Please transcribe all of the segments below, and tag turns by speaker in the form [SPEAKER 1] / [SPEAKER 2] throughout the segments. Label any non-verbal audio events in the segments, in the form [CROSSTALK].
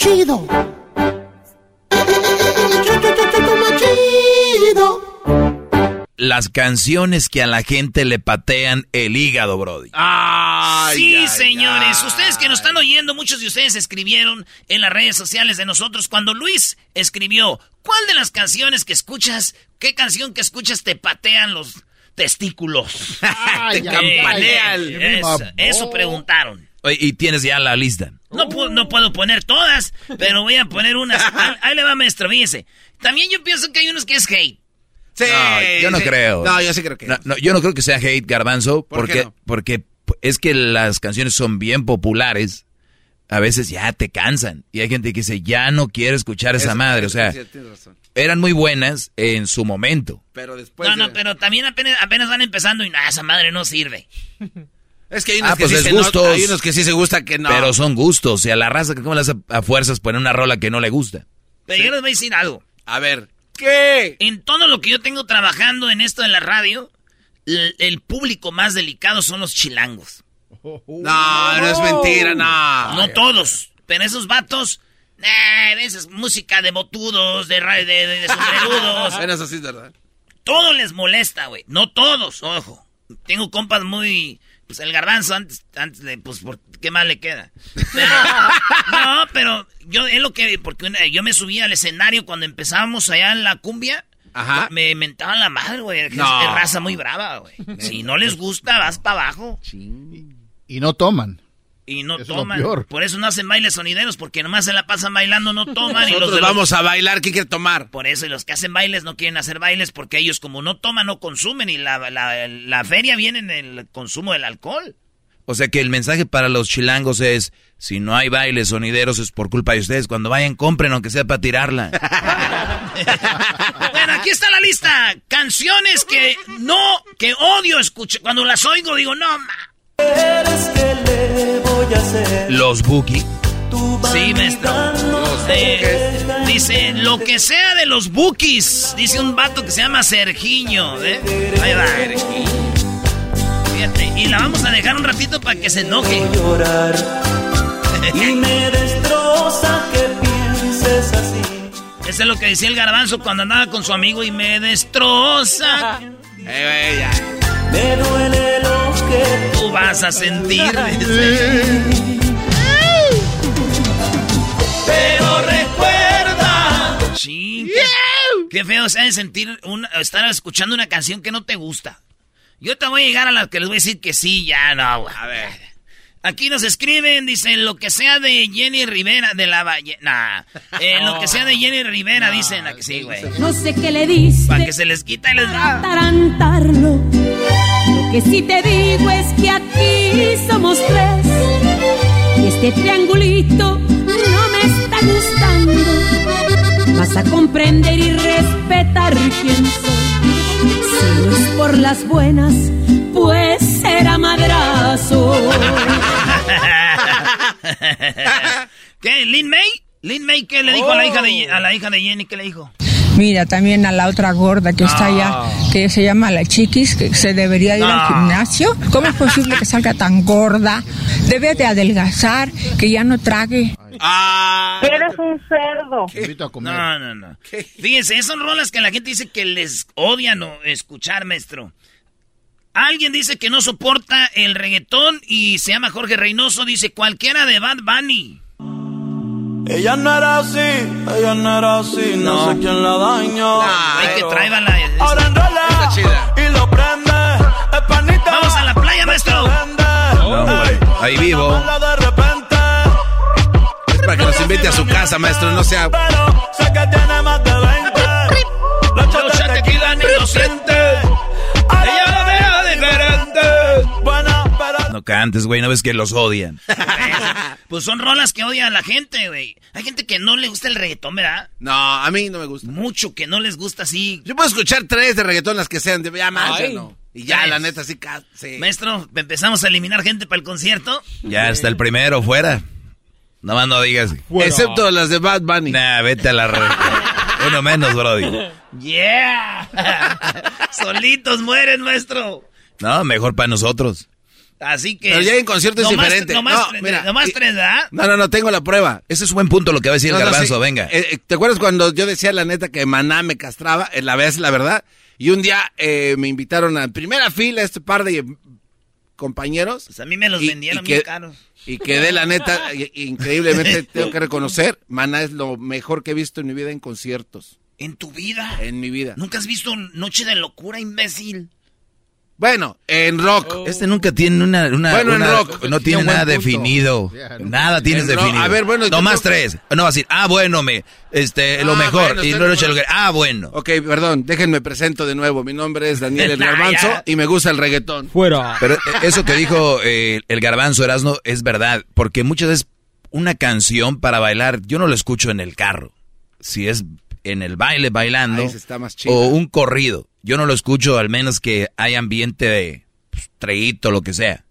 [SPEAKER 1] Chido.
[SPEAKER 2] Las canciones que a la gente le patean el hígado, Brody.
[SPEAKER 3] sí, señores. Ustedes que nos están oyendo, muchos de ustedes escribieron en las redes sociales de nosotros cuando Luis escribió, ¿cuál de las canciones que escuchas, qué canción que escuchas te patean los testículos? [LAUGHS]
[SPEAKER 2] te campanean.
[SPEAKER 3] Eso, eso preguntaron.
[SPEAKER 2] Y tienes ya la lista.
[SPEAKER 3] No, puedo, no puedo poner todas, pero voy a poner unas. [LAUGHS] Ahí, ahí le va, maestro, fíjese. También yo pienso que hay unos que es hate.
[SPEAKER 4] Sí,
[SPEAKER 2] No, yo no
[SPEAKER 4] sí.
[SPEAKER 2] creo.
[SPEAKER 4] No, yo sí creo que.
[SPEAKER 2] No, no, yo no creo que sea hate, Garbanzo,
[SPEAKER 4] ¿Por
[SPEAKER 2] porque,
[SPEAKER 4] qué no?
[SPEAKER 2] porque es que las canciones son bien populares. A veces ya te cansan. Y hay gente que dice, ya no quiero escuchar esa
[SPEAKER 4] Eso,
[SPEAKER 2] madre. O sea,
[SPEAKER 4] sí, tienes razón.
[SPEAKER 2] eran muy buenas en su momento.
[SPEAKER 4] Pero después.
[SPEAKER 3] no, no,
[SPEAKER 4] de-
[SPEAKER 3] pero también apenas, apenas van empezando y no, esa madre no sirve. [LAUGHS]
[SPEAKER 4] Es que hay unos
[SPEAKER 2] Ah,
[SPEAKER 4] que
[SPEAKER 2] pues
[SPEAKER 4] sí se no-
[SPEAKER 2] gustos.
[SPEAKER 4] hay unos que sí se gusta que no.
[SPEAKER 2] Pero son gustos. Y a la raza, ¿cómo le hace a fuerzas poner una rola que no le gusta?
[SPEAKER 3] Pero yo les voy a decir algo.
[SPEAKER 4] A ver. ¿Qué?
[SPEAKER 3] En todo lo que yo tengo trabajando en esto de la radio, el, el público más delicado son los chilangos.
[SPEAKER 4] No, no es mentira, no.
[SPEAKER 3] No todos, pero esos vatos, eh, esa es música de botudos, de, de, de, de sombrerudos. [LAUGHS]
[SPEAKER 4] Bueno, eso sí es verdad.
[SPEAKER 3] todo les molesta, güey. No todos, ojo. Tengo compas muy... Pues el garbanzo antes, antes de... Pues, ¿por ¿qué más le queda? Pero- [LAUGHS] no, pero yo es lo que... Porque una- yo me subí al escenario cuando empezábamos allá en la cumbia.
[SPEAKER 4] Ajá.
[SPEAKER 3] Me mentaban la madre, güey. Es,
[SPEAKER 4] No.
[SPEAKER 3] es raza muy brava, güey. Si no les gusta, vas para abajo.
[SPEAKER 5] Y no toman.
[SPEAKER 3] Y no
[SPEAKER 5] Eso es lo
[SPEAKER 3] toman.
[SPEAKER 5] peor.
[SPEAKER 3] Por eso no hacen bailes sonideros, porque nomás se la pasan bailando, no toman. y los
[SPEAKER 4] Nosotros
[SPEAKER 3] de los-
[SPEAKER 4] vamos a bailar, ¿quién quiere tomar?
[SPEAKER 3] por eso, y los que hacen bailes no quieren hacer bailes porque ellos como no toman, no consumen y la, la, la feria viene en el consumo del alcohol.
[SPEAKER 2] O sea que el mensaje para los chilangos es, si no hay bailes sonideros es por culpa de ustedes. Cuando vayan, compren aunque sea para tirarla. [LAUGHS]
[SPEAKER 3] Bueno, aquí está la lista. Canciones que no, que odio escuchar. Cuando las oigo digo, no, ma.
[SPEAKER 2] Los Buki.
[SPEAKER 3] Sí, maestro. Eh, dice, lo que sea de los bookies. Dice un vato que se llama Sergiño. ¿eh? Ahí va. Fíjate, y la vamos a dejar un ratito para que se enoje.
[SPEAKER 6] Y [LAUGHS] me destroza que pienses así.
[SPEAKER 3] Eso es lo que decía el garbanzo cuando andaba con su amigo y me destroza. [LAUGHS]
[SPEAKER 6] Me duele lo que
[SPEAKER 3] Tú vas a sentir.
[SPEAKER 6] Pero recuerda.
[SPEAKER 3] Sí, qué, qué feo se de sentir una- estar escuchando una canción que no te gusta. Yo te voy a llegar a las que les voy a decir que sí, ya no.
[SPEAKER 4] A ver.
[SPEAKER 3] Aquí nos escriben, dicen lo que sea de Jenny Rivera de la Valle. Nah, eh, [LAUGHS] lo que sea de Jenny Rivera, dicen a que sí, güey.
[SPEAKER 7] No sé qué le dice
[SPEAKER 3] Para que se les quita y les da.
[SPEAKER 7] atarantarlo. Que sí te digo es que aquí somos tres. Y este triangulito no me está gustando. Vas a comprender y respetar quién soy. Si no es por las buenas, pues será madrazo. [LAUGHS]
[SPEAKER 3] ¿Qué? ¿Lin May? ¿Lin May qué le dijo a, la hija de, a la hija de Jenny? ¿Qué le dijo?
[SPEAKER 8] Mira, también a la otra gorda que está allá, que se llama la chiquis, que se debería ir al gimnasio. ¿Cómo es posible que salga tan gorda? Debe de adelgazar, que ya no trague.
[SPEAKER 4] Ah.
[SPEAKER 9] Eres un cerdo.
[SPEAKER 5] Invito a comer.
[SPEAKER 3] No, no, no. Fíjense, esas son rolas que la gente dice que les odian o escuchar, maestro. Alguien dice que no soporta el reggaetón y se llama Jorge Reynoso, dice cualquiera de Bad Bunny.
[SPEAKER 6] Ella no era así, ella no era así, no,
[SPEAKER 3] No.
[SPEAKER 6] sé quién la dañó.
[SPEAKER 3] Hay que
[SPEAKER 6] pero
[SPEAKER 3] traer la...
[SPEAKER 6] Ahora enrola y lo prende. Es panita.
[SPEAKER 3] Vamos a la playa, maestro.
[SPEAKER 2] No, hombre, ahí vivo.
[SPEAKER 6] de repente.
[SPEAKER 4] Es para que nos invite a su casa, maestro, no sea...
[SPEAKER 6] Pero sé que tiene más de 20. Los tequila ni lo siente.
[SPEAKER 2] No cantes, güey, no ves que los odian. [LAUGHS]
[SPEAKER 3] Pues son rolas que odian a la gente, güey. Hay gente que no le gusta el reggaetón, ¿verdad?
[SPEAKER 4] No, a mí no me gusta.
[SPEAKER 3] Mucho que no les gusta así.
[SPEAKER 4] Yo puedo escuchar tres de reggaetón, las que sean, de ya más, ya no. Y ya,
[SPEAKER 3] Tres.
[SPEAKER 4] la neta, sí, sí.
[SPEAKER 3] Maestro, empezamos a eliminar gente para el concierto.
[SPEAKER 2] Ya está el primero fuera. Nomás no digas.
[SPEAKER 4] Excepto las de Bad Bunny.
[SPEAKER 2] Nah, vete a la re... [LAUGHS] Uno menos, Brody.
[SPEAKER 3] ¡Yeah! [LAUGHS] Solitos mueren, maestro.
[SPEAKER 2] No, mejor para nosotros.
[SPEAKER 3] Así que.
[SPEAKER 4] Pero ya en concierto es
[SPEAKER 3] nomás-
[SPEAKER 4] diferente.
[SPEAKER 3] Nomás,
[SPEAKER 4] No, mira,
[SPEAKER 3] nomás
[SPEAKER 4] y-
[SPEAKER 3] tres, ¿verdad?
[SPEAKER 4] No, no, no, tengo la prueba.
[SPEAKER 2] Ese es buen punto lo que va a decir
[SPEAKER 4] No,
[SPEAKER 2] el
[SPEAKER 4] no,
[SPEAKER 2] garbanzo,
[SPEAKER 4] sí.
[SPEAKER 2] venga.
[SPEAKER 4] Eh, eh, ¿Te acuerdas cuando yo decía la neta que Maná me castraba? Eh, La vez, la verdad. Y un día eh, me invitaron a primera fila este par de compañeros.
[SPEAKER 3] Pues a mí me los
[SPEAKER 4] Y-
[SPEAKER 3] vendieron
[SPEAKER 4] y
[SPEAKER 3] caros.
[SPEAKER 4] Y quedé, la neta, [LAUGHS] increíblemente [LAUGHS] tengo que reconocer, Maná es lo mejor que he visto en mi vida en conciertos.
[SPEAKER 3] ¿En tu vida?
[SPEAKER 4] En mi vida.
[SPEAKER 3] ¿Nunca has visto Noche de Locura, imbécil?
[SPEAKER 4] Bueno, en rock.
[SPEAKER 2] Este nunca tiene una... una-
[SPEAKER 4] Bueno, en
[SPEAKER 2] una-
[SPEAKER 4] rock.
[SPEAKER 2] No tiene nada
[SPEAKER 4] punto.
[SPEAKER 2] definido. Nada tienes
[SPEAKER 4] En rock.
[SPEAKER 2] definido.
[SPEAKER 4] A ver, bueno, yo
[SPEAKER 2] No más
[SPEAKER 4] creo que-
[SPEAKER 2] tres. No va a decir, ah, bueno, me, este, lo
[SPEAKER 4] Ah,
[SPEAKER 2] mejor.
[SPEAKER 4] bueno,
[SPEAKER 2] y
[SPEAKER 4] está
[SPEAKER 2] no lo que- Ah, bueno.
[SPEAKER 4] Ok, perdón, déjenme presento de nuevo. Mi nombre es Daniel [LAUGHS] El Garbanzo y me gusta el reggaetón.
[SPEAKER 5] Fuera.
[SPEAKER 2] Pero eh, eso que dijo eh, el garbanzo Erasno es verdad, porque muchas veces una canción para bailar, yo no lo escucho en el carro. Si es en el baile bailando
[SPEAKER 4] Ahí se está más chido.
[SPEAKER 2] o un corrido, yo no lo escucho al menos que hay ambiente de pues, treíto, lo que sea.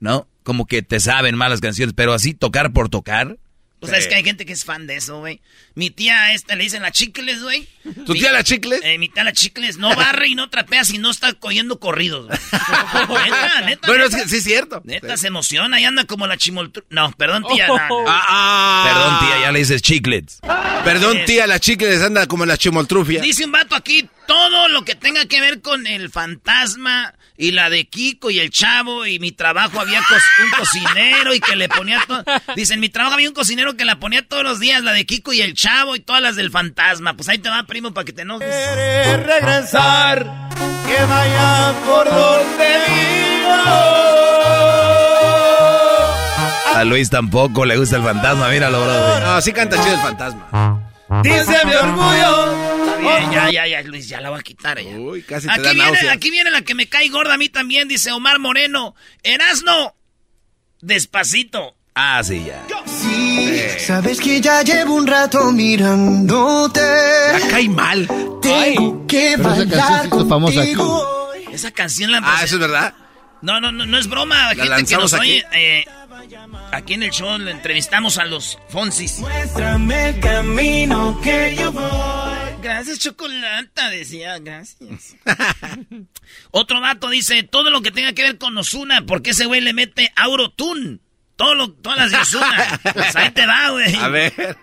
[SPEAKER 2] ¿No? Como que te saben malas canciones, pero así tocar por tocar.
[SPEAKER 3] Pues sabes que hay gente que es fan de eso, güey. Mi tía esta le dicen la chicles, güey.
[SPEAKER 4] ¿Tu
[SPEAKER 3] Mi-
[SPEAKER 4] tía la chicles?
[SPEAKER 3] Eh, mi tía la chicles no barre y no trapea si no está cogiendo corridos, güey. [LAUGHS] neta, neta.
[SPEAKER 4] Bueno, es que sí es cierto.
[SPEAKER 3] Neta, se emociona y anda como la chimoltru... No, perdón, tía. no.
[SPEAKER 4] Ah, ah.
[SPEAKER 2] Perdón, tía, ya le dices chiclets.
[SPEAKER 4] Perdón, tía, la chicles anda como la chimoltrufia.
[SPEAKER 3] Dice un vato aquí, todo lo que tenga que ver con el fantasma y la de Kiko y el chavo y mi trabajo había cos- un cocinero y que le ponía todo. Dice, en mi trabajo había un cocinero que la ponía todos los días, la de Kiko y el chavo y todas las del fantasma. Pues ahí te va, primo, para que te enojes.
[SPEAKER 6] quiere regresar, que vaya por donde vivo.
[SPEAKER 2] A Luis tampoco le gusta el fantasma, míralo, bro.
[SPEAKER 4] No, sí canta chido el fantasma.
[SPEAKER 6] Dice mi orgullo.
[SPEAKER 3] Está bien, ya, ya, ya, Luis, ya la voy a quitar ya.
[SPEAKER 4] Uy, casi te
[SPEAKER 3] Aquí
[SPEAKER 4] da
[SPEAKER 3] viene, aquí viene la que me cae gorda a mí también, dice Omar Moreno. Erasno, despacito.
[SPEAKER 2] Ah, sí, ya.
[SPEAKER 6] Sí, sabes que ya llevo un rato mirándote.
[SPEAKER 4] La cae mal.
[SPEAKER 6] Tengo que
[SPEAKER 5] Pero esa canción
[SPEAKER 6] bailar
[SPEAKER 5] hizo famosa aquí.
[SPEAKER 3] Esa canción la
[SPEAKER 4] Ah, eso es verdad.
[SPEAKER 3] No, no, no, no es broma. Gente que nos
[SPEAKER 4] aquí.
[SPEAKER 3] oye. eh, aquí en el show le entrevistamos a los Fonsis.
[SPEAKER 6] Muéstrame el camino que yo voy.
[SPEAKER 3] Gracias, Chocolata, decía, gracias. [LAUGHS] Otro vato dice, todo lo que tenga que ver con Osuna, porque ese güey le mete Aurotune. Todo lo, todas las de Osuna. [LAUGHS] Pues ahí te va, güey.
[SPEAKER 4] A ver.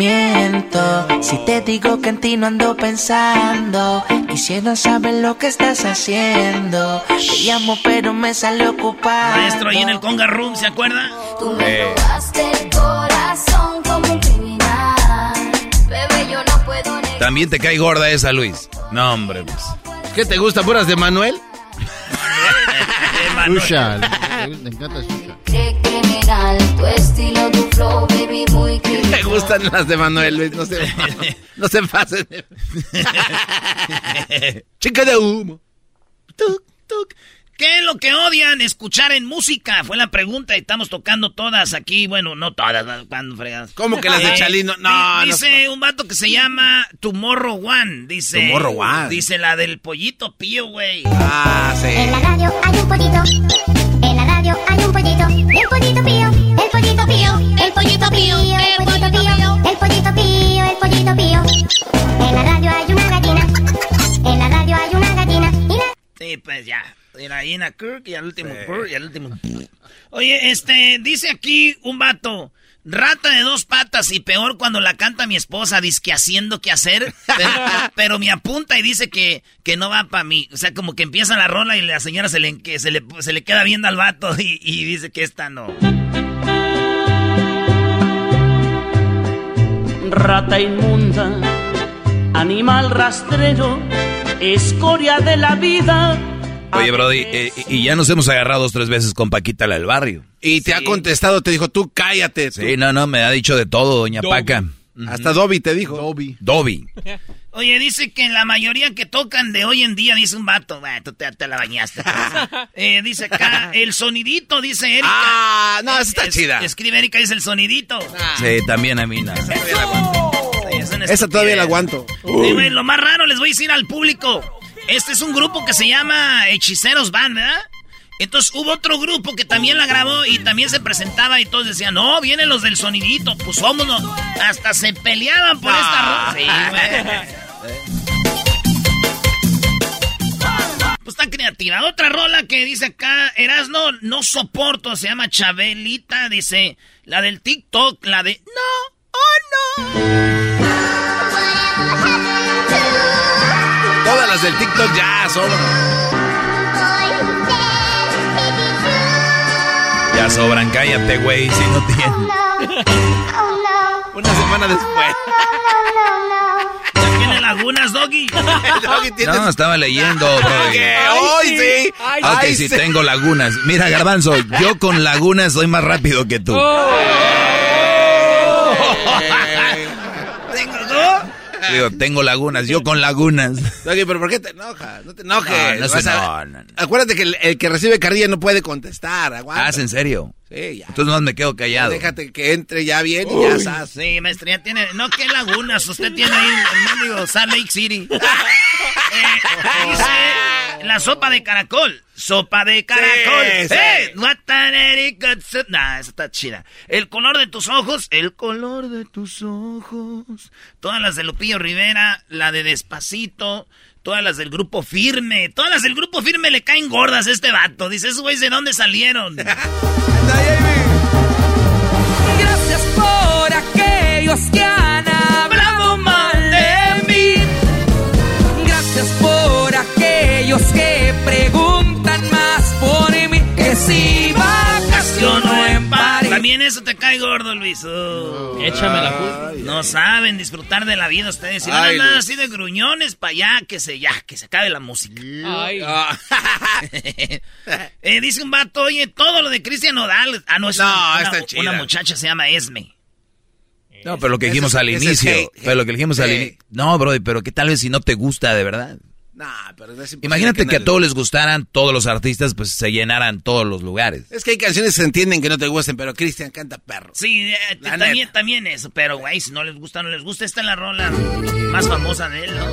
[SPEAKER 10] Miento si te digo que en ti no ando pensando. Quisiera saber lo que estás haciendo. Te llamo, pero me sale ocupado.
[SPEAKER 3] Maestro, ahí en el Conga Room, ¿se acuerda?
[SPEAKER 11] Tú me robaste el corazón como un criminal. Bebé, yo no puedo negar.
[SPEAKER 2] También te cae gorda esa, Luis. No, hombre, pues.
[SPEAKER 4] ¿Qué te gusta, puras de Manuel? [LAUGHS]
[SPEAKER 5] Shusha. Le, le encanta
[SPEAKER 11] tu estilo, tu flow, baby, muy [LAUGHS] criminal.
[SPEAKER 4] Me gustan las de Manuel, Luis. No se, [LAUGHS] no se pasen. [LAUGHS] Chica de humo.
[SPEAKER 3] Tuc, tuc. ¿Qué es lo que odian escuchar en música? Fue la pregunta y estamos tocando todas aquí. Bueno, no todas, cuando fregas.
[SPEAKER 4] ¿Cómo que las de
[SPEAKER 3] Eh,
[SPEAKER 4] Chalino? No,
[SPEAKER 3] di-
[SPEAKER 4] no.
[SPEAKER 3] Dice un vato que se llama Tomorrow One. Dice.
[SPEAKER 4] Tomorrow One.
[SPEAKER 3] Dice la del pollito pío, güey.
[SPEAKER 4] Ah,
[SPEAKER 11] En
[SPEAKER 4] sí.
[SPEAKER 11] la radio hay un pollito radio hay un pollito, el pollito pío, el pollito pío, el pollito pío, el pollito pío, el pollito pío, el pollito pío. En la radio hay una gallina, en la radio hay una gallina. Y la...
[SPEAKER 3] Sí, pues ya. Y la gallina Kirk y al último sí. Kirk y al último. Oye, este, dice aquí un vato. Rata de dos patas y peor cuando la canta mi esposa, que haciendo que hacer, pero, [LAUGHS] pero me apunta y dice que, que no va para mí. O sea, como que empieza la rola y la señora se le, que se le, se le queda viendo al vato y, y dice que esta no.
[SPEAKER 9] Rata inmunda, animal rastrero, escoria de la vida.
[SPEAKER 2] Oye, Brody, eh, y ya nos hemos agarrado dos tres veces con Paquita la del barrio.
[SPEAKER 4] Y te ha contestado, te dijo, tú cállate. tú.
[SPEAKER 2] Sí, no, no, me ha dicho de todo, doña
[SPEAKER 4] Dobby.
[SPEAKER 2] Paca.
[SPEAKER 4] Hasta Dobby te dijo. Dobby.
[SPEAKER 2] Dobby. [LAUGHS]
[SPEAKER 3] Oye, dice que la mayoría que tocan de hoy en día, dice un vato, "Bah, tú te, te la bañaste. [LAUGHS] Eh, dice acá, el sonidito, dice Erika.
[SPEAKER 4] Ah, no, esa está
[SPEAKER 3] Es-
[SPEAKER 4] chida.
[SPEAKER 3] Escribe Erika, dice el sonidito.
[SPEAKER 2] Sí, también a mí no.
[SPEAKER 4] Esa todavía la aguanto.
[SPEAKER 3] Sí, güey, lo más raro les voy a decir al público. Este es un grupo que se llama Hechiceros Band, ¿verdad? Entonces hubo otro grupo que también la grabó y también se presentaba y todos decían, no, vienen los del sonidito, pues vámonos. Hasta se peleaban por esta rola. Sí, güey. Pues está creativa. Otra rola que dice acá, Erasno, no soporto, se llama Chabelita, dice, la del TikTok, la de, no, oh no.
[SPEAKER 4] Las del TikTok ya sobran.
[SPEAKER 2] Ya sobran, cállate, güey, si no tienes.
[SPEAKER 4] Una semana después.
[SPEAKER 3] Ya tiene lagunas, Doggy. [LAUGHS]
[SPEAKER 4] Doggy,
[SPEAKER 2] No, estaba leyendo.
[SPEAKER 4] ¿Qué? Hoy sí.
[SPEAKER 2] Ok, sí,
[SPEAKER 4] sí.
[SPEAKER 2] tengo lagunas. Mira, Garbanzo, yo con lagunas soy más rápido que tú.
[SPEAKER 3] Tengo dos.
[SPEAKER 2] Digo, tengo lagunas, yo con lagunas.
[SPEAKER 4] Doggy, pero ¿por qué te enojas? No te enojes.
[SPEAKER 2] No, no se-
[SPEAKER 4] Vas a-
[SPEAKER 2] no, no, no.
[SPEAKER 4] Acuérdate que el, el que recibe carrilla no puede contestar. Aguanta.
[SPEAKER 2] Ah, ¿es en serio?
[SPEAKER 4] Sí, ya.
[SPEAKER 2] Entonces nomás me quedo callado.
[SPEAKER 4] Déjate que entre ya bien y ya estás.
[SPEAKER 3] Sí, maestro, ya tiene. No, qué lagunas. Usted tiene ahí el mendigo Salt Lake City. [LAUGHS] Eh, dice la sopa de caracol. Sopa de caracol.
[SPEAKER 4] Sí, sí.
[SPEAKER 3] ¡Eh! Soup. Nah, esa está chida. El color de tus ojos. El color de tus ojos. Todas las de Lupillo Rivera. La de Despacito. Todas las del grupo firme. Todas las del grupo firme le caen gordas a este vato. Dice, esos güeyes de dónde salieron. [LAUGHS]
[SPEAKER 6] Gracias por aquellos que si vacaciono en París.
[SPEAKER 3] También eso te cae gordo, Luis. Oh.
[SPEAKER 12] Échame la culpa.
[SPEAKER 3] No saben disfrutar de la vida ustedes. Si
[SPEAKER 4] Luis.
[SPEAKER 3] así de gruñones para allá, que se ya, que se acabe la música.
[SPEAKER 12] Ay.
[SPEAKER 4] Ah, [LAUGHS]
[SPEAKER 3] Eh, dice un vato, oye, todo lo de Cristian Nodal. Ah, no, es
[SPEAKER 4] No,
[SPEAKER 3] una,
[SPEAKER 4] está
[SPEAKER 3] una-
[SPEAKER 4] chida.
[SPEAKER 3] una muchacha se llama Esme.
[SPEAKER 2] No, pero lo que dijimos al inicio. Pero lo que dijimos al inicio. No, Brody, pero ¿qué tal vez si no te gusta de verdad?
[SPEAKER 4] Nah, pero es
[SPEAKER 2] Imagínate que a todos les gustaran, todos los artistas, pues se llenaran todos los lugares.
[SPEAKER 4] Es que hay canciones que se entienden que no te gusten, pero Cristian canta perro.
[SPEAKER 3] Sí, eh, también, también eso. Pero, güey, si no les gusta, no les gusta. Esta es la rola más famosa de él, ¿no?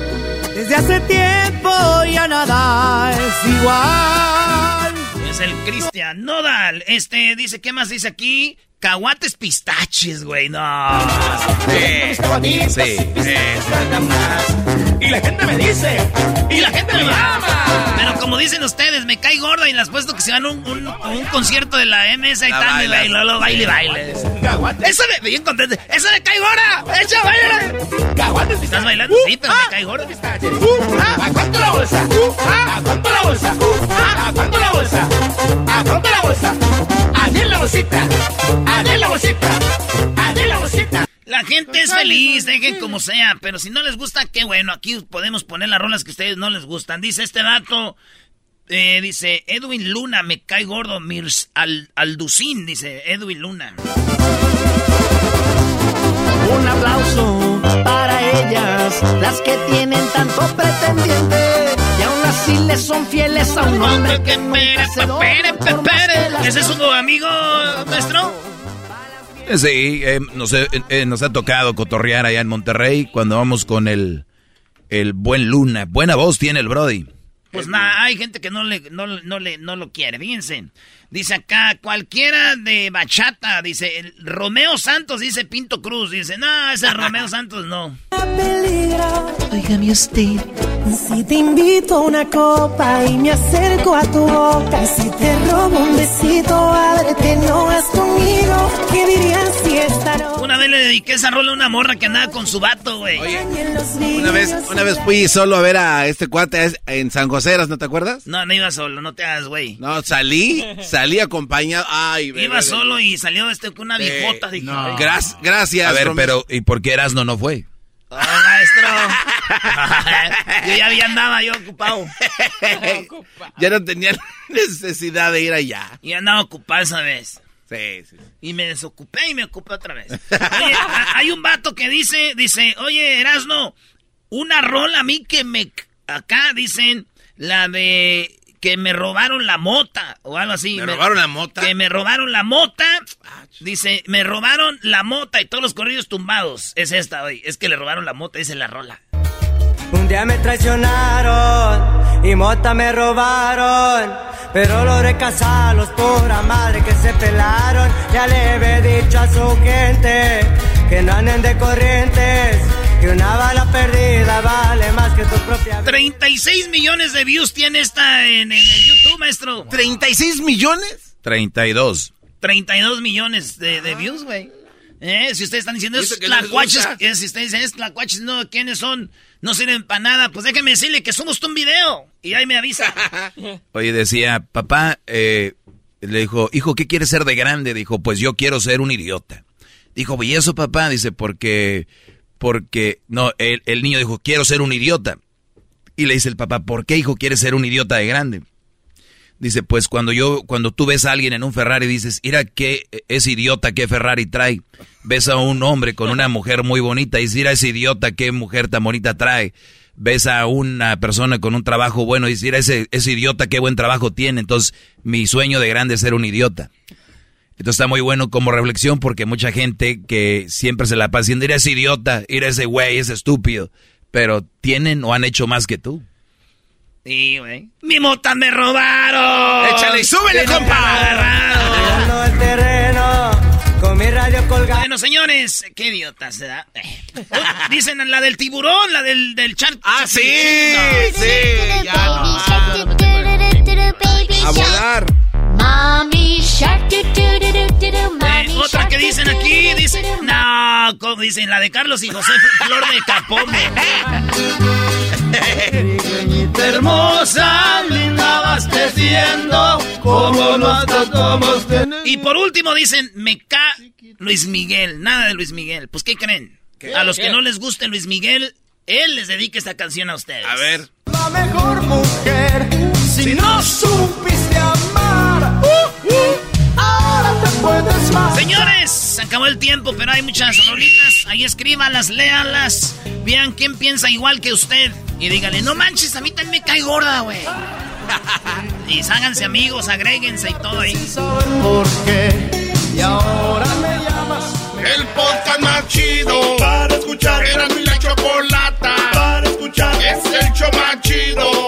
[SPEAKER 6] Desde hace tiempo ya nada es igual.
[SPEAKER 3] Es el Cristian Nodal. Este, dice, ¿qué más dice aquí? Caguates pistaches, güey, no.
[SPEAKER 2] Sí, sí.
[SPEAKER 6] Y la gente me dice, y la gente me ama.
[SPEAKER 3] Pero como dicen ustedes, me cae gorda y les puesto que se van a un, un, concierto de la MS y tal, y Lolo baile, baile. Eso me, bien contento. Eso me cae gorda. Echa, baile. ¿Estás bailando? Sí, pero me cae gorda.
[SPEAKER 6] ¿A cuánto la bolsa? ¿A cuánto la bolsa? ¿A cuánto la bolsa? ¿A cuánto la bolsa? ¿A diez la bolsita? ¿A diez la bolsita? ¿A diez la bolsita?
[SPEAKER 3] La gente es feliz, dejen como sea, pero si no les gusta, qué bueno, aquí podemos poner las rolas que a ustedes no les gustan. Dice este dato, eh, dice Edwin Luna, me cae gordo, Mirs Al Alducín, dice Edwin Luna.
[SPEAKER 6] Un aplauso para ellas, las que tienen tanto pretendiente y aún así le son fieles a un hombre que nunca se
[SPEAKER 3] ¿Ese es su amigo nuestro?
[SPEAKER 2] Sí, eh, nos, eh, eh, nos ha tocado cotorrear allá en Monterrey cuando vamos con el, el buen Luna. Buena voz tiene el Brody.
[SPEAKER 3] Pues nada, hay gente que no le, no, no le, no lo quiere, fíjense. Dice acá, cualquiera de bachata, dice, el Romeo Santos, dice Pinto Cruz, dice, no, ese [LAUGHS] Romeo Santos no.
[SPEAKER 12] Óigame usted, si te invito a una copa y me acerco a tu boca, si te robo un besito, ábrete, no vas conmigo, ¿qué dirías si esta noche?
[SPEAKER 3] Una vez le dediqué esa rola a una morra que andaba con su vato, güey.
[SPEAKER 4] Una vez, una vez fui solo a ver a este cuate en San José, ¿eras, ¿no te acuerdas?
[SPEAKER 3] No, no iba solo, no te hagas, güey.
[SPEAKER 4] No, salí, salí acompañado. Ay, bebé,
[SPEAKER 3] Iba
[SPEAKER 4] bebé.
[SPEAKER 3] solo y salió este con una
[SPEAKER 4] Eh,
[SPEAKER 3] viejota. Dije,
[SPEAKER 4] no. Gracias,
[SPEAKER 2] A ver,
[SPEAKER 4] Romeo.
[SPEAKER 2] pero ¿y por qué Erasno no fue?
[SPEAKER 3] Ah, maestro. [LAUGHS] yo ya había andaba yo ocupado. [LAUGHS]
[SPEAKER 4] ya no tenía necesidad de ir allá.
[SPEAKER 3] Y andaba ocupado esa vez.
[SPEAKER 4] Sí, sí.
[SPEAKER 3] Y me desocupé y me ocupé otra vez. Oye, hay un vato que dice, dice, oye, Erasno, una rola a mí que me... Acá dicen la de que me robaron la mota o algo así.
[SPEAKER 4] ¿Me robaron la mota?
[SPEAKER 3] Que me robaron la mota. Dice, me robaron la mota y todos los corridos tumbados. Es esta hoy. Es que le robaron la mota, dice la rola.
[SPEAKER 13] Un día me traicionaron y mota me robaron. Pero logré casarlos, pura madre que se pelaron. Ya le he dicho a su gente que no anden de corrientes. Que una bala perdida vale más que tu propia vida.
[SPEAKER 3] 36 millones de views tiene esta en, en el YouTube, maestro.
[SPEAKER 4] ¿36 millones?
[SPEAKER 2] 32.
[SPEAKER 3] 32 millones de, de views, güey. Eh, si ustedes están diciendo
[SPEAKER 4] ¿Y
[SPEAKER 3] es tlacuaches, eh, si ustedes dicen es tlacuaches, no, ¿quiénes son? No sirven para nada, pues déjenme decirle que somos un video. Y ahí me avisa. [LAUGHS]
[SPEAKER 2] Oye, decía, papá, eh, le dijo, hijo, ¿qué quieres ser de grande? Dijo, pues yo quiero ser un idiota. Dijo, ¿y eso, papá? Dice, porque, porque, no, el, el niño dijo, quiero ser un idiota. Y le dice el papá, ¿por qué, hijo, quieres ser un idiota de grande? Dice, pues cuando yo, cuando tú ves a alguien en un Ferrari, dices, mira qué es idiota, qué Ferrari trae. Ves a un hombre con una mujer muy bonita y dices, mira ese idiota, qué mujer tan bonita trae. Ves a una persona con un trabajo bueno y dices, mira ese, ese idiota, qué buen trabajo tiene. Entonces, mi sueño de grande es ser un idiota. Entonces está muy bueno como reflexión porque mucha gente que siempre se la pasa diciendo, ese idiota, mira ese güey, ese estúpido. Pero tienen o han hecho más que tú.
[SPEAKER 3] Sí, güey. Mi mota me robaron.
[SPEAKER 4] Échale y súbele,
[SPEAKER 3] Sí,
[SPEAKER 4] compa.
[SPEAKER 13] el terreno con mi radio colgada.
[SPEAKER 3] Bueno, señores, qué idiota se da. Eh. Oh, Dicen la del tiburón, la del, del char.
[SPEAKER 4] Ah, sí,
[SPEAKER 3] No.
[SPEAKER 4] sí, ya. A
[SPEAKER 3] dicen aquí, dicen, no, como dicen, la de Carlos y José Flor de Capome. [LAUGHS]
[SPEAKER 6] hermosa, linda abasteciendo, como nos tratamos
[SPEAKER 3] Y por último dicen, me ca Luis Miguel, nada de Luis Miguel. Pues, ¿qué creen? A los que no les guste Luis Miguel, él les dedica esta canción a ustedes.
[SPEAKER 4] A ver.
[SPEAKER 13] La mejor mujer, si no supiste
[SPEAKER 3] Señores, se acabó el tiempo, pero hay muchas rolitas. Ahí escríbanlas, léanlas. Vean quién piensa igual que usted. Y díganle, no manches, a mí también me cae gorda, güey. [LAUGHS] y háganse amigos, agréguense y todo ahí.
[SPEAKER 6] por qué. Y ahora me llamas
[SPEAKER 14] El podcast más chido para escuchar. Era mi la chocolata para escuchar. Es el show más chido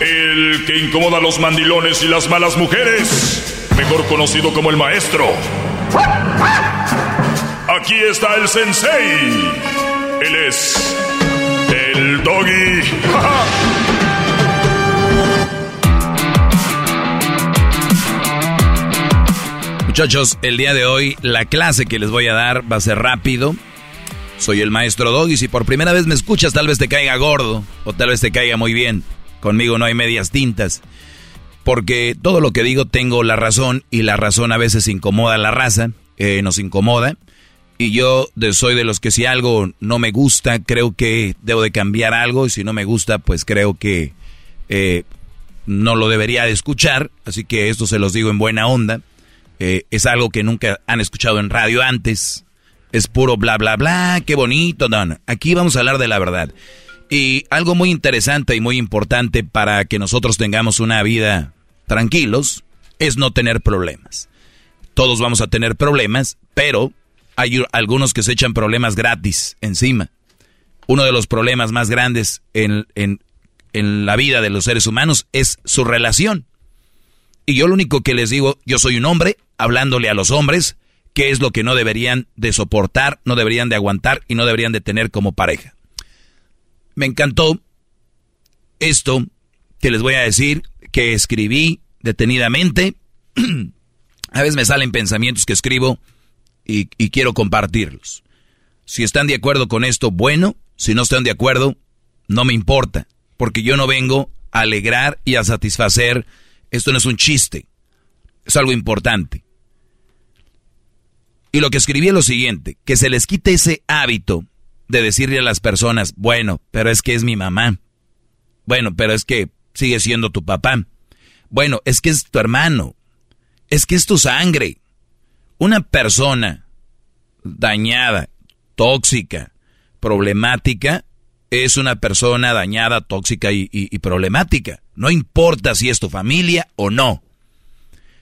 [SPEAKER 15] El que incomoda a los mandilones y las malas mujeres, mejor conocido como el maestro. Aquí está el sensei. Él es el doggy.
[SPEAKER 2] Muchachos, el día de hoy la clase que les voy a dar va a ser rápido. Soy el maestro Doggy. Si por primera vez me escuchas, tal vez te caiga gordo o tal vez te caiga muy bien. Conmigo no hay medias tintas. Porque todo lo que digo tengo la razón y la razón a veces incomoda a la raza, eh, nos incomoda. Y yo soy de los que si algo no me gusta, creo que debo de cambiar algo. Y si no me gusta, pues creo que eh, no lo debería de escuchar. Así que esto se los digo en buena onda. Eh, es algo que nunca han escuchado en radio antes. Es puro bla, bla, bla, qué bonito. No, no. Aquí vamos a hablar de la verdad. Y algo muy interesante y muy importante para que nosotros tengamos una vida tranquilos es no tener problemas. Todos vamos a tener problemas, pero hay algunos que se echan problemas gratis encima. Uno de los problemas más grandes en, en- en la vida de los seres humanos es su relación. Y yo lo único que les digo, yo soy un hombre hablándole a los hombres qué es lo que no deberían de soportar, no deberían de aguantar y no deberían de tener como pareja. Me encantó esto que les voy a decir, que escribí detenidamente. [CLEARS THROAT] a veces me salen pensamientos que escribo y, y quiero compartirlos. Si están de acuerdo con esto, bueno. Si no están de acuerdo, no me importa. Porque yo no vengo a alegrar y a satisfacer. Esto no es un chiste. Es algo importante. Y lo que escribí es lo siguiente, que se les quite ese hábito de decirle a las personas, bueno, pero es que es mi mamá. Bueno, pero es que sigue siendo tu papá. Bueno, es que es tu hermano. Es que es tu sangre. Una persona dañada, tóxica, problemática, es una persona dañada, tóxica y, y- problemática. No importa si es tu familia o no.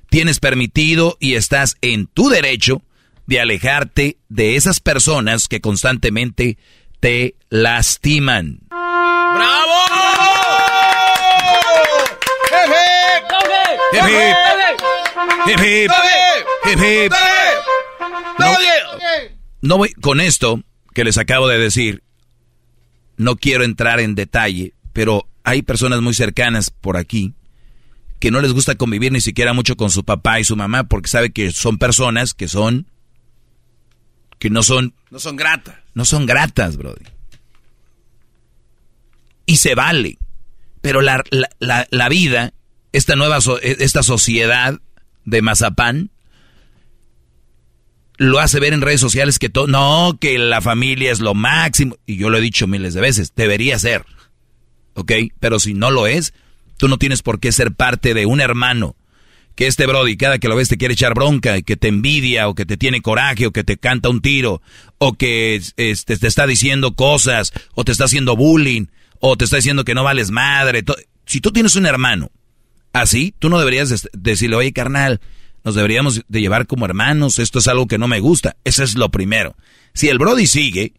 [SPEAKER 2] Tienes permitido y estás en tu derecho de alejarte de esas personas que constantemente te lastiman.
[SPEAKER 6] ¡Bravo!
[SPEAKER 2] No, no voy, con esto que les acabo de decir, no quiero entrar en detalle, pero hay personas muy cercanas por aquí que no les gusta convivir ni siquiera mucho con su papá y su mamá porque sabe que son personas que son que no son
[SPEAKER 4] No son gratas.
[SPEAKER 2] no son gratas, brody. Y se vale. Pero la, la, la- la vida, esta nueva, so- esta sociedad de Mazapán, lo hace ver en redes sociales que todo, no, que la familia es lo máximo. Y yo lo he dicho miles de veces, debería ser. ¿Ok? Pero si no lo es, tú no tienes por qué ser parte de un hermano. Que este Brody, cada que lo ves, te quiere echar bronca, que te envidia, o que te tiene coraje, o que te canta un tiro, o que este, te está diciendo cosas, o te está haciendo bullying, o te está diciendo que no vales madre. Si tú tienes un hermano así, tú no deberías de- decirle, oye, carnal, nos deberíamos de llevar como hermanos, esto es algo que no me gusta. Eso es lo primero. Si el Brody sigue,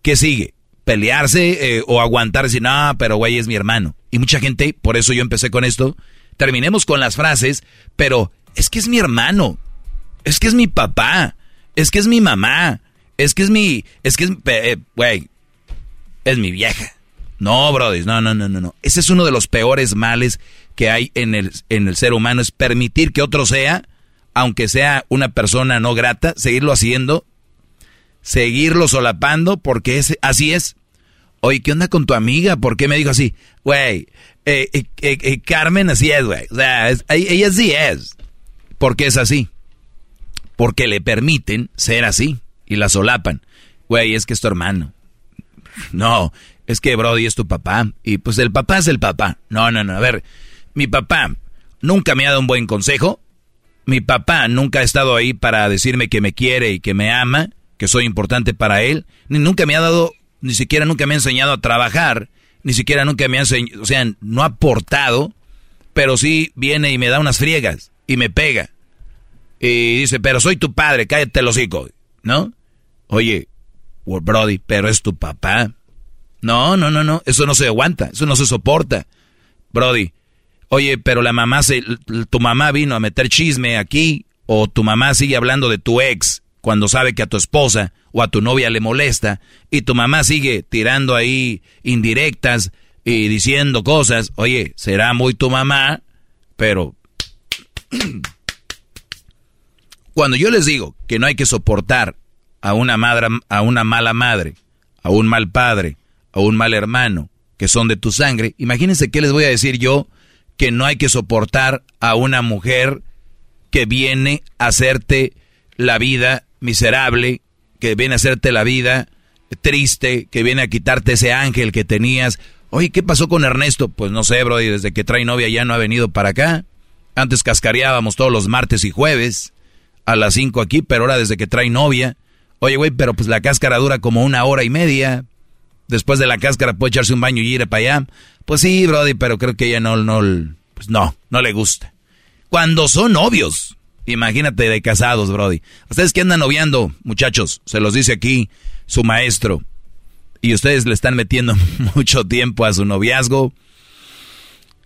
[SPEAKER 2] ¿qué sigue? Pelearse eh, o aguantar, decir, no, pero güey, es mi hermano. Y mucha gente, por eso yo empecé con esto, terminemos con las frases, pero es que es mi hermano, es que es mi papá, es que es mi mamá, es que es mi, es que es, eh, güey, es mi vieja. No, Brody, no, no, no, no, no. Ese es uno de los peores males que hay en el, en el ser humano, es permitir que otro sea, aunque sea una persona no grata, seguirlo haciendo, seguirlo solapando, porque es, así es. Oye, ¿qué onda con tu amiga? ¿Por qué me dijo así? Güey, eh, eh, eh, Carmen así es, güey. O sea, es- ella sí es. ¿Por qué es así? Porque le permiten ser así y la solapan. Güey, es que es tu hermano. No, es que Brody es tu papá. Y pues el papá es el papá. No, no, no. A ver, mi papá nunca me ha dado un buen consejo. mi papá nunca ha estado ahí para decirme que me quiere y que me ama, que soy importante para él, ni nunca me ha dado, ni siquiera nunca me ha enseñado a trabajar, ni siquiera nunca me ha enseñado, o sea, no ha aportado, pero sí viene y me da unas friegas y me pega. Y dice, pero soy tu padre, cállate el hocico, ¿no? Oye, Brody, pero es tu papá. No, no, no, no, eso no se aguanta, eso no se soporta. Brody, oye, pero la mamá se, tu mamá vino a meter chisme aquí, o tu mamá sigue hablando de tu ex cuando sabe que a tu esposa o a tu novia le molesta, y tu mamá sigue tirando ahí indirectas y diciendo cosas, oye, será muy tu mamá, pero [CLEARS THROAT] cuando yo les digo que no hay que soportar a una madre, a una mala madre, a un mal padre, a un mal hermano, que son de tu sangre, imagínense qué les voy a decir yo que no hay que soportar a una mujer que viene a hacerte la vida miserable, que viene a hacerte la vida triste, que viene a quitarte ese ángel que tenías. Oye, ¿qué pasó con Ernesto? Pues no sé, bro, y desde que trae novia ya no ha venido para acá. Antes cascareábamos todos los martes y jueves a las 5 aquí, pero ahora desde que trae novia. Oye, güey, pero pues la cáscara dura como una hora y media. Después de la cáscara puede echarse un baño y ir para allá. Pues sí, Brody, pero creo que ella no, no, pues no, no le gusta. Cuando son novios, imagínate de casados, Brody. Ustedes que andan noviando, muchachos, se los dice aquí su maestro. Y ustedes le están metiendo [LAUGHS] mucho tiempo a su noviazgo.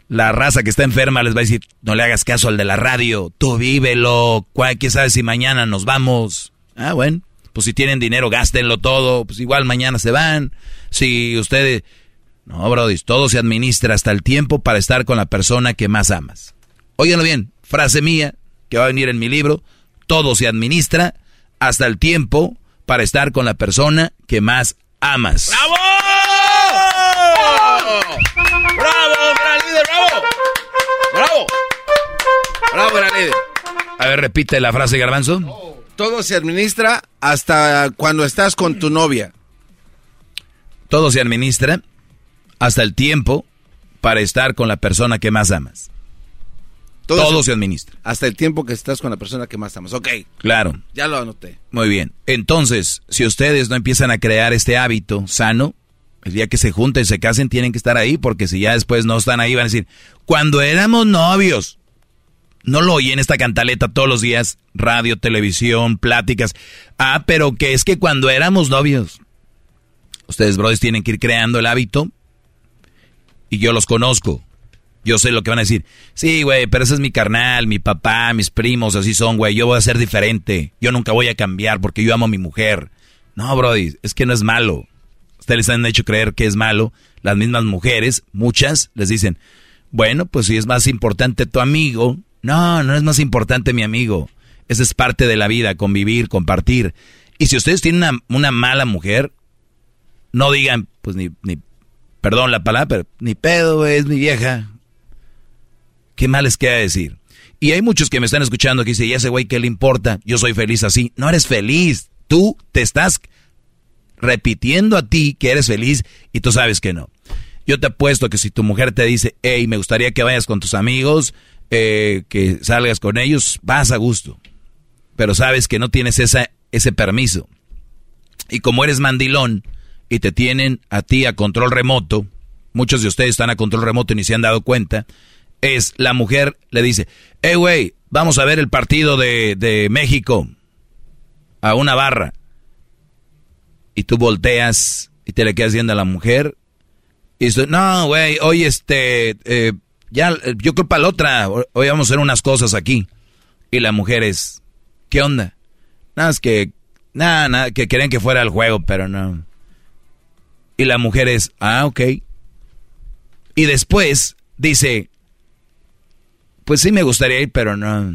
[SPEAKER 2] La raza que está enferma les va a decir, no le hagas caso al de la radio, tú vívelo, ¿quién sabe si mañana nos vamos? Ah, bueno, pues si tienen dinero, gástenlo todo, pues igual mañana se van. Si ustedes... No, Brody, todo se administra hasta el tiempo para estar con la persona que más amas. Óiganlo bien, frase mía, que va a venir en mi libro, todo se administra hasta el tiempo para estar con la persona que más amas.
[SPEAKER 6] ¡Bravo! ¡Bravo, gran líder, bravo! ¡Bravo!
[SPEAKER 4] Bravo, gran líder.
[SPEAKER 2] A ver, repite la frase, Garbanzo.
[SPEAKER 4] Todo se administra hasta cuando estás con tu novia.
[SPEAKER 2] Todo se administra hasta el tiempo para estar con la persona que más amas. Todo, se, administra.
[SPEAKER 4] Hasta el tiempo que estás con la persona que más amas. Ok.
[SPEAKER 2] Claro.
[SPEAKER 4] Ya lo anoté.
[SPEAKER 2] Muy bien. Entonces, si ustedes no empiezan a crear este hábito sano, el día que se junten y se casen tienen que estar ahí, porque si ya después no están ahí van a decir, cuando éramos novios, no lo oyen esta cantaleta todos los días, radio, televisión, pláticas. Ah, pero que es que cuando éramos novios, ustedes, brothers, tienen que ir creando el hábito y yo los conozco. Yo sé lo que van a decir. Sí, güey, pero ese es mi carnal, mi papá, mis primos, así son, güey. Yo voy a ser diferente. Yo nunca voy a cambiar porque yo amo a mi mujer. No, Brody, es que no es malo. Ustedes les han hecho creer que es malo. Las mismas mujeres, muchas, les dicen, bueno, pues si es más importante tu amigo. No, no es más importante mi amigo. Esa es parte de la vida, convivir, compartir. Y si ustedes tienen una, una mala mujer, no digan, pues ni, ni perdón la palabra, pero ni pedo, güey, es mi vieja. ¿Qué mal les queda decir? Y hay muchos que me están escuchando que dicen, ¿y ese güey qué le importa? Yo soy feliz así. No eres feliz. Tú te estás repitiendo a ti que eres feliz y tú sabes que no. Yo te apuesto que si tu mujer te dice, hey, me gustaría que vayas con tus amigos, eh, que salgas con ellos, vas a gusto. Pero sabes que no tienes ese permiso. Y como eres mandilón y te tienen a ti a control remoto, muchos de ustedes están a control remoto y ni se han dado cuenta, es la mujer le dice, hey güey, vamos a ver el partido de, de México a una barra. Y tú volteas y te le quedas viendo a la mujer. Y dice, no, güey, hoy este, eh, ya, yo creo para la otra, hoy vamos a hacer unas cosas aquí. Y la mujer es, ¿qué onda? Nada, es que, nada, nada, que querían que fuera el juego, pero no. Y la mujer es, ah, ok. Y después dice, pues sí me gustaría ir, pero no.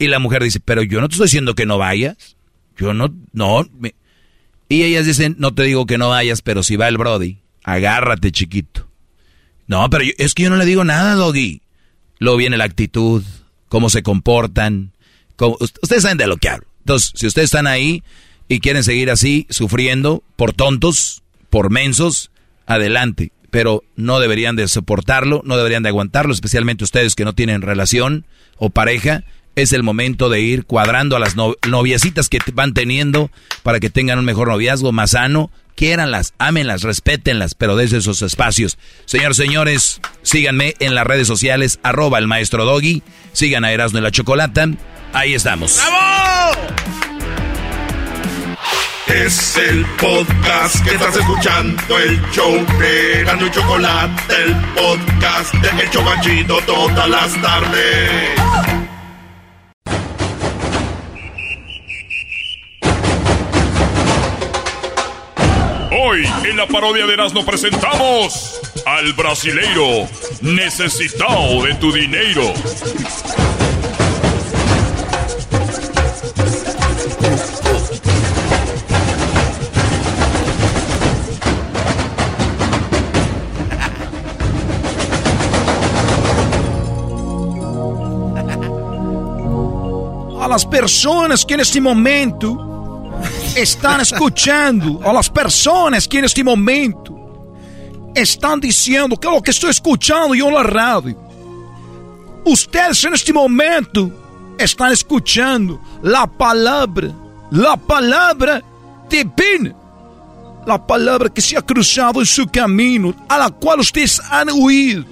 [SPEAKER 2] Y la mujer dice, pero yo no te estoy diciendo que no vayas. Yo no, no. me-". Y ellas dicen, no te digo que no vayas, pero si va el Brody, agárrate chiquito. No, pero yo- es que yo no le digo nada, Doggy. Luego viene la actitud, cómo se comportan. ustedes saben de lo que hablo. Entonces, si ustedes están ahí y quieren seguir así, sufriendo por tontos, por mensos, adelante. Pero no deberían de soportarlo, no deberían de aguantarlo, especialmente ustedes que no tienen relación o pareja. es el momento de ir cuadrando a las no- noviecitas que van teniendo para que tengan un mejor noviazgo más sano. Quiéranlas, ámenlas, respétenlas, pero desde esos espacios. Señores, señores, síganme en las redes sociales, arroba el maestro Doggy. Sigan a Erasmo y la Chocolata. Ahí estamos.
[SPEAKER 14] Es el podcast que estás escuchando, el show de Erasmo y Chocolate, el podcast de El Chobachito todas las tardes.
[SPEAKER 15] Hoy en la parodia de Erasmo presentamos al brasileiro necesitado de tu dinero.
[SPEAKER 16] A las personas que en este momento están escuchando, a las personas que en este momento están diciendo que lo que estoy escuchando yo en la radio. Ustedes en este momento están escuchando la palabra, la palabra divina, la palabra que se ha cruzado en su camino, a la cual ustedes han huido,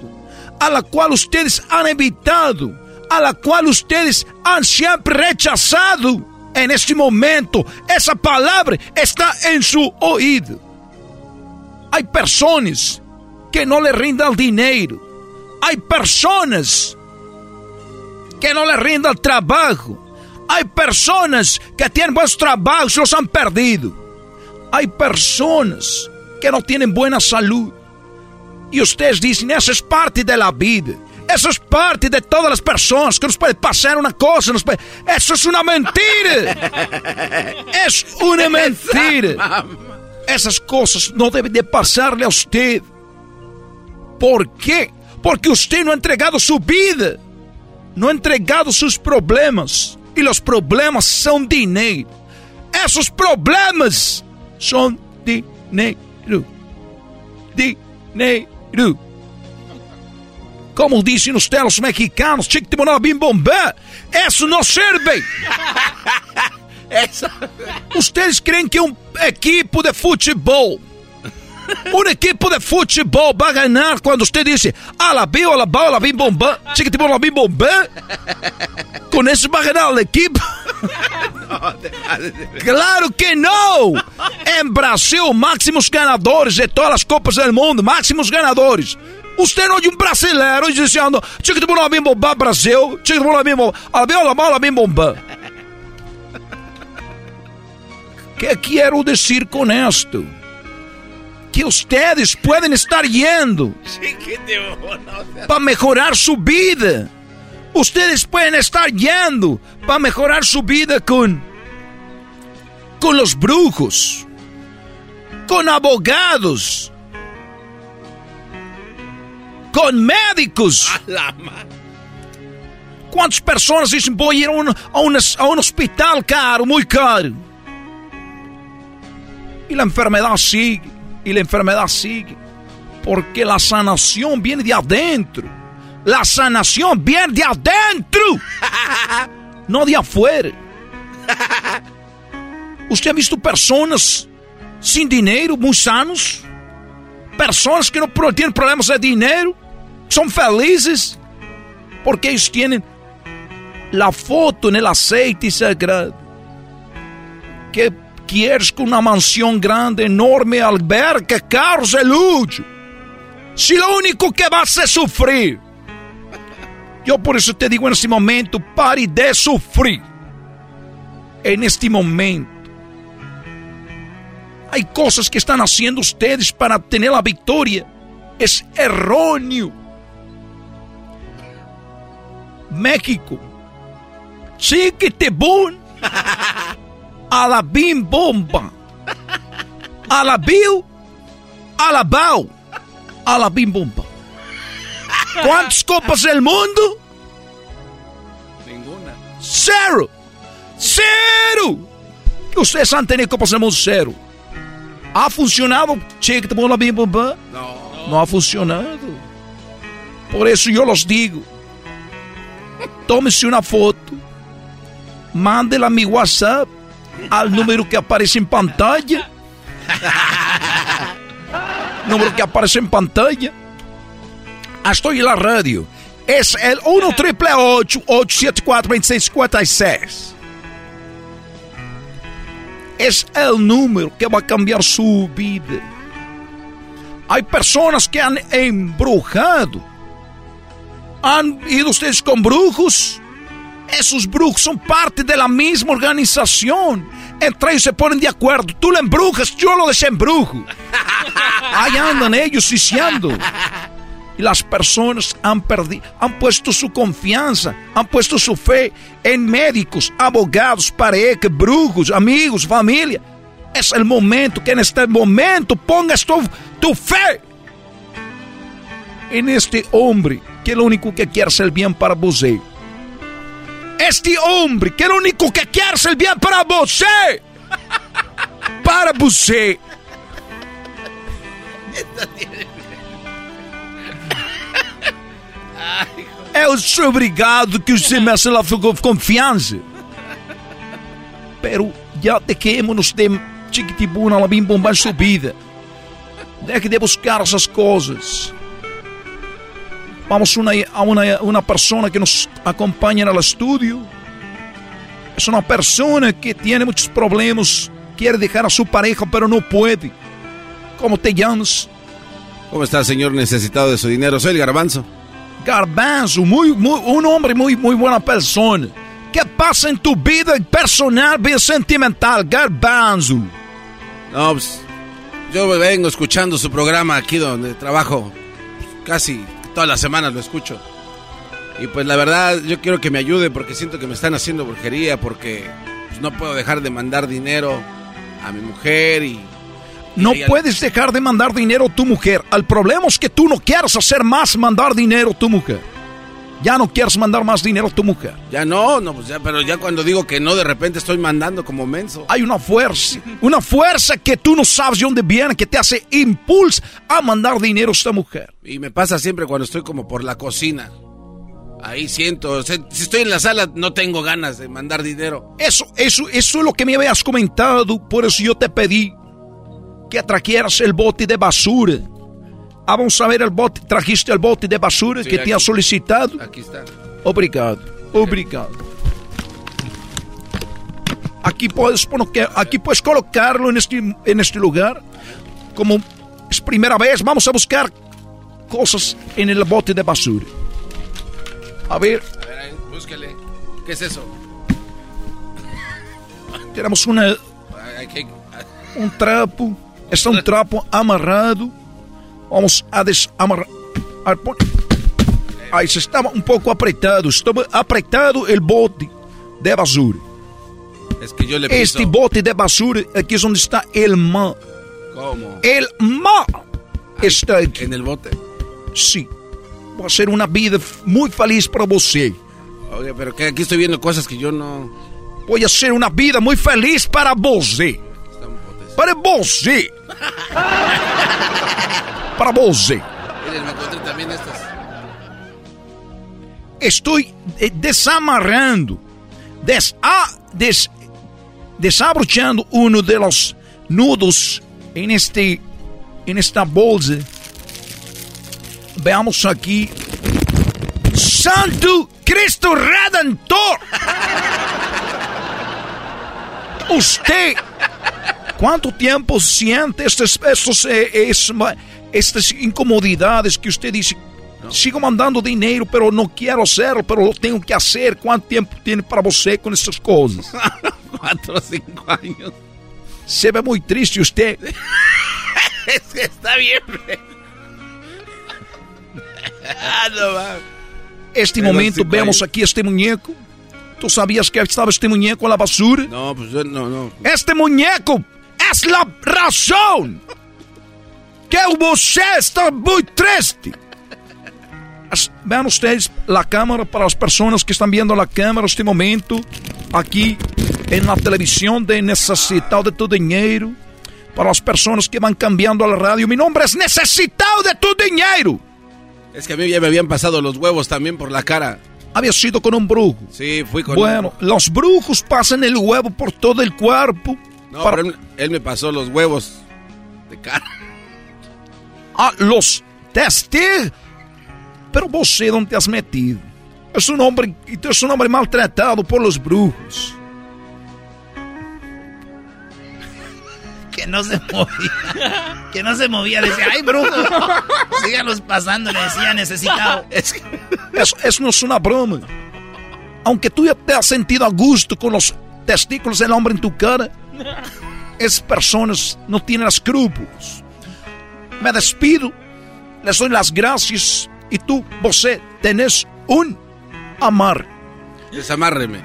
[SPEAKER 16] a la cual ustedes han evitado, a la cual ustedes han siempre rechazado. En este momento, esa palabra está en su oído. Hay personas que no le rindan dinero. Hay personas que no le rindan trabajo. Hay personas que tienen buenos trabajos y los han perdido. Hay personas que no tienen buena salud. Y ustedes dicen, eso es parte de la vida. Eso es parte de todas las personas que nos puede pasar una cosa. Nos puede... Eso es una mentira. [LAUGHS] Es una mentira. Esas cosas no deben de pasarle a usted. ¿Por qué? Porque usted no ha entregado su vida. No ha entregado sus problemas. Y los problemas son dinero. Esos problemas son dinero. Dinero. Como dicen ustedes los mexicanos, chiquitimona bim bombé. Eso no sirve. [LAUGHS] Ustedes creen que un equipo de futebol, un equipo de futebol va a ganar cuando usted dice, a la bio, a la bao, a la bim bombé, chiquitimona bim bombé? Con eso va a ganar el equipo. [LAUGHS] Claro que no. En Brasil, máximos ganadores de todas las copas del mundo, máximos ganadores. Usted não é de um brasileiro dizendo, tinha [LAUGHS] que tomar uma bim bomba Brasil, tinha que tomar uma bim bomba, a bem ou mal, a bim bomba. ¿Qué quiero decir con esto? Que ustedes pueden estar yendo para mejorar su vida. Ustedes pueden estar yendo para mejorar su vida con, con los brujos, con abogados, con médicos. ¿Cuántas personas dicen voy a ir a un, a un- a un hospital caro, muy caro? Y la enfermedad sigue, y la enfermedad sigue. Porque la sanación viene de adentro. La sanación viene de adentro. [LAUGHS] No de afuera. ¿Usted ha visto personas sin dinero, muy sanos? Personas que no tienen problemas de dinero, son felices, porque ellos tienen la foto en el aceite sagrado. Que quieres con una mansión grande, enorme, alberca, carros de lujo. Si lo único que vas a sufrir. Yo por eso te digo en este momento, pare de sufrir. En este momento. Hay cosas que están haciendo ustedes para obtener la victoria. Es erróneo. México. Chiquitibum. A la [LAUGHS] bim bomba. A la bill. A la bao. A la bim bomba. ¿Cuántas copas del mundo?
[SPEAKER 4] Ninguna.
[SPEAKER 16] Cero. Cero. Ustedes han tenido copas del mundo cero. ¿Ha funcionado? Chiquitibum, la bim bomba?
[SPEAKER 4] No.
[SPEAKER 16] No ha funcionado. Por eso yo los digo. Tómese una foto mándela a mi WhatsApp al número que aparece en pantalla. [LAUGHS] número que aparece en pantalla. Estoy en la radio. Es el 1 triple 874 2656. Es el número que va a cambiar su vida. Hay personas que han embrujado. ¿Han ido ustedes con brujos? Esos brujos son parte de la misma organización. Entre ellos se ponen de acuerdo. Tú lo embrujas, yo lo desembrujo. [LAUGHS] Ahí andan ellos diciendo. Y las personas han perdido, han puesto su confianza, han puesto su fe en médicos, abogados, parejas, brujos, amigos, familia. Es el momento que en este momento pongas tu, tu fe en este hombre que lo único que quiere es el bien para você. Este hombre que lo único que quiere es el bien para você. Para você. Eu sou obrigado que você me la confiança. Pero ya dejémonos de chiquitibuna, la bim bomba subida. Deje de buscar essas coisas. Vamos una, a una, una persona que nos acompaña en el estudio. Es una persona que tiene muchos problemas. Quiere dejar a su pareja, pero no puede. ¿Cómo te llamas?
[SPEAKER 4] ¿Cómo está, señor necesitado de su dinero? Soy el garbanzo.
[SPEAKER 16] Garbanzo, muy, muy, un hombre muy, muy buena persona. ¿Qué pasa en tu vida personal, bien sentimental, Garbanzo?
[SPEAKER 4] No, pues, yo vengo escuchando su programa aquí donde trabajo. Casi todas las semanas lo escucho. Y pues la verdad, yo quiero que me ayude porque siento que me están haciendo brujería, porque pues, no puedo dejar de mandar dinero a mi mujer y...
[SPEAKER 16] No puedes dejar de mandar dinero a tu mujer. El problema es que tú no quieres hacer más mandar dinero a tu mujer. Ya no quieres mandar más dinero a tu mujer.
[SPEAKER 4] Ya no, no, pues ya, pero ya cuando digo que no, de repente estoy mandando como menso.
[SPEAKER 16] Hay una fuerza, una fuerza que tú no sabes de dónde viene, que te hace impulso a mandar dinero a esta mujer.
[SPEAKER 4] Y me pasa siempre cuando estoy como por la cocina. Ahí siento, si estoy en la sala no tengo ganas de mandar dinero.
[SPEAKER 16] Eso, eso, eso es lo que me habías comentado, por eso yo te pedí que trajeras el bote de basura. Ah, vamos a ver el bote, trajiste el bote de basura
[SPEAKER 4] Sí,
[SPEAKER 16] que te ha solicitado.
[SPEAKER 4] Aquí está.
[SPEAKER 16] Obrigado, obrigado. Aquí puedes, aquí puedes colocarlo en este, en este lugar. Como es primera vez, vamos a buscar cosas en el bote de basura. A ver,
[SPEAKER 4] A ver, ahí, búsquele. ¿Qué es eso?
[SPEAKER 16] tenemos una, un trapo. Está un trapo amarrado. Vamos a desamarrar. a pon- Ahí se estaba un poco apretado. Estaba apretado el bote de basura.
[SPEAKER 4] Es que yo le piso.
[SPEAKER 16] Este bote de basura aquí es donde está el ma.
[SPEAKER 4] ¿Cómo?
[SPEAKER 16] El ma está aquí.
[SPEAKER 4] En el bote.
[SPEAKER 16] Sí. Va a ser una vida muy feliz para você.
[SPEAKER 4] Oye, pero que aquí estoy viendo cosas que yo no...
[SPEAKER 16] Voy a hacer una vida muy feliz para você. Para você. [LAUGHS] Para você.
[SPEAKER 4] Miren, me encontré también estas.
[SPEAKER 16] Estoy eh, desamarrando, des, ah, des- desabrochando uno de los nudos en este, en esta bolsa. Veamos aquí. Santo Cristo Redentor. Usted, ¿cuánto tiempo siente estas, estos, eh, es- estas incomodidades que usted dice? Sigo mandando dinero, pero no quiero hacerlo, pero lo tengo que hacer. ¿Cuánto tiempo tiene para você con estas cosas? [LAUGHS]
[SPEAKER 4] Cuatro o cinco años.
[SPEAKER 16] Se ve muy triste usted. [LAUGHS]
[SPEAKER 4] Es que está bien. [LAUGHS] ah, no.
[SPEAKER 16] Este
[SPEAKER 4] Pero
[SPEAKER 16] momento vemos aquí este muñeco. ¿Tú sabías que estaba este muñeco en la basura?
[SPEAKER 4] No, pues no, no.
[SPEAKER 16] Este muñeco es la razón que você está muy triste. Vean ustedes la cámara para las personas que están viendo la cámara este momento aquí en la televisión de Necesitado de tu Dinero. Para las personas que van cambiando a la radio, mi nombre es Necesitado de tu Dinero.
[SPEAKER 4] Es que a mí ya me habían pasado los huevos también por la cara.
[SPEAKER 16] Había sido con un brujo.
[SPEAKER 4] Sí, fui con
[SPEAKER 16] Bueno, los brujos pasan el huevo por todo el cuerpo.
[SPEAKER 4] No,
[SPEAKER 16] para-
[SPEAKER 4] pero él, él me pasó los huevos de cara.
[SPEAKER 16] Ah, los testigos. Pero você dónde te has metido? Es un hombre, eres un hombre maltratado por los brujos. [LAUGHS]
[SPEAKER 3] Que no se movía. Que no se movía. Decía, ay, brujo. Sígalos pasando. Le decía, necesitado. [LAUGHS]
[SPEAKER 16] Eso, eso no es una broma. Aunque tú ya te has sentido a gusto con los testículos del hombre en tu cara, [LAUGHS] esas personas no tienen escrúpulos. Me despido, les doy las gracias y tú, você, tenés un amar.
[SPEAKER 4] Desamárreme.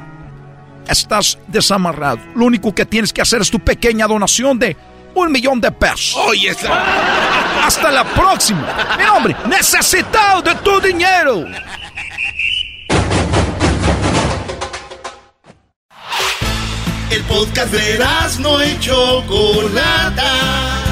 [SPEAKER 16] Estás desamarrado. Lo único que tienes que hacer es tu pequeña donación de un millón de pesos.
[SPEAKER 4] Oye, esa.
[SPEAKER 16] Hasta la próxima. Mi hombre, necesitado de tu dinero.
[SPEAKER 14] El podcast de no y Chocolata.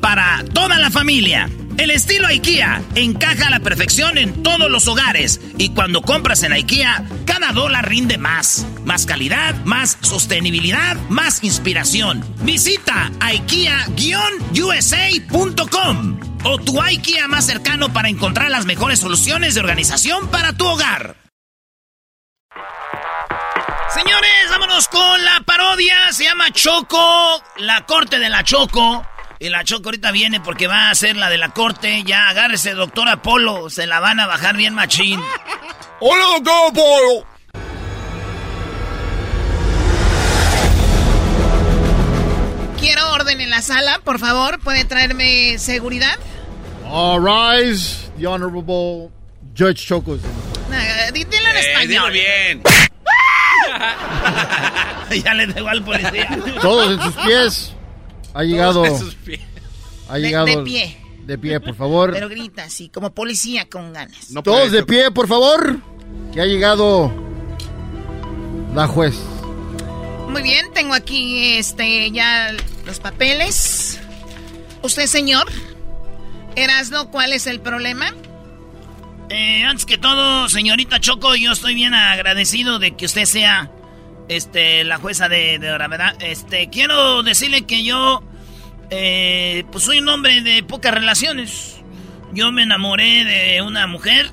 [SPEAKER 3] para toda la familia. El estilo IKEA encaja a la perfección en todos los hogares y cuando compras en IKEA, cada dólar rinde más. Más calidad, más sostenibilidad, más inspiración. Visita IKEA-USA.com o tu IKEA más cercano para encontrar las mejores soluciones de organización para tu hogar. Señores, vámonos con la parodia. Se llama Choco, la corte de la Choco. Y la Choco ahorita viene porque va a hacer la de la corte. Ya agárrese, doctor Apolo. Se la van a bajar bien machín.
[SPEAKER 16] Hola, doctor Apolo.
[SPEAKER 17] Quiero orden en la sala, por favor. ¿Puede traerme seguridad?
[SPEAKER 5] All rise, the Honorable Judge.
[SPEAKER 17] Nah, di- dilo en español.
[SPEAKER 4] bien. [LAUGHS] [LAUGHS]
[SPEAKER 3] ya le dejo al policía.
[SPEAKER 5] Todos en sus pies. Ha llegado.
[SPEAKER 4] en sus pies.
[SPEAKER 5] Ha
[SPEAKER 17] De-
[SPEAKER 5] llegado.
[SPEAKER 17] de pie.
[SPEAKER 5] De pie, por favor.
[SPEAKER 17] Pero grita así, como policía con ganas.
[SPEAKER 5] Todos de pie, por favor. Que ha llegado la juez.
[SPEAKER 17] Muy bien, tengo aquí este ya los papeles. Usted, señor. Erasno, ¿cuál es el problema?
[SPEAKER 3] Eh, antes que todo, señorita Choco, yo estoy bien agradecido de que usted sea este, la jueza de, de la verdad. Este, quiero decirle que yo eh, pues soy un hombre de pocas relaciones. Yo me enamoré de una mujer,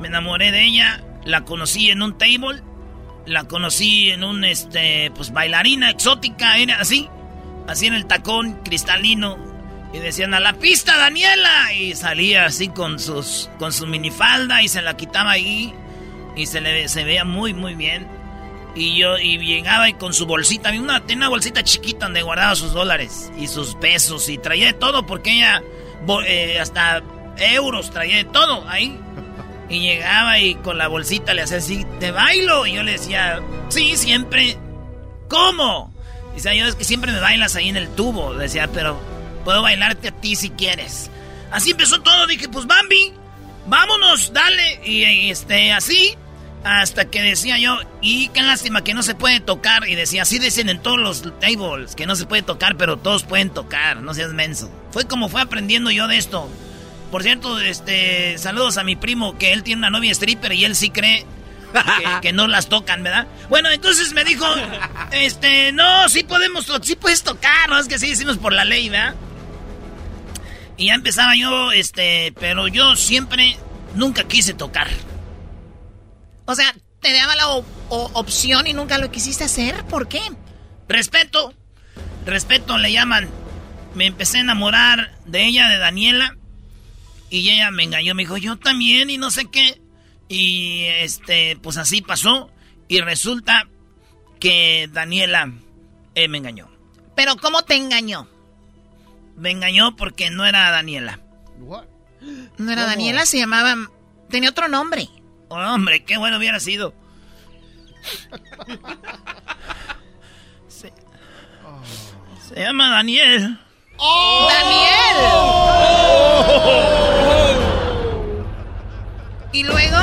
[SPEAKER 3] me enamoré de ella, la conocí en un table, la conocí en un este pues bailarina exótica, era así, así en el tacón cristalino y decían a la pista Daniela y salía así con sus con su minifalda y se la quitaba ahí y se le se veía muy muy bien. Y yo y llegaba y con su bolsita, una, tenía una bolsita chiquita donde guardaba sus dólares y sus pesos y traía de todo porque ella eh, hasta euros traía de todo ahí. Y llegaba y con la bolsita le hacía así, te bailo. Y yo le decía, sí, siempre. ¿Cómo? Dice, yo es que siempre me bailas ahí en el tubo. Decía, pero puedo bailarte a ti si quieres. Así empezó todo. Dije, pues Bambi, vámonos, dale. Y, y, este, así, hasta que decía yo, y qué lástima que no se puede tocar. Y decía, así dicen en todos los tables, que no se puede tocar, pero todos pueden tocar, no seas menso. Fue como fue aprendiendo yo de esto. Por cierto, este, saludos a mi primo, que él tiene una novia stripper y él sí cree que, [LAUGHS] no las tocan, ¿verdad? Bueno, entonces me dijo, este, no, sí podemos, sí puedes tocar, no es que sí decimos por la ley, ¿verdad? Y ya empezaba yo, este, pero yo siempre, nunca quise tocar.
[SPEAKER 17] O sea, te daba la opción y nunca lo quisiste hacer, ¿por qué?
[SPEAKER 3] Respeto, respeto le llaman. Me empecé a enamorar de ella, de Daniela, y ella me engañó, me dijo, yo también, y no sé qué. Y este, pues así pasó. Y resulta que Daniela eh, me engañó.
[SPEAKER 17] ¿Pero cómo te engañó?
[SPEAKER 3] Me engañó porque no era Daniela.
[SPEAKER 17] ¿No era Daniela? Se llamaba... Tenía otro nombre.
[SPEAKER 3] Oh, hombre, qué bueno hubiera sido. se, se llama Daniel.
[SPEAKER 17] ¡Oh! ¡Daniel! ¿Y luego?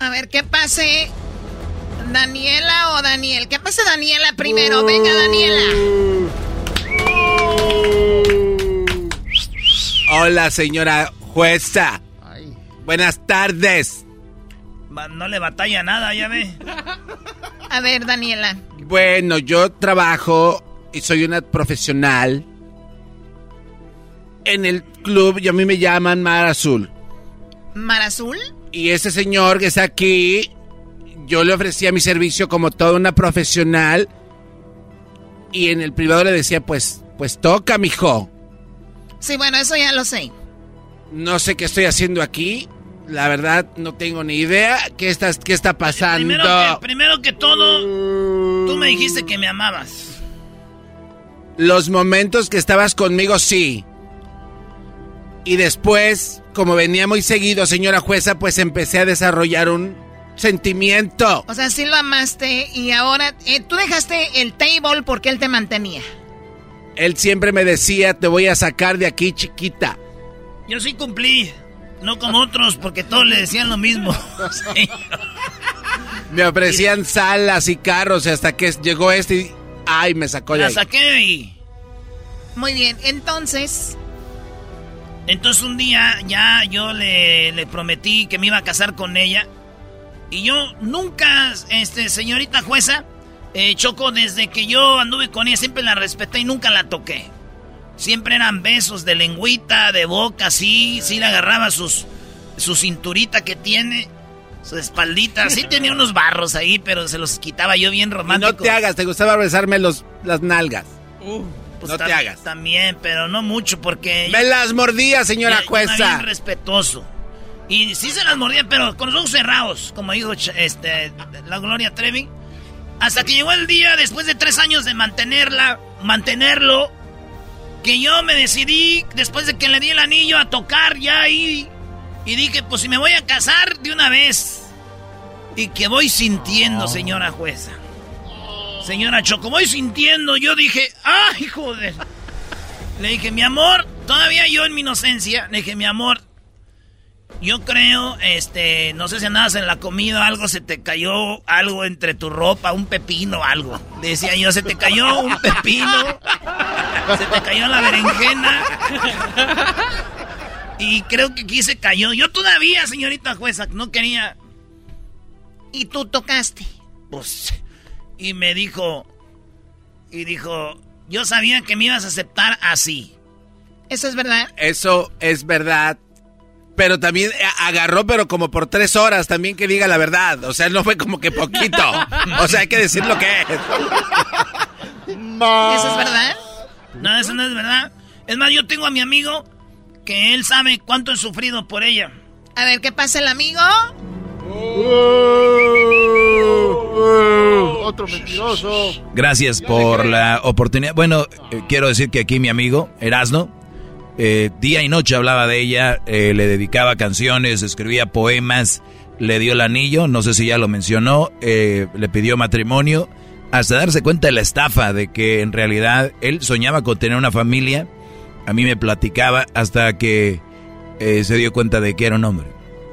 [SPEAKER 17] A ver, ¿qué pase? ¿Daniela o Daniel? ¿Qué pase Daniela primero? Venga, Daniela.
[SPEAKER 4] Hola, señora jueza. Buenas tardes.
[SPEAKER 3] No le batalla nada, ya ve.
[SPEAKER 17] A ver, Daniela.
[SPEAKER 4] Bueno, yo trabajo y soy una profesional en el club y a mí me llaman Mar Azul.
[SPEAKER 17] ¿Mar Azul?
[SPEAKER 4] Y ese señor que está aquí, yo le ofrecía mi servicio como toda una profesional y en el privado le decía, pues, pues toca, mijo.
[SPEAKER 17] Sí, bueno, eso ya lo sé.
[SPEAKER 4] No sé qué estoy haciendo aquí. La verdad, no tengo ni idea qué está, qué está pasando.
[SPEAKER 3] Primero que, primero que todo, tú me dijiste que me amabas.
[SPEAKER 4] Los momentos que estabas conmigo, sí. Y después, como venía muy seguido, señora jueza, pues empecé a desarrollar un sentimiento.
[SPEAKER 17] O sea, sí lo amaste y ahora eh, tú dejaste el table porque él te mantenía.
[SPEAKER 4] Él siempre me decía, te voy a sacar de aquí, chiquita.
[SPEAKER 3] Yo sí cumplí. No como otros, porque todos le decían lo mismo. [LAUGHS] [LAUGHS]
[SPEAKER 4] Me ofrecían salas y carros hasta que llegó este y... ¡Ay, me sacó de
[SPEAKER 3] La saqué y...
[SPEAKER 17] Muy bien, entonces...
[SPEAKER 3] Entonces un día ya yo le, le, prometí que me iba a casar con ella. Y yo nunca, este, señorita jueza, eh, Choco, desde que yo anduve con ella siempre la respeté y nunca la toqué. Siempre eran besos de lengüita, de boca, sí, sí le agarraba sus, su cinturita que tiene, su espaldita. Sí [LAUGHS] tenía unos barros ahí, pero se los quitaba yo bien romántico.
[SPEAKER 4] no te hagas, te gustaba besarme los, las nalgas.
[SPEAKER 3] Uh, pues no te hagas. También, pero no mucho porque...
[SPEAKER 4] Me las mordía, señora jueza. Bien
[SPEAKER 3] respetuoso. Y sí se las mordía, pero con los ojos cerrados, como dijo este, la Gloria Trevi. Hasta que llegó el día, después de tres años de mantenerla, mantenerlo, que yo me decidí, después de que le di el anillo, a tocar ya ahí. Y dije, pues si me voy a casar de una vez. Y que voy sintiendo, señora jueza. Señora Choco, voy sintiendo. Yo dije, ay, joder. Le dije, mi amor, todavía yo en mi inocencia, le dije, mi amor, yo creo, este, no sé si andabas en la comida, algo se te cayó, algo entre tu ropa, un pepino, algo. Decía yo, se te cayó un pepino, se te cayó la berenjena. Y creo que aquí se cayó. Yo todavía, señorita jueza, no quería.
[SPEAKER 17] ¿Y tú tocaste?
[SPEAKER 3] Pues, y me dijo, y dijo, yo sabía que me ibas a aceptar así.
[SPEAKER 17] ¿Eso es verdad?
[SPEAKER 4] Eso es verdad pero también eh, agarró, pero como por tres horas, también que diga la verdad. O sea, no fue como que poquito. O sea, hay que decir lo que es.
[SPEAKER 17] ¿Eso es verdad?
[SPEAKER 3] No, eso no es verdad. Es más, yo tengo a mi amigo que él sabe cuánto he sufrido por ella.
[SPEAKER 17] A ver, ¿qué pasa el amigo?
[SPEAKER 5] otro mentiroso.
[SPEAKER 2] Gracias por la oportunidad. Bueno, eh, quiero decir que aquí mi amigo Erasno eh, día y noche hablaba de ella, eh, le dedicaba canciones, escribía poemas, le dio el anillo, no sé si ya lo mencionó, eh, le pidió matrimonio, hasta darse cuenta de la estafa, de que en realidad él soñaba con tener una familia, a mí me platicaba hasta que se dio cuenta de que era un hombre.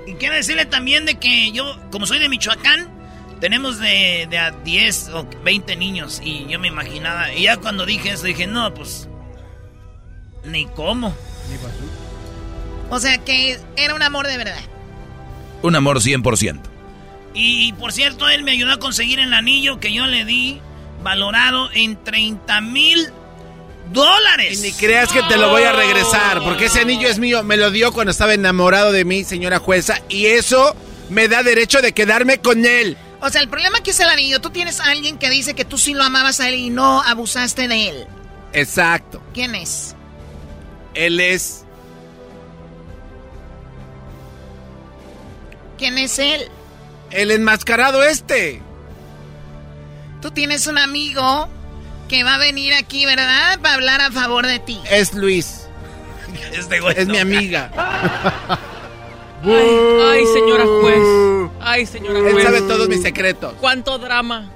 [SPEAKER 3] Y quiero decirle también de que yo, como soy de Michoacán, tenemos de, de a 10 o 20 niños y yo me imaginaba, y ya cuando dije eso dije, no, pues ni cómo.
[SPEAKER 17] O sea que era un amor de verdad.
[SPEAKER 2] Un amor 100%.
[SPEAKER 3] Y por cierto, él me ayudó a conseguir el anillo que yo le di, valorado en 30 mil dólares.
[SPEAKER 4] Ni creas que te lo voy a regresar, porque ese anillo es mío. Me lo dio cuando estaba enamorado de mí, señora jueza, y eso me da derecho de quedarme con él.
[SPEAKER 17] O sea, el problema que es el anillo. Tú tienes a alguien que dice que tú sí lo amabas a él y no abusaste de él.
[SPEAKER 4] Exacto.
[SPEAKER 17] ¿Quién es?
[SPEAKER 4] Él es.
[SPEAKER 17] ¿Quién es él?
[SPEAKER 4] El enmascarado este.
[SPEAKER 17] Tú tienes un amigo que va a venir aquí, ¿verdad? Para hablar a favor de ti.
[SPEAKER 4] Es Luis. [LAUGHS]
[SPEAKER 3] Este güey
[SPEAKER 4] Es mi amiga. [LAUGHS]
[SPEAKER 18] Ay, ay, señora juez. Ay, señora
[SPEAKER 4] Él
[SPEAKER 18] juez.
[SPEAKER 4] sabe todos mis secretos.
[SPEAKER 18] Cuánto drama.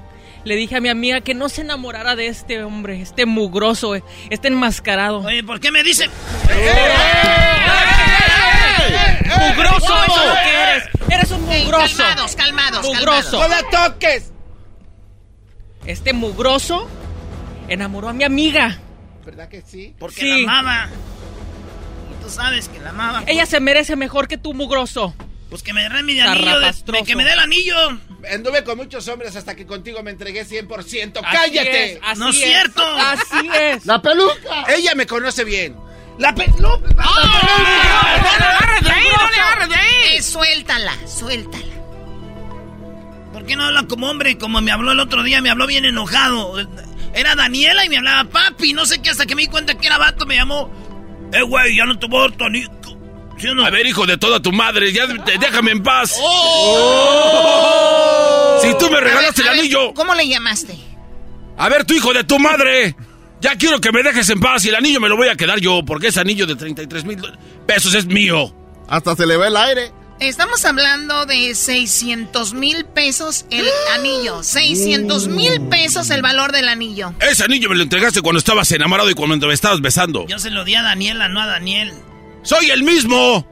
[SPEAKER 18] Le dije a mi amiga que no se enamorara de este hombre, este mugroso, eh, este enmascarado.
[SPEAKER 3] Oye, ¿por qué me dicen?
[SPEAKER 18] ¡Mugroso! ¡Eso es lo que eres! ¡Eres un mugroso!
[SPEAKER 17] calmados, calmados,
[SPEAKER 18] ¡Mugroso!
[SPEAKER 4] ¡No la toques!
[SPEAKER 18] Este mugroso enamoró a mi amiga.
[SPEAKER 4] ¿Verdad que sí?
[SPEAKER 3] Porque
[SPEAKER 18] Sí.
[SPEAKER 3] la amaba. Y tú sabes que la amaba.
[SPEAKER 18] Ella se merece mejor que tú, mugroso.
[SPEAKER 3] Pues que me dé mi anillo. De, que me dé el anillo.
[SPEAKER 4] Anduve con muchos hombres hasta que contigo me entregué 100%.
[SPEAKER 18] Así
[SPEAKER 4] ¡Cállate!
[SPEAKER 18] es, así
[SPEAKER 3] No es cierto.
[SPEAKER 18] Así es.
[SPEAKER 5] ¡La peluca!
[SPEAKER 4] Ella me conoce bien.
[SPEAKER 3] La pe... ¡No!
[SPEAKER 17] ¡No le agarres de ahí! ¡No le agarres de ahí! Eh, suéltala, suéltala.
[SPEAKER 3] ¿Por qué no habla como hombre? Como me habló el otro día, me habló bien enojado. Era Daniela y me hablaba papi. No sé qué, hasta que me di cuenta que era vato, me llamó. Eh, güey, ya no te voy a dar tu anillo. ¿Sí o no?
[SPEAKER 4] A ver, hijo de toda tu madre, ya te- déjame en paz.
[SPEAKER 3] ¡Oh!
[SPEAKER 4] Si tú me
[SPEAKER 17] ver,
[SPEAKER 4] regalaste el
[SPEAKER 17] ver,
[SPEAKER 4] anillo.
[SPEAKER 17] ¿Cómo le llamaste?
[SPEAKER 4] A ver, tu hijo de tu madre. Ya quiero que me dejes en paz y el anillo me lo voy a quedar yo, porque ese anillo de 33 mil pesos es mío.
[SPEAKER 5] Hasta se le ve el aire.
[SPEAKER 17] Estamos hablando de 600 mil pesos el [GASPS] anillo. 600 mil pesos el valor del anillo.
[SPEAKER 4] Ese anillo me lo entregaste cuando estabas enamorado y cuando me estabas besando.
[SPEAKER 3] Yo se lo di a Daniela, no a Daniel.
[SPEAKER 4] ¡Soy el mismo!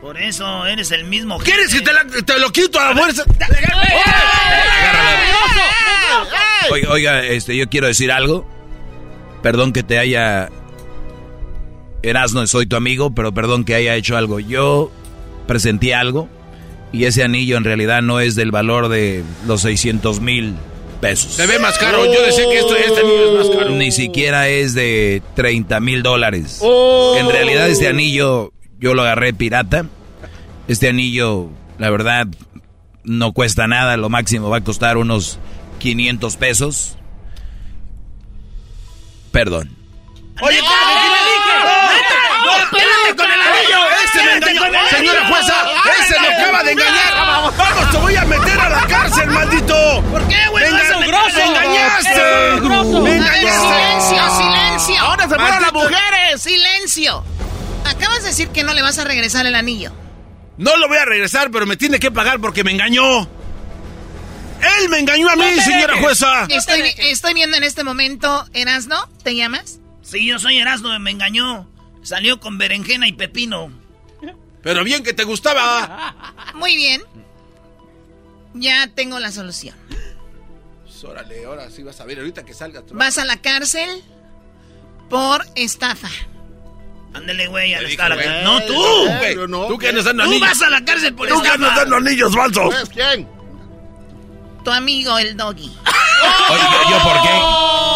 [SPEAKER 3] Por eso eres el mismo.
[SPEAKER 4] ¿Quieres que te, la- te lo quito a la fuerza?
[SPEAKER 2] Oiga, oiga, este, yo quiero decir algo. Perdón que te haya... Erasno, soy tu amigo, pero perdón que haya hecho algo. Yo presenté algo y ese anillo en realidad no es del valor de los 600 mil pesos.
[SPEAKER 4] Se ve más caro. Yo decía que esto, este anillo es más caro.
[SPEAKER 2] Ni siquiera es de 30 mil dólares.
[SPEAKER 5] Oh.
[SPEAKER 2] En realidad este anillo yo lo agarré pirata. Este anillo, la verdad, no cuesta nada. Lo máximo va a costar unos 500 pesos. Perdón.
[SPEAKER 4] Oye, ¡Espérate con el anillo! ¡Ese me engañó! ¡Señora jueza! ¡Ese me acaba de engañar! ¡Vamos, te voy a meter a la cárcel, maldito!
[SPEAKER 3] ¿Por qué, güey?
[SPEAKER 4] ¡Me
[SPEAKER 3] grosso.
[SPEAKER 4] ¡Me engañaste!
[SPEAKER 18] Un.
[SPEAKER 4] ¡Me engañaste!
[SPEAKER 17] silencio, silencio.
[SPEAKER 5] Ahora se fueron las
[SPEAKER 17] mujeres! ¡Silencio! Acabas de decir que no le vas a regresar el anillo.
[SPEAKER 4] No lo voy a regresar, pero me tiene que pagar porque me engañó. Él me engañó a mí, señora
[SPEAKER 18] dejes.
[SPEAKER 4] jueza.
[SPEAKER 17] Estoy, estoy viendo en este momento, Erasno, ¿te llamas?
[SPEAKER 3] Sí, yo soy Erasmo, me engañó. Salió con berenjena y pepino.
[SPEAKER 4] Pero bien que te gustaba.
[SPEAKER 17] Muy bien. Ya tengo la solución.
[SPEAKER 4] Pues, Órale, ahora sí vas a ver ahorita que salgas.
[SPEAKER 17] Vas a la cárcel por estafa.
[SPEAKER 3] Ándale, güey, a la
[SPEAKER 4] güey.
[SPEAKER 3] No, tú.
[SPEAKER 4] Tú, güey.
[SPEAKER 5] No.
[SPEAKER 4] Tú que andas dando
[SPEAKER 3] Tú
[SPEAKER 4] anillos.
[SPEAKER 3] vas a la cárcel por
[SPEAKER 4] Tú que andas dando anillos falsos.
[SPEAKER 5] ¿Sabes quién?
[SPEAKER 17] Tu amigo, el doggy.
[SPEAKER 2] Oye, ¿yo, yo por qué?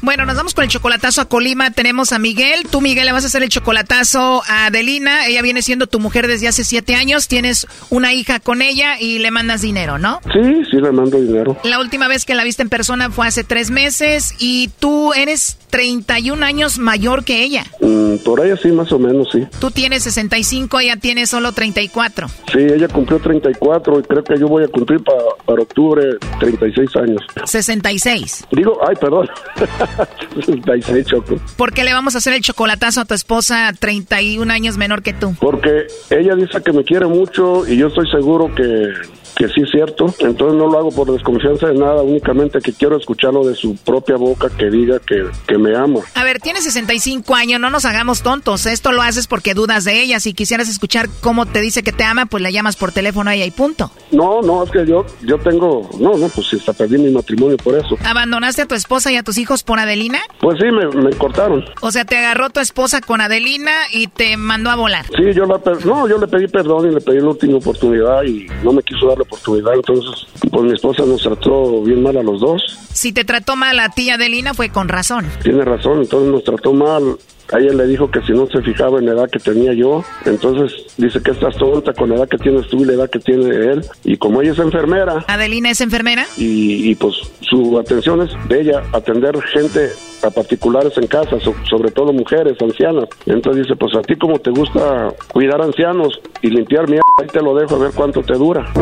[SPEAKER 17] Bueno, nos vamos con el chocolatazo a Colima. Tenemos a Miguel. Tú, Miguel, le vas a hacer el chocolatazo a Adelina. Ella viene siendo tu mujer desde hace siete años. Tienes una hija con ella y le mandas dinero, ¿no?
[SPEAKER 19] Sí, sí, le mando dinero.
[SPEAKER 17] La última vez que la viste en persona fue hace tres meses y tú eres 31 años mayor que ella.
[SPEAKER 19] Mm, por ahí sí, más o menos, sí.
[SPEAKER 17] Tú tienes 65, ella tiene solo 34.
[SPEAKER 19] Sí, ella cumplió 34 y creo que yo voy a cumplir para, para octubre 36 años.
[SPEAKER 17] 66.
[SPEAKER 19] Digo, ay, perdón. [LAUGHS] [LAUGHS] 66, Choco.
[SPEAKER 17] ¿Por qué le vamos a hacer el chocolatazo a tu esposa 31 años menor que tú?
[SPEAKER 19] Porque ella dice que me quiere mucho y yo estoy seguro que que sí es cierto. Entonces no lo hago por desconfianza de nada, únicamente que quiero escucharlo de su propia boca que diga que, que me ama.
[SPEAKER 17] A ver, tienes 65 años, no nos hagamos tontos. Esto lo haces porque dudas de ella. Si quisieras escuchar cómo te dice que te ama, pues la llamas por teléfono a ella y punto.
[SPEAKER 19] No, no, es que yo, yo tengo, no, no, pues hasta perdí mi matrimonio por eso.
[SPEAKER 17] ¿Abandonaste a tu esposa y a tus hijos por Adelina?
[SPEAKER 19] Pues sí, me, me cortaron.
[SPEAKER 17] O sea, te agarró tu esposa con Adelina y te mandó a volar.
[SPEAKER 19] Sí, yo la, no, yo le pedí perdón y le pedí la última oportunidad y no me quiso dar la oportunidad. Entonces, pues mi esposa nos trató bien mal a los dos.
[SPEAKER 17] Si te trató mal a ti, Adelina, fue con razón.
[SPEAKER 19] Tiene razón, entonces nos trató mal. A ella le dijo que si no se fijaba en la edad que tenía yo, entonces dice que estás tonta con la edad que tienes tú y la edad que tiene él. Y como ella es enfermera
[SPEAKER 17] ¿Adelina es enfermera?
[SPEAKER 19] y, y, pues su atención es de ella atender gente a particulares en casa, so- sobre todo mujeres, ancianas. Entonces dice, pues a ti como te gusta cuidar ancianos y limpiar mierda, ahí te lo dejo a ver cuánto te dura.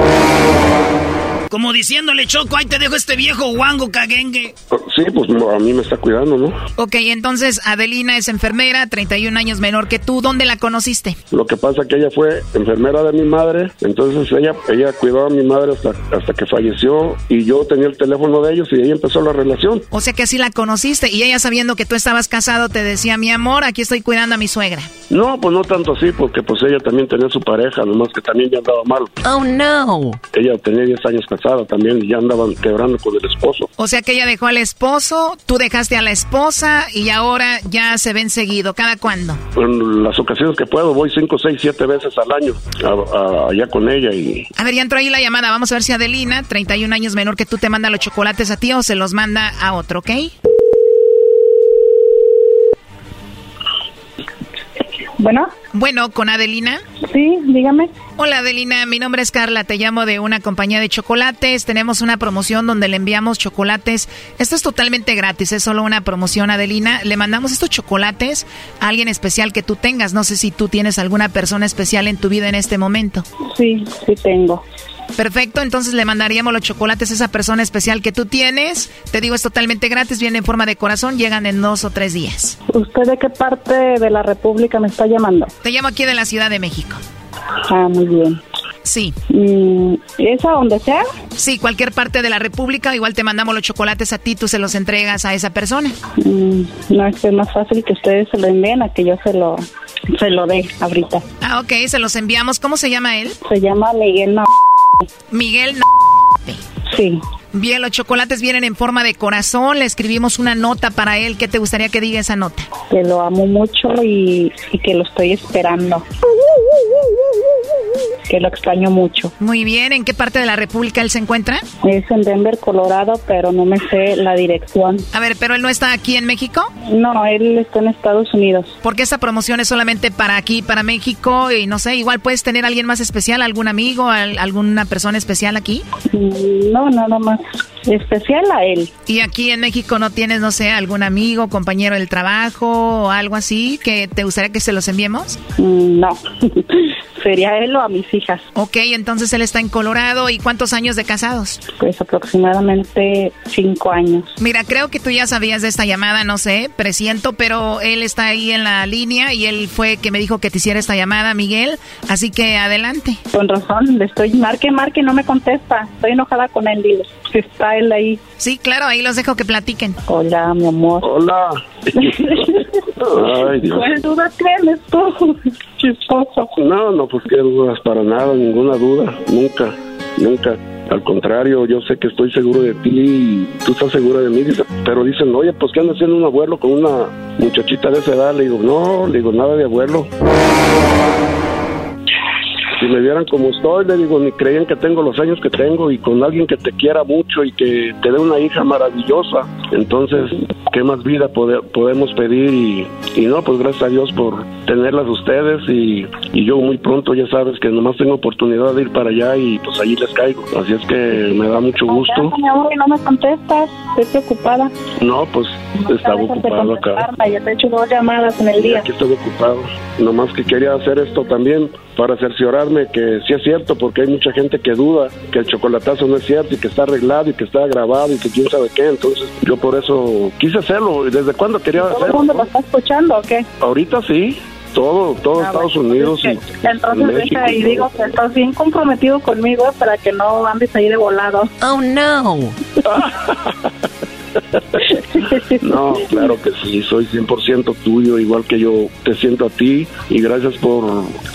[SPEAKER 3] Como diciéndole, Choco, ahí te dejo este viejo guango caguengue.
[SPEAKER 19] Sí, pues a mí me está cuidando, ¿no?
[SPEAKER 17] Ok, entonces Adelina es enfermera, 31 años menor que tú. ¿Dónde la conociste?
[SPEAKER 19] Lo que pasa que ella fue enfermera de mi madre, entonces ella ella cuidó a mi madre hasta, hasta que falleció y yo tenía el teléfono de ellos y ahí empezó la relación.
[SPEAKER 17] O sea que así la conociste y ella sabiendo que tú estabas casado te decía, mi amor, aquí estoy cuidando a mi suegra.
[SPEAKER 19] No, pues no tanto así, porque pues ella también tenía su pareja, nomás que también ya andaba mal.
[SPEAKER 17] Oh, no.
[SPEAKER 19] Ella tenía 10 años casada también y ya andaban quebrando con el esposo.
[SPEAKER 17] O sea que ella dejó al esposo, tú dejaste a la esposa y ahora ya se ven seguido. ¿Cada cuándo?
[SPEAKER 19] En las ocasiones que puedo voy 5, 6, 7 veces al año a- a- allá con ella y
[SPEAKER 17] A ver, ya entró ahí la llamada. Vamos a ver si Adelina, 31 años menor que tú, te manda los chocolates a ti o se los manda a otro, ¿ok?
[SPEAKER 20] Bueno.
[SPEAKER 17] Bueno, con Adelina.
[SPEAKER 20] Sí, dígame.
[SPEAKER 17] Hola Adelina, mi nombre es Carla, te llamo de una compañía de chocolates. Tenemos una promoción donde le enviamos chocolates. Esto es totalmente gratis, es solo una promoción Adelina. Le mandamos estos chocolates a alguien especial que tú tengas. No sé si tú tienes alguna persona especial en tu vida en este momento.
[SPEAKER 20] Sí, sí tengo.
[SPEAKER 17] Perfecto, entonces le mandaríamos los chocolates a esa persona especial que tú tienes. Te digo, es totalmente gratis, viene en forma de corazón, llegan en dos o tres días.
[SPEAKER 20] ¿Usted de qué parte de la República me está llamando?
[SPEAKER 17] Te llamo aquí de la Ciudad de México.
[SPEAKER 20] Ah, muy bien.
[SPEAKER 17] Sí.
[SPEAKER 20] ¿Es a donde sea?
[SPEAKER 17] Sí, cualquier parte de la República, igual te mandamos los chocolates a ti, tú se los entregas a esa persona.
[SPEAKER 20] Mm, no, es que es más fácil que ustedes se lo envíen a que yo se lo, se lo dé ahorita.
[SPEAKER 17] Ah, ok, se los enviamos. ¿Cómo se llama él?
[SPEAKER 20] Se llama Miguel
[SPEAKER 17] Miguel.
[SPEAKER 20] Sí.
[SPEAKER 17] Bien, los chocolates vienen en forma de corazón. Le escribimos una nota para él. ¿Qué te gustaría que diga esa nota?
[SPEAKER 20] Que lo amo mucho y, y que lo estoy esperando. Que lo extraño mucho.
[SPEAKER 17] Muy bien, ¿en qué parte de la República él se encuentra?
[SPEAKER 20] Es en Denver, Colorado, pero no me sé la dirección.
[SPEAKER 17] A ver, ¿pero él no está aquí en México?
[SPEAKER 20] No, él está en Estados Unidos.
[SPEAKER 17] Porque esta promoción es solamente para aquí, para México, y no sé, igual puedes tener a alguien más especial, algún amigo, al- alguna persona especial aquí.
[SPEAKER 20] Mm, No, nada más especial a él.
[SPEAKER 17] Y aquí en México no tienes, no sé, algún amigo, compañero del trabajo o algo así que te gustaría que se los enviemos?
[SPEAKER 20] Mm, No, [LAUGHS] sería él o a mis hijas.
[SPEAKER 17] Ok, entonces él está en Colorado. ¿Y cuántos años de casados?
[SPEAKER 20] Pues aproximadamente cinco años.
[SPEAKER 17] Mira, creo que tú ya sabías de esta llamada, no sé, presiento, pero él está ahí en la línea y él fue que me dijo que te hiciera esta llamada, Miguel. Así que adelante.
[SPEAKER 20] Con razón, le estoy marque, marque, no me contesta. Estoy enojada con él, dile. Si está él ahí.
[SPEAKER 17] Sí, claro, ahí los dejo que platiquen.
[SPEAKER 20] Hola, mi amor.
[SPEAKER 19] Hola. [LAUGHS] Ay, Dios.
[SPEAKER 20] ¿Cuál duda tienes tú? [LAUGHS] Chistoso.
[SPEAKER 19] No, no, pues qué para nada, ninguna duda, nunca, nunca. Al contrario, yo sé que estoy seguro de ti y tú estás segura de mí, pero dicen, oye, pues ¿qué anda haciendo un abuelo con una muchachita de esa edad? Le digo, no, le digo, nada de abuelo. Si me vieran como estoy, le digo, ni creían que tengo los años que tengo y con alguien que te quiera mucho y que te dé una hija maravillosa. Entonces, ¿qué más vida pode- podemos pedir? Y, y no, pues gracias a Dios por tenerlas ustedes y, y yo muy pronto ya sabes que nomás tengo oportunidad de ir para allá y pues allí les caigo. Así es que me da mucho gusto.
[SPEAKER 20] Mi amor, y no me contestas, estoy preocupada.
[SPEAKER 19] No, pues estaba
[SPEAKER 20] Dejas de
[SPEAKER 19] ocupado acá.
[SPEAKER 20] Ya te he hecho dos llamadas en el día.
[SPEAKER 19] Aquí estoy ocupado. Nomás que quería hacer esto también para que sí es cierto, porque hay mucha gente que duda que el chocolatazo no es cierto y que está arreglado y que está grabado y que quién sabe qué. Entonces yo por eso quise hacerlo. ¿Y desde cuándo quería
[SPEAKER 20] ¿Todo el
[SPEAKER 19] hacerlo?
[SPEAKER 20] mundo lo está escuchando o qué?
[SPEAKER 19] Ahorita sí. Todo, todo
[SPEAKER 20] Ah,
[SPEAKER 19] Estados
[SPEAKER 20] bueno,
[SPEAKER 19] Unidos y
[SPEAKER 20] Entonces
[SPEAKER 19] México.
[SPEAKER 20] deja y digo que estás bien comprometido conmigo para que no andes ahí de volado.
[SPEAKER 18] Oh no. [LAUGHS] [LAUGHS]
[SPEAKER 19] No, claro que sí, soy 100% tuyo, igual que yo te siento a ti y gracias por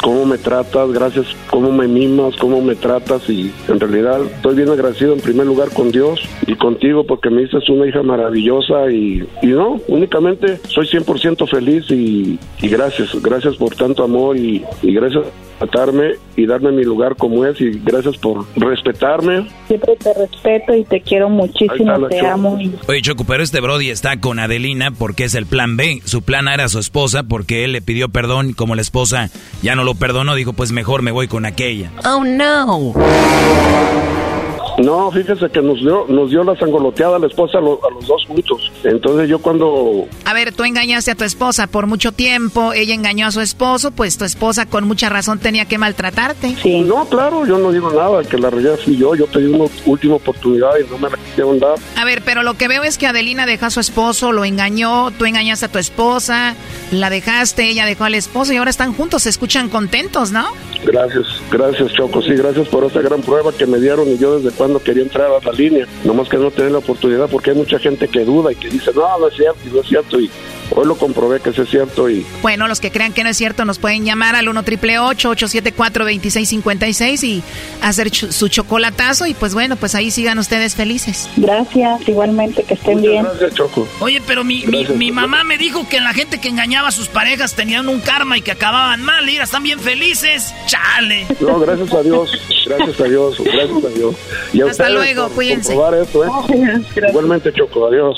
[SPEAKER 19] cómo me tratas, gracias cómo me mimas, cómo me tratas y en realidad estoy bien agradecido en primer lugar con Dios y contigo porque me dices una hija maravillosa y, y no, únicamente soy 100% feliz y, gracias, gracias por tanto amor y, gracias tratarme y darme mi lugar como es y gracias por respetarme.
[SPEAKER 20] Siempre te respeto y te quiero muchísimo,
[SPEAKER 19] está
[SPEAKER 20] te
[SPEAKER 19] Choco.
[SPEAKER 20] amo. Y
[SPEAKER 2] Oye, Choco, pero este Brody está con Adelina porque es el plan B. Su plan A era su esposa porque él le pidió perdón y como la esposa ya no lo perdonó, dijo, pues mejor me voy con aquella.
[SPEAKER 18] Oh no.
[SPEAKER 19] No, fíjese que nos dio, nos dio la sangoloteada a la esposa a, lo- a los dos juntos. Entonces yo cuando
[SPEAKER 17] A ver, tú engañaste a tu esposa por mucho tiempo, ella engañó a su esposo, pues tu esposa con mucha razón tenía que maltratarte.
[SPEAKER 19] No, claro, yo no digo nada, que la realidad fui yo, yo pedí una última oportunidad y no me la quisieron dar.
[SPEAKER 17] A ver, pero lo que veo es que Adelina dejó a su esposo, lo engañó, tú engañaste a tu esposa, la dejaste, ella dejó al esposo y ahora están juntos, se escuchan contentos, ¿no?
[SPEAKER 19] Gracias, gracias Choco, sí, gracias por esta gran prueba que me dieron y yo desde cuando quería entrar a la línea, nomás que no tener la oportunidad porque hay mucha gente que duda y que dice, no, no es cierto, no es cierto, y hoy lo comprobé que sí es cierto y
[SPEAKER 17] Bueno, los que crean que no es cierto nos pueden llamar al 1 triple 874 2656 y hacer ch- su chocolatazo y pues bueno, pues ahí sigan ustedes felices.
[SPEAKER 20] Gracias, igualmente, que estén bien.
[SPEAKER 19] Gracias, Choco.
[SPEAKER 3] Oye, pero mi, mi, mi mamá me dijo que la gente que engañaba a sus parejas tenían un karma y que acababan mal. Mira, están bien felices. Chale.
[SPEAKER 19] No, gracias a Dios, gracias a Dios, gracias a Dios. Y a
[SPEAKER 17] Hasta
[SPEAKER 19] ustedes
[SPEAKER 17] luego, cuídense.
[SPEAKER 19] esto, ¿eh? Igualmente Choco, adiós.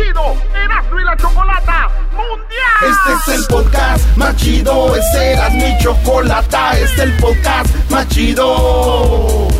[SPEAKER 14] chido y la Chocolata Mundial. Este es el podcast más chido, este era mi chocolata, este es el podcast más chido.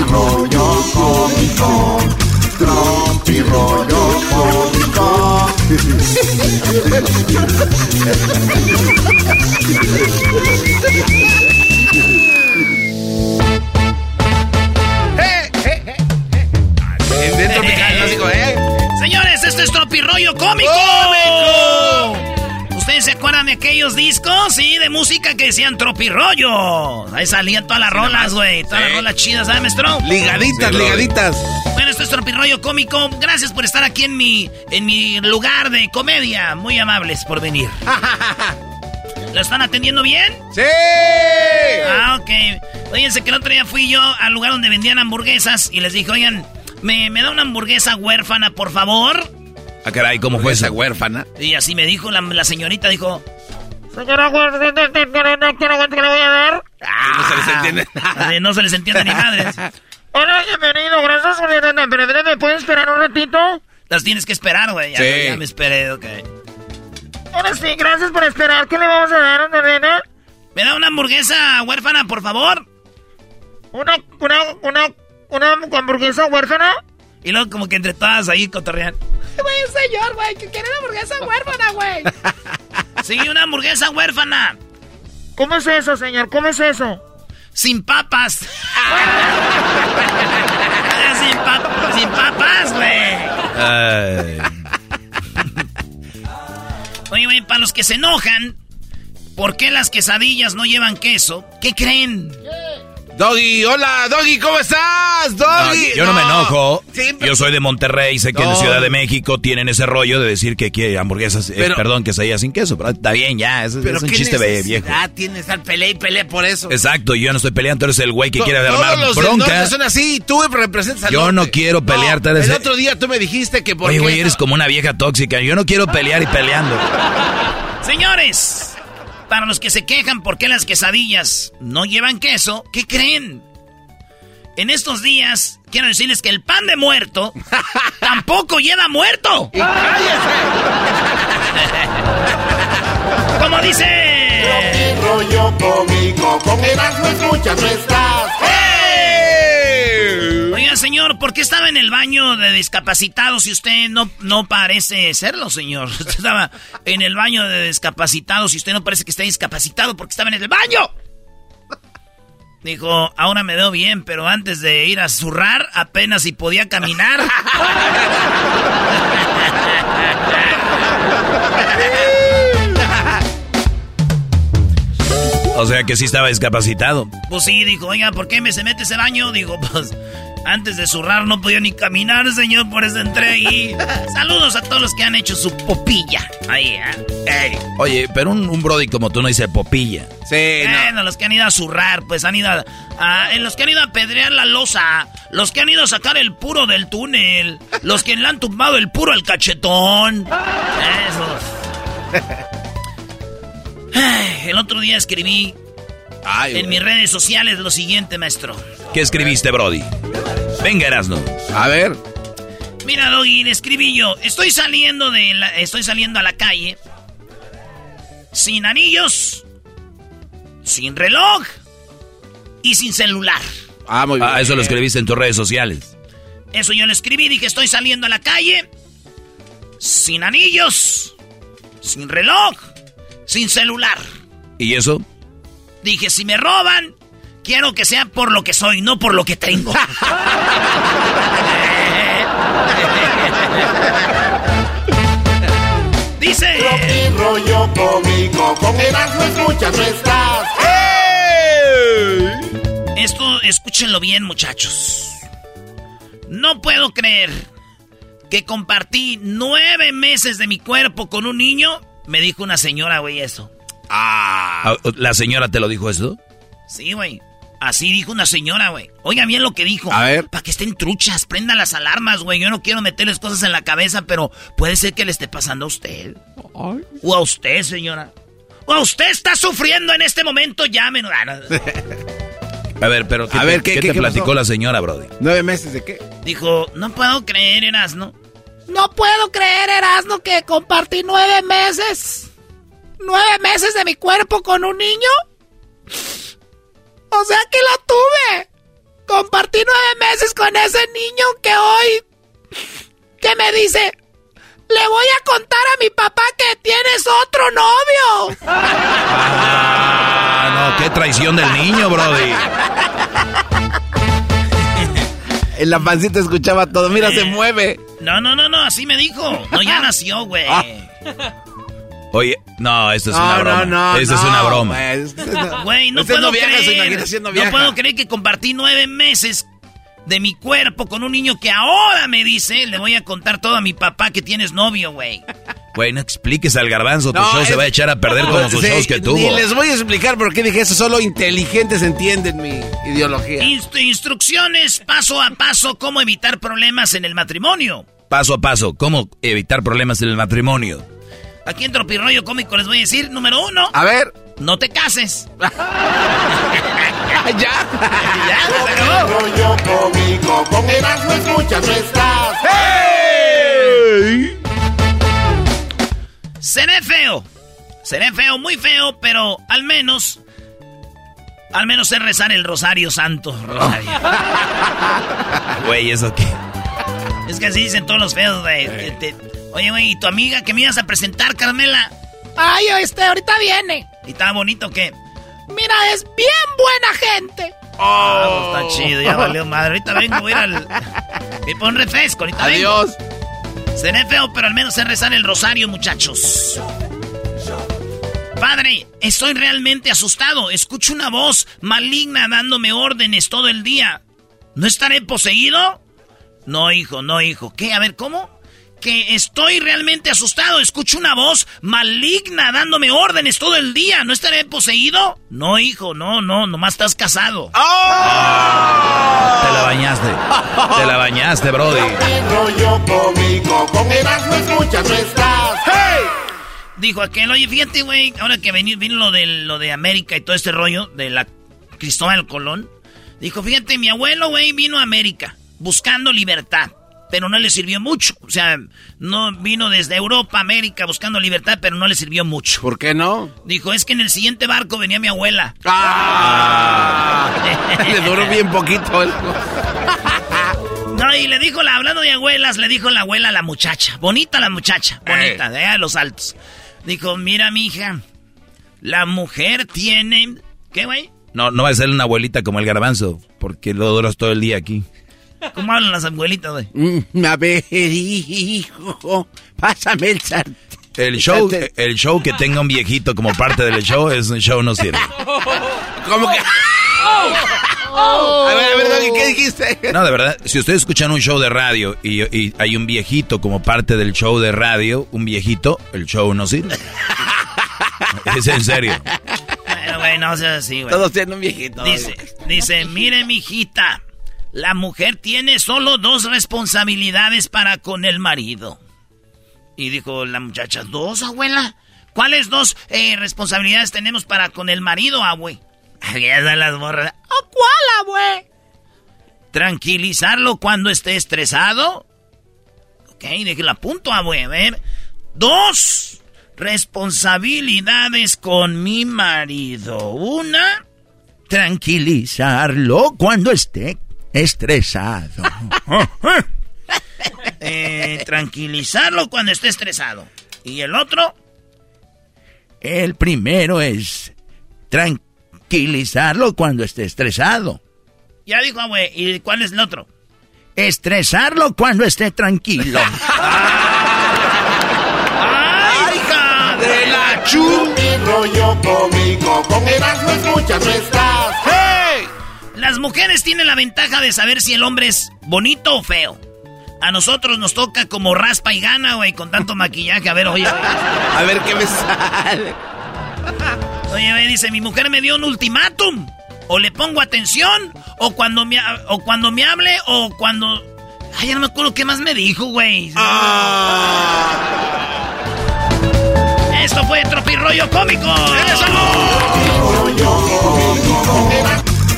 [SPEAKER 14] Rollo cómico. Tropi rollo cómico.
[SPEAKER 3] Señores, esto es Tropirollo Cómico. ¿Ustedes se acuerdan de aquellos discos? Sí, de música que decían Tropirollo. Ahí salían todas las rolas, güey. Todas las rolas chidas, ¿sabes, maestro?
[SPEAKER 4] Ligaditas,
[SPEAKER 3] Sí,
[SPEAKER 4] ligaditas.
[SPEAKER 3] Bueno, esto es Tropirollo Cómico. Gracias por estar aquí en mi, en mi lugar de comedia. Muy amables por venir. [LAUGHS] ¿Lo están atendiendo bien?
[SPEAKER 4] ¡Sí!
[SPEAKER 3] Ah, ok. Oiganse que el otro día fui yo al lugar donde vendían hamburguesas y les dije, oigan, ¿me, me da una hamburguesa huérfana, por favor?
[SPEAKER 2] Ah, caray, ¿cómo fue esa huérfana?
[SPEAKER 3] Y así me dijo la, la señorita, dijo...
[SPEAKER 6] Señora huérfana, ¿qué le voy a dar?
[SPEAKER 4] no se les entiende [LAUGHS]
[SPEAKER 3] nada. No se les entiende ni madres.
[SPEAKER 6] Hola, bienvenido, gracias por pero ¿me puedes esperar un ratito?
[SPEAKER 3] Las tienes que esperar, güey. Ya,
[SPEAKER 4] Sí.
[SPEAKER 3] ya me esperé, ok.
[SPEAKER 6] Ahora sí, gracias por esperar. ¿Qué le vamos a dar, nena?
[SPEAKER 3] ¿Me da una hamburguesa huérfana, por favor?
[SPEAKER 6] ¿Una, una, una, una hamburguesa huérfana?
[SPEAKER 3] Y luego como que entre todas ahí cotorrean. [LAUGHS]
[SPEAKER 6] Güey, un señor, güey, que quiere una hamburguesa huérfana, güey.
[SPEAKER 3] Sí, una hamburguesa huérfana.
[SPEAKER 6] ¿Cómo es eso, señor? ¿Cómo es eso?
[SPEAKER 3] Sin papas. [LAUGHS] sin, pa- sin papas, güey. Oye, güey, para los que se enojan, ¿por qué las quesadillas no llevan queso? ¿Qué creen?
[SPEAKER 4] Doggy, hola, Doggy, ¿cómo estás?
[SPEAKER 2] No,
[SPEAKER 4] Doggy.
[SPEAKER 2] yo no, me enojo.
[SPEAKER 4] Siempre-
[SPEAKER 2] Yo soy de Monterrey, sé que en
[SPEAKER 4] No.
[SPEAKER 2] Ciudad de México tienen ese rollo de decir que quiere hamburguesas, eh,
[SPEAKER 4] Pero-
[SPEAKER 2] perdón, quesadillas sin queso. Pero está bien, ya, es,
[SPEAKER 4] Pero
[SPEAKER 2] es un
[SPEAKER 4] qué
[SPEAKER 2] chiste viejo.
[SPEAKER 4] necesidad tiene estar pelea y pelea por eso.
[SPEAKER 2] Exacto, yo no estoy peleando, tú eres el güey que quiere armar
[SPEAKER 4] los del
[SPEAKER 2] bronca.
[SPEAKER 4] norte son así, tú representas al
[SPEAKER 2] Yo no quiero pelear, tú eres
[SPEAKER 4] El
[SPEAKER 2] el-
[SPEAKER 4] otro día tú me dijiste que por
[SPEAKER 2] Oye,
[SPEAKER 4] qué
[SPEAKER 2] güey,
[SPEAKER 4] no-
[SPEAKER 2] eres como una vieja tóxica. Yo no quiero pelear y peleando.
[SPEAKER 3] Señores, para los que se quejan por qué las quesadillas no llevan queso, ¿qué creen? En estos días, quiero decirles que el pan de muerto [LAUGHS] tampoco lleva muerto. [LAUGHS] Como dice...
[SPEAKER 14] rollo cómico, con Erasmo escuchas no estás.
[SPEAKER 3] Oiga, señor, ¿por qué estaba en el baño de discapacitados si usted no, no parece serlo, señor? [LAUGHS] Usted estaba en el baño de discapacitados y usted no parece que esté discapacitado porque estaba en el baño. Dijo, ahora me veo bien, pero antes de ir a zurrar, apenas si podía caminar. [LAUGHS]
[SPEAKER 2] O sea que sí estaba discapacitado.
[SPEAKER 3] Pues sí, dijo, oiga, ¿por qué me se mete ese baño? Digo, pues antes de zurrar no podía ni caminar, señor, por eso entré ahí. [LAUGHS] Saludos a todos los que han hecho su popilla. Ahí, ¿eh?
[SPEAKER 2] Oye, pero un, un Brody como tú no dice popilla.
[SPEAKER 4] Sí,
[SPEAKER 3] Bueno, los que han ido a zurrar, pues han ido a, a- los que han ido a pedrear la losa, los que han ido a sacar el puro del túnel, los que le han tumbado el puro al cachetón. [LAUGHS] Esos. El otro día escribí
[SPEAKER 4] Ay,
[SPEAKER 3] en mis redes sociales lo siguiente, maestro.
[SPEAKER 2] ¿Qué escribiste, Brody? Venga, Erasno.
[SPEAKER 4] A ver.
[SPEAKER 3] Mira, Doggy, le escribí yo. Estoy saliendo de la, estoy saliendo a la calle sin anillos, sin reloj y sin celular.
[SPEAKER 4] Ah, muy bien.
[SPEAKER 2] Ah, eso lo escribiste en tus redes sociales.
[SPEAKER 3] Eso yo le escribí, dije, estoy saliendo a la calle sin anillos, sin reloj, sin celular.
[SPEAKER 2] ¿Y eso?
[SPEAKER 3] Dije, si me roban, quiero que sea por lo que soy, no por lo que tengo. [LAUGHS] Dice...
[SPEAKER 14] Tropi rollo cómico, con Erasmo escuchas no estás.
[SPEAKER 3] Esto, escúchenlo bien, muchachos. No puedo creer que compartí nueve meses de mi cuerpo con un niño. Me dijo una señora, güey, eso.
[SPEAKER 2] Ah, ¿La señora te lo dijo esto?
[SPEAKER 3] Sí, güey. Así dijo una señora, güey. Oigan bien lo que dijo.
[SPEAKER 4] A ver.
[SPEAKER 3] Para que estén truchas, prendan las alarmas, güey. Yo no quiero meterles cosas en la cabeza, pero puede ser que le esté pasando a usted. O a usted, señora. O a usted está sufriendo en este momento, llámenos. Ah, no. [LAUGHS]
[SPEAKER 2] A ver, pero ¿qué
[SPEAKER 4] A
[SPEAKER 2] te,
[SPEAKER 4] ver, ¿qué-
[SPEAKER 2] qué
[SPEAKER 4] qué-
[SPEAKER 2] te
[SPEAKER 4] qué
[SPEAKER 2] platicó
[SPEAKER 4] pasó?
[SPEAKER 2] la señora, Brody?
[SPEAKER 4] ¿Nueve meses de qué?
[SPEAKER 3] Dijo, no puedo creer, Erasno.
[SPEAKER 6] No puedo creer, Erasmo, que compartí nueve meses. ¿Nueve meses de mi cuerpo con un niño? O sea que la tuve. Compartí nueve meses con ese niño que hoy... que me dice... Le voy a contar a mi papá que tienes otro novio.
[SPEAKER 2] Ah, no, qué traición del niño, Brody.
[SPEAKER 4] En la pancita escuchaba todo. Mira, se mueve.
[SPEAKER 3] No, no, no, no, así me dijo. No, ya nació, güey.
[SPEAKER 4] Ah.
[SPEAKER 2] Oye, no, esto es
[SPEAKER 4] No,
[SPEAKER 2] una
[SPEAKER 4] no,
[SPEAKER 2] broma.
[SPEAKER 4] no,
[SPEAKER 2] Esto es
[SPEAKER 4] no,
[SPEAKER 2] una broma.
[SPEAKER 4] güey, no-
[SPEAKER 3] no puedo
[SPEAKER 4] no
[SPEAKER 3] creer.
[SPEAKER 4] no
[SPEAKER 3] no puedo que compartí nueve meses de mi cuerpo con un niño que ahora me dice, le voy a contar todo a mi papá que tienes novio, güey.
[SPEAKER 2] Güey, no expliques al garbanzo, tu show se va a echar a perder como sus shows que tuvo.
[SPEAKER 4] Ni les voy a explicar por qué dije eso, solo inteligentes entienden mi ideología.
[SPEAKER 3] instrucciones paso a paso, cómo evitar problemas en el matrimonio.
[SPEAKER 2] Paso a paso, cómo evitar problemas en el matrimonio.
[SPEAKER 3] Aquí en Tropirroyo Cómico les voy a decir, número uno.
[SPEAKER 4] A ver.
[SPEAKER 3] No te cases. [LAUGHS]
[SPEAKER 4] ya.
[SPEAKER 3] ya,
[SPEAKER 14] Rollo cómico, con Erasmo escuchas, no estás.
[SPEAKER 3] ¡Hey! Seré feo. Seré feo, muy feo, pero al menos. Al menos sé rezar el Rosario Santo. Rosario. [LAUGHS]
[SPEAKER 2] Güey, ¿eso qué? [LAUGHS]
[SPEAKER 3] Es que así dicen todos los feos, güey. Oye, güey, ¿y tu amiga que me ibas a presentar, Carmela?
[SPEAKER 6] Ay, este, ahorita viene.
[SPEAKER 3] ¿Y está bonito qué?
[SPEAKER 6] Mira, es bien buena gente.
[SPEAKER 3] Oh, está chido, ya valió [LAUGHS] madre. Ahorita vengo, voy a ir al. Me pon refresco, ahorita
[SPEAKER 4] Adiós.
[SPEAKER 3] Vengo. Seré feo, pero al menos sé rezar el rosario, muchachos. Padre, estoy realmente asustado. Escucho una voz maligna dándome órdenes todo el día. ¿No estaré poseído? No, hijo, no, hijo. ¿Qué? A ver, ¿cómo? Que estoy realmente asustado. Escucho una voz maligna dándome órdenes todo el día. ¿No estaré poseído? No, hijo, no, no, nomás estás casado.
[SPEAKER 2] ¡Oh! Te la bañaste. Te la bañaste, Brody.
[SPEAKER 14] rollo cómico, con Erasmo escuchas, no estás.
[SPEAKER 3] ¡Hey! Dijo aquel, oye, fíjate, güey, ahora que vino, vino lo de, lo de América y todo este rollo de la Cristóbal Colón. Dijo, fíjate, mi abuelo, güey, vino a América buscando libertad, pero no le sirvió mucho. O sea, no vino desde Europa, América, buscando libertad, pero no le sirvió mucho.
[SPEAKER 4] ¿Por qué no?
[SPEAKER 3] Dijo, es que en el siguiente barco venía mi abuela.
[SPEAKER 4] ¡Ah! [LAUGHS] le duró bien poquito.
[SPEAKER 3] no, y le dijo, hablando de abuelas, le dijo la abuela a la muchacha. Bonita la muchacha, bonita, de allá los altos. Dijo, mira, mi hija, la mujer tiene... ¿Qué, güey?
[SPEAKER 2] No, no va a ser una abuelita como el garbanzo, porque lo duras todo el día aquí.
[SPEAKER 3] ¿Cómo hablan las abuelitas, güey?
[SPEAKER 4] Mm, a ver, hijo, pásame el sartén.
[SPEAKER 2] El show, el show que tenga un viejito como parte del show es un show no sirve.
[SPEAKER 4] ¿Cómo que? A ver, a ver, ¿qué dijiste?
[SPEAKER 2] No, de verdad, si ustedes escuchan un show de radio y, y, hay un viejito como parte del show de radio, un viejito, el show no sirve. es en serio.
[SPEAKER 3] Bueno, güey, no seas así, güey.
[SPEAKER 4] Todos tienen un viejito.
[SPEAKER 3] Dice, dice, mire, mijita, la mujer tiene solo dos responsabilidades para con el marido. Y dijo la muchacha, ¿dos, abuela? ¿Cuáles dos eh, responsabilidades tenemos para con el marido, abue? Las borras.
[SPEAKER 6] ¿O cuál, abue?
[SPEAKER 3] Tranquilizarlo cuando esté estresado. Ok, déjela a punto, abue. A ver. Dos responsabilidades con mi marido. Una, tranquilizarlo cuando esté estresado. [LAUGHS] eh, tranquilizarlo cuando esté estresado. ¿Y el otro? El primero es tranquilizarlo cuando esté estresado. Ya dijo, güey. ¿Y cuál es el otro? Estresarlo cuando esté tranquilo. [LAUGHS] ¡Ay, hija de la chu!
[SPEAKER 14] rollo cómico, con Erasmo escuchas, no.
[SPEAKER 3] Las mujeres tienen la ventaja de saber si el hombre es bonito o feo. A nosotros nos toca como raspa y gana, güey, con tanto [LAUGHS] maquillaje. A ver, oye.
[SPEAKER 4] A ver qué me sale.
[SPEAKER 3] Oye, güey, dice, mi mujer me dio un ultimátum. O le pongo atención, o cuando me, o cuando me hable, o cuando... Ay, ya no me acuerdo qué más me dijo, güey.
[SPEAKER 4] Ah.
[SPEAKER 3] Esto fue Tropirollo Cómico.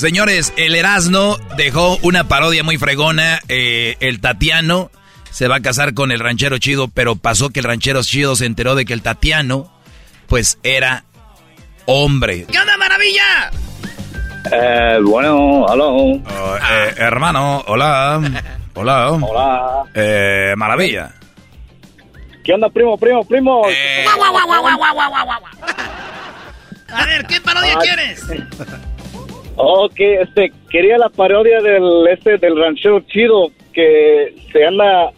[SPEAKER 2] Señores, el Erasno dejó una parodia muy fregona. Eh, el Tatiano se va a casar con el ranchero chido, pero pasó que el ranchero chido se enteró de que el Tatiano, pues era hombre.
[SPEAKER 3] ¿Qué onda, maravilla?
[SPEAKER 21] Eh, bueno, aló.
[SPEAKER 2] Oh, eh, hermano, hola. [LAUGHS] Hola.
[SPEAKER 21] Hola.
[SPEAKER 2] Eh, maravilla.
[SPEAKER 21] ¿Qué onda, primo, primo, primo?
[SPEAKER 2] Eh. [LAUGHS]
[SPEAKER 3] A ver, ¿qué parodia
[SPEAKER 21] Ah,
[SPEAKER 3] quieres? [LAUGHS]
[SPEAKER 21] Ok, este, quería la parodia del, este, del ranchero chido que se anda,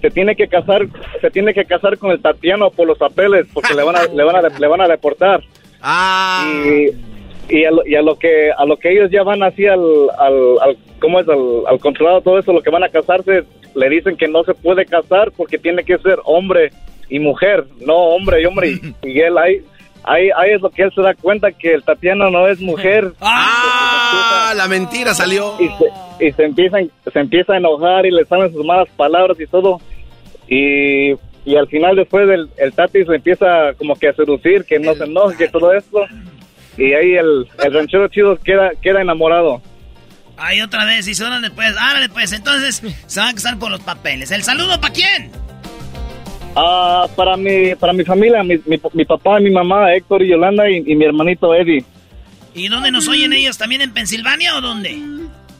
[SPEAKER 21] se tiene que casar, se tiene que casar con el Tatiano por los papeles porque le van a, le van a, le van a deportar.
[SPEAKER 4] Ah.
[SPEAKER 21] Y, y, a lo, y a lo que, a lo que ellos ya van así al, al, al ¿cómo es? Al, al controlado todo eso, lo que van a casarse, le dicen que no se puede casar porque tiene que ser hombre y mujer, no hombre y hombre. Y, y él ahí, ahí, ahí es lo que él se da cuenta que el Tatiano no es mujer. [LAUGHS]
[SPEAKER 4] Ah, la mentira salió.
[SPEAKER 21] Y se, y se empieza, se empieza a enojar y le salen sus malas palabras y todo. Y, y al final después el, el Tati se empieza como que a seducir, que no se enoje, que todo esto. Y ahí el, el ranchero chido queda, queda enamorado.
[SPEAKER 3] Ay, otra vez, y órale pues, árale pues, entonces se van a casar por los papeles. ¿El saludo para quién?
[SPEAKER 21] Ah, para mi, para mi familia, mi, mi, mi papá y mi mamá, Héctor y Yolanda y, y mi hermanito Eddie.
[SPEAKER 3] ¿Y dónde nos oyen ellos? ¿También en Pensilvania o dónde?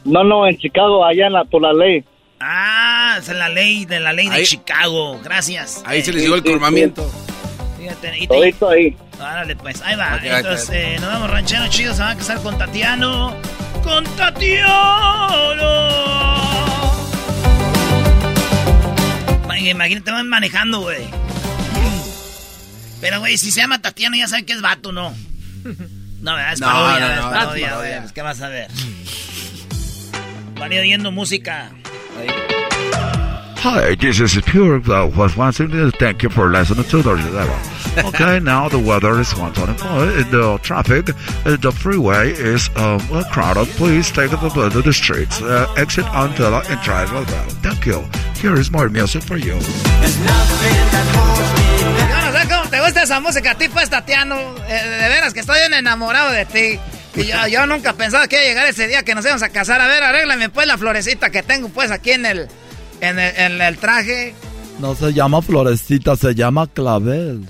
[SPEAKER 21] No, no, en Chicago, allá en la, por la ley.
[SPEAKER 3] Ah, es la ley de la ley de Chicago. Gracias.
[SPEAKER 4] Ahí se les dio el.
[SPEAKER 3] Fíjate, y te-
[SPEAKER 21] Todito ahí.
[SPEAKER 3] Árale, pues, ahí va. Entonces, eh, nos vamos ranchero chido, se van a casar con Tatiano. ¡Con Tatiano! Ma- Imagínate, van manejando, güey. Pero, güey, si se llama Tatiano, ya saben que es vato, ¿no? [LAUGHS] No, es
[SPEAKER 4] No,
[SPEAKER 3] parodia,
[SPEAKER 4] no, no, es
[SPEAKER 3] parodia, güey, pues, ¿Qué vas a ver? Van oyendo música.
[SPEAKER 22] Hi, this is Pure uh, was once again. Thank you for listening to the level. Okay, [LAUGHS] now the weather is 124. In the traffic, uh, the freeway is um, well crowded. Please take the to the streets. Uh, exit until and drive well. Thank you. Here is more music for you.
[SPEAKER 3] Yo no sé cómo te gusta esa música a ti, pues, Tatiano. Eh, de veras que estoy enamorado de ti. Y yo, yo nunca pensaba que iba a llegar ese día que nos íbamos a casar. A ver, arréglame pues la florecita que tengo pues aquí en el, en el, en el traje.
[SPEAKER 23] No se llama florecita, se llama clavel.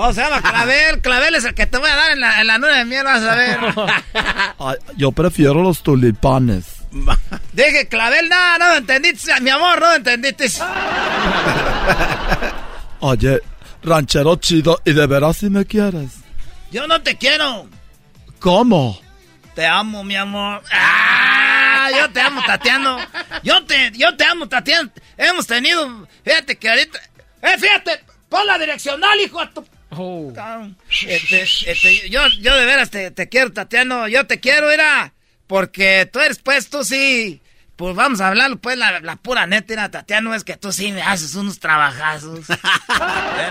[SPEAKER 3] Oh, se llama Clavel. [LAUGHS] Clavel es el que te voy a dar en la, en la luna de miel, vas a ver. [LAUGHS]
[SPEAKER 23] Ay, yo prefiero los tulipanes. [LAUGHS]
[SPEAKER 3] Dije, Clavel, no, no lo entendiste, mi amor, no lo entendiste.
[SPEAKER 23] Oye, ranchero chido, ¿y de veras si me quieres?
[SPEAKER 3] Yo no te quiero.
[SPEAKER 23] ¿Cómo?
[SPEAKER 3] Te amo, mi amor. ¡Ah! Yo te amo, Tatiano. Yo te, yo te amo, Tatiano. Hemos tenido. Fíjate que ahorita. ¡Eh, fíjate! Pon la direccional, hijo de tu. Este, este, yo, yo de veras te, te quiero, Tatiano. Yo te quiero, era. Porque tú eres, pues, tú sí. Pues vamos a hablar, pues, la, la pura neta, era, Tatiano, es que tú sí me haces unos trabajazos. es [LAUGHS]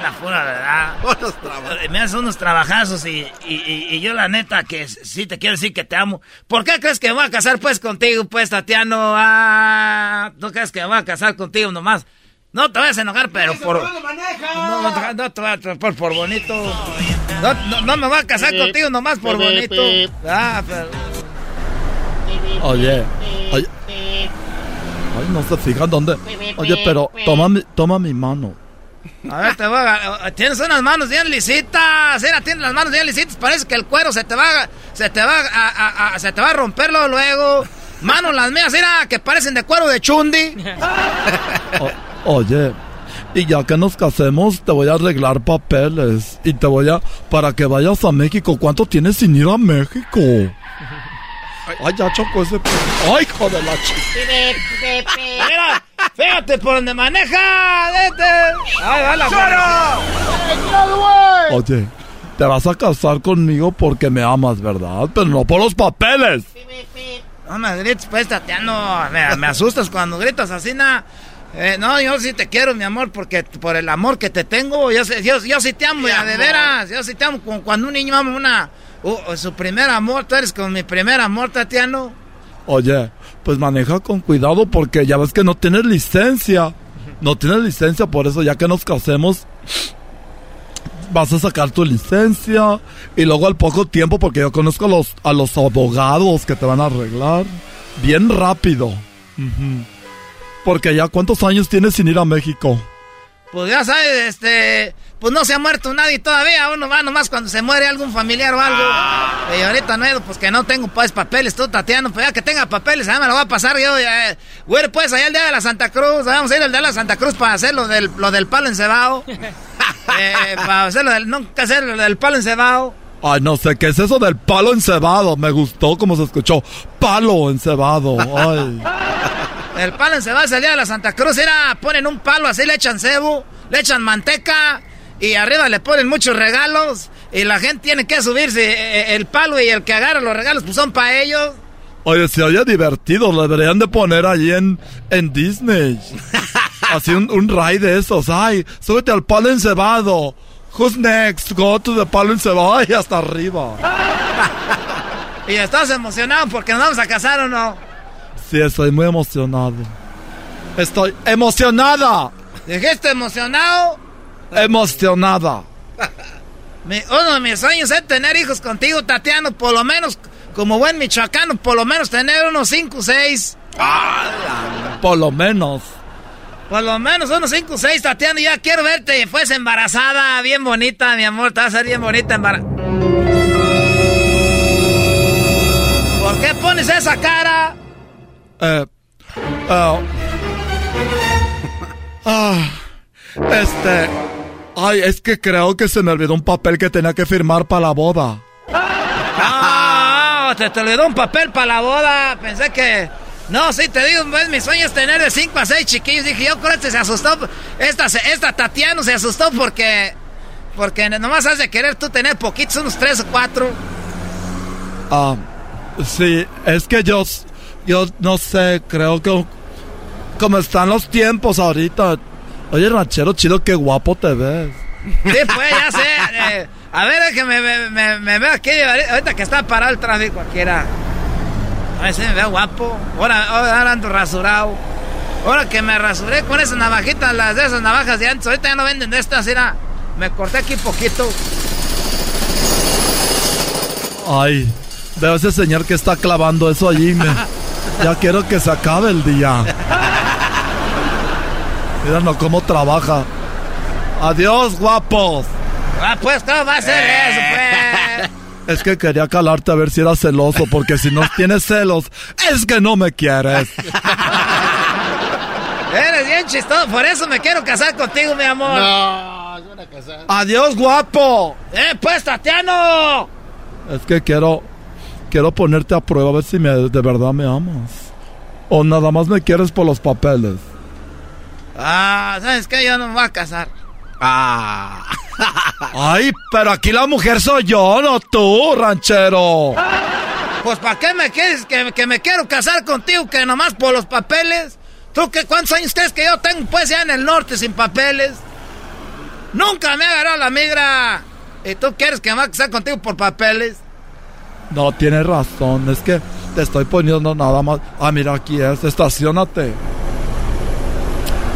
[SPEAKER 3] la pura verdad. Me haces unos trabajazos y, y, y- y yo la neta que sí te quiero decir que te amo. ¿Por qué crees que me voy a casar pues contigo, pues, Tatiano? Ah, ¿no crees que me voy a casar contigo nomás? No te vayas a enojar, pero por... No, no, te- no te voy a por, por bonito. No, no, no me voy a casar contigo nomás por bonito. Ah, pero...
[SPEAKER 23] Oye, oye. Ay, no se fijan dónde. Oye, pero toma mi, toma mi mano.
[SPEAKER 3] A ver, te voy a... Tienes unas manos bien lisitas. Mira, tienes las manos bien lisitas. Parece que el cuero se te va... Se te va a... a- a- se te va a romperlo luego. Manos las mías, mira, que parecen de cuero de chundi. [LAUGHS]
[SPEAKER 23] O- oye, y ya que nos casemos, te voy a arreglar papeles. Y te voy a. Para que vayas a México. ¿Cuánto tienes sin ir a México? Ay, ya chocó ese. Ay, hijo de la chica.
[SPEAKER 3] Mira, fíjate por donde maneja. Vete. Ay, va la
[SPEAKER 23] Oye, te vas a casar conmigo porque me amas, ¿verdad? Pero no por los papeles.
[SPEAKER 3] No me grites, pues, Tatiano. Me, me asustas cuando gritas así, na. Eh, no, yo sí te quiero, mi amor, porque por el amor que te tengo, yo, sé- yo, yo sí te amo, ya, de veras. Yo sí te amo. Como cuando un niño ama una. uh, su primer amor, tú eres como mi primer amor, Tatiano.
[SPEAKER 23] Oye, pues maneja con cuidado porque ya ves que no tienes licencia. No tienes licencia, por eso ya que nos casemos, vas a sacar tu licencia y luego al poco tiempo, porque yo conozco a los, a los abogados que te van a arreglar, bien rápido. Ujú. Porque ya, ¿cuántos años tienes sin ir a México?
[SPEAKER 3] Pues ya sabes, este, pues no se ha muerto nadie todavía, uno va nomás cuando se muere algún familiar o algo. Y ahorita no, pues que no tengo pues papeles, tú Tatiana, pues ya que tenga papeles, ya me lo va a pasar yo, ya, eh, güey, pues allá el día de la Santa Cruz, vamos a ir al día de la Santa Cruz para hacer lo del, lo del palo encebado. [LAUGHS] eh, para hacer lo del, nunca hacer lo del palo encebado.
[SPEAKER 23] Ay, no sé, ¿qué es eso del palo encebado? Me gustó como se escuchó. Palo encebado. Ay. [LAUGHS]
[SPEAKER 3] El palo encebado es el día de la Santa Cruz, era, ponen un palo así, le echan cebo, le echan manteca y arriba le ponen muchos regalos y la gente tiene que subirse eh, el palo y el que agarra los regalos pues son para ellos.
[SPEAKER 23] Oye, se oye divertido, lo deberían de poner allí en, en Disney. [LAUGHS] Así un, un ride de esos. Ay, súbete al palo encebado. Who's next? Go to the palo encebado. Ay, hasta arriba. [LAUGHS]
[SPEAKER 3] Y estás emocionado porque nos vamos a casar o no.
[SPEAKER 23] Sí, estoy muy emocionado. Estoy emocionada.
[SPEAKER 3] ¿Dijiste emocionado?
[SPEAKER 23] Emocionada. [LAUGHS]
[SPEAKER 3] Mi- uno de mis sueños es tener hijos contigo, Tatiano, por lo menos, como buen michoacano, por lo menos tener unos 5 o 6.
[SPEAKER 23] Por lo menos.
[SPEAKER 3] Por lo menos unos 5 o 6, Tatiana, ya quiero verte fuese embarazada, bien bonita, mi amor, te vas a ser bien bonita embarazada. ¿Por qué pones esa cara?
[SPEAKER 23] Eh, ah, [LAUGHS] ah, este. Ay, es que creo que se me olvidó un papel que tenía que firmar para la boda.
[SPEAKER 3] Ah, te, te olvidó un papel para la boda. Pensé que. No, sí, te digo, pues, mi sueño es tener de 5 a 6 chiquillos. Dije, yo creo que este se asustó. Esta, esta Tatiana se asustó porque. Porque nomás has de querer tú tener poquitos, unos 3 o 4.
[SPEAKER 23] Ah, sí, es que yo, yo no sé, creo que como están los tiempos ahorita. Oye, ranchero chido, qué guapo te ves.
[SPEAKER 3] Sí, pues, ya sé. eh, a ver, es que me, me, me, me veo aquí. Ahorita que está parado el tráfico, cualquiera. A ver si me veo guapo. Ahora, ahora ando rasurado. Ahora que me rasuré con esas navajitas, las de esas navajas de antes. Ahorita ya no venden de estas, mira. Me corté aquí poquito.
[SPEAKER 23] Ay, veo ese señor que está clavando eso allí. Me, [LAUGHS] ya quiero que se acabe el día. Mira no cómo trabaja. Adiós, guapos.
[SPEAKER 3] Ah, pues, ¿cómo va a ser eso, pues?
[SPEAKER 23] Es que quería calarte a ver si eras celoso, porque si no tienes celos, es que no me quieres. [LAUGHS]
[SPEAKER 3] Eres bien chistoso, por eso me quiero casar contigo, mi amor.
[SPEAKER 6] No, van a casar.
[SPEAKER 23] Adiós, guapo.
[SPEAKER 3] ¡Eh, pues, Tatiano!
[SPEAKER 23] Es que quiero, quiero ponerte a prueba a ver si me, de verdad me amas. O nada más me quieres por los papeles.
[SPEAKER 3] Ah, ¿sabes qué? Yo no me voy a casar.
[SPEAKER 23] Ah. [LAUGHS] Ay, pero aquí la mujer soy yo, no tú, ranchero.
[SPEAKER 3] Pues, ¿para qué me quieres que, que me quiero casar contigo que nomás por los papeles? ¿Tú qué, cuántos años crees que yo tengo pues ya en el norte sin papeles? Nunca me ha agarrado la migra. ¿Y tú quieres que me vaya a casar contigo por papeles?
[SPEAKER 23] No, tienes razón, es que te estoy poniendo nada más. Ah, mira, aquí es, estacionate.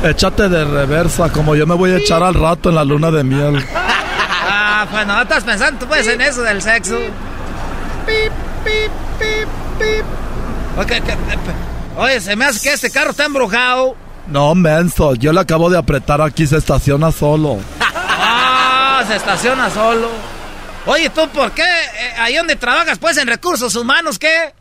[SPEAKER 23] Échate de reversa, como yo me voy a echar al rato en la luna de miel. [LAUGHS]
[SPEAKER 3] Ah, pues no estás pensando tú pues en eso del sexo. Pip, pip, pip, pip. Ok, que- Oye, se me hace que este carro está embrujado.
[SPEAKER 23] No, menso, yo le acabo de apretar aquí, se estaciona solo. [LAUGHS]
[SPEAKER 3] Ah, se estaciona solo. Oye, ¿tú por qué? Eh, ahí donde trabajas, pues, en recursos humanos, ¿qué?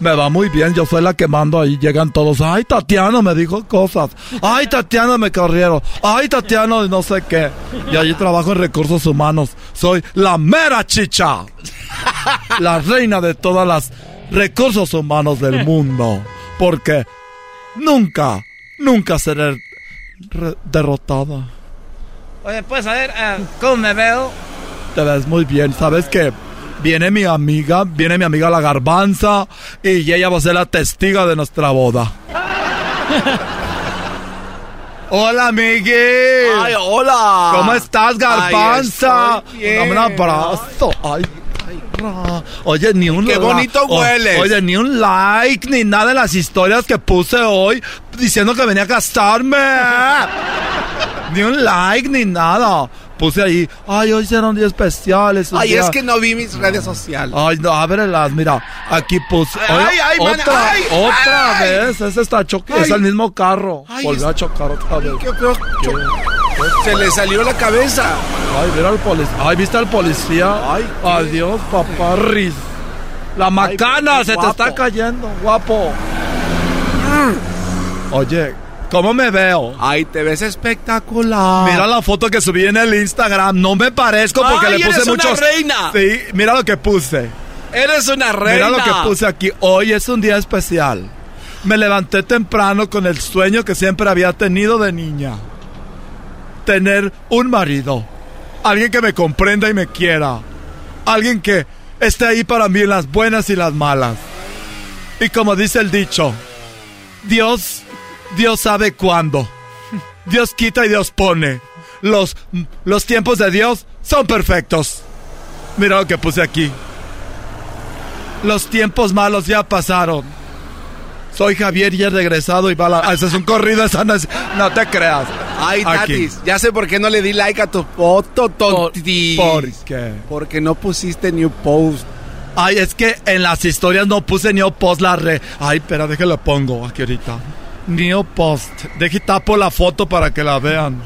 [SPEAKER 23] Me va muy bien, yo soy la que mando ahí, llegan todos. Ay, Tatiana me dijo cosas. Ay, Tatiana me corrieron. Ay, Tatiana no sé qué. Y allí trabajo en recursos humanos. Soy la mera chicha. La reina de todas las recursos humanos del mundo. Porque nunca, nunca seré derrotada.
[SPEAKER 3] Oye, pues, a ver, eh, ¿cómo me veo?
[SPEAKER 23] Te ves muy bien, ¿sabes qué? Viene mi amiga, viene mi amiga la garbanza y ella va a ser la testiga de nuestra boda. [LAUGHS] Hola, amigui.
[SPEAKER 4] Ay, hola.
[SPEAKER 23] ¿Cómo estás, garbanza? Dame un abrazo. Ay, ay. Oye, ni un
[SPEAKER 4] Qué
[SPEAKER 23] la-
[SPEAKER 4] bonito hueles.
[SPEAKER 23] Oye, ni un like ni nada en las historias que puse hoy diciendo que venía a casarme. [LAUGHS] Ni un like ni nada. Puse ahí, ay, hoy será un día especial. es un
[SPEAKER 4] Ay,
[SPEAKER 23] día-
[SPEAKER 4] es que no vi mis redes sociales.
[SPEAKER 23] Ay, no, ábrelas, mira, aquí puse.
[SPEAKER 4] Ay, ay, man,
[SPEAKER 23] otra,
[SPEAKER 4] ay,
[SPEAKER 23] otra
[SPEAKER 4] ay.
[SPEAKER 23] vez, ese está choque, es el mismo carro. Volvió a chocar otra vez.
[SPEAKER 4] Qué feo. Se le salió la cabeza.
[SPEAKER 23] Ay, mira al policía. Ay, ¿viste al policía?
[SPEAKER 4] Ay,
[SPEAKER 23] Adiós, papá Riz. La macana se te está cayendo, guapo. Oye, ¿cómo me veo?
[SPEAKER 4] Ay, te ves espectacular.
[SPEAKER 23] Mira la foto que subí en el Instagram. No me parezco porque
[SPEAKER 4] Ay,
[SPEAKER 23] le puse
[SPEAKER 4] eres una
[SPEAKER 23] muchos.
[SPEAKER 4] reina.
[SPEAKER 23] Sí, mira lo que puse.
[SPEAKER 4] Eres una reina.
[SPEAKER 23] Mira lo que puse aquí. Hoy es un día especial. Me levanté temprano con el sueño que siempre había tenido de niña. Tener un marido. Alguien que me comprenda y me quiera. Alguien que esté ahí para mí en las buenas y las malas. Y como dice el dicho, Dios, Dios sabe cuándo. Dios quita y Dios pone. Los, los tiempos de Dios son perfectos. Mira lo que puse aquí. Los tiempos malos ya pasaron. Soy Javier y he regresado y va la... Ese es un corrido, esa no, es- no te creas.
[SPEAKER 4] Ay. Tatis, ya sé por qué no le di like a tu foto, tontis.
[SPEAKER 23] ¿Por qué?
[SPEAKER 4] Porque no pusiste new post.
[SPEAKER 23] Ay, es que en las historias no puse Neo Post la re. Ay, espera, déjalo pongo aquí ahorita. Neo Post. Deje tapo la foto para que la vean.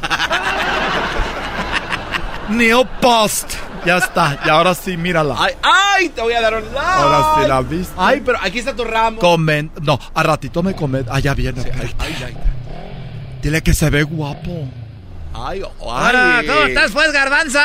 [SPEAKER 23] Neo Post. Ya está. Y ahora sí, mírala.
[SPEAKER 4] Ay, ay, te voy a dar un like.
[SPEAKER 23] Ahora sí la viste.
[SPEAKER 4] Ay, pero aquí está tu ramo.
[SPEAKER 23] Comen. No, a ratito me comen. Ah, ya viene.
[SPEAKER 4] Ay, ay, ay.
[SPEAKER 23] Dile que se ve guapo.
[SPEAKER 4] Ay, ay.
[SPEAKER 3] Hola, ¿cómo estás, pues, garbanza?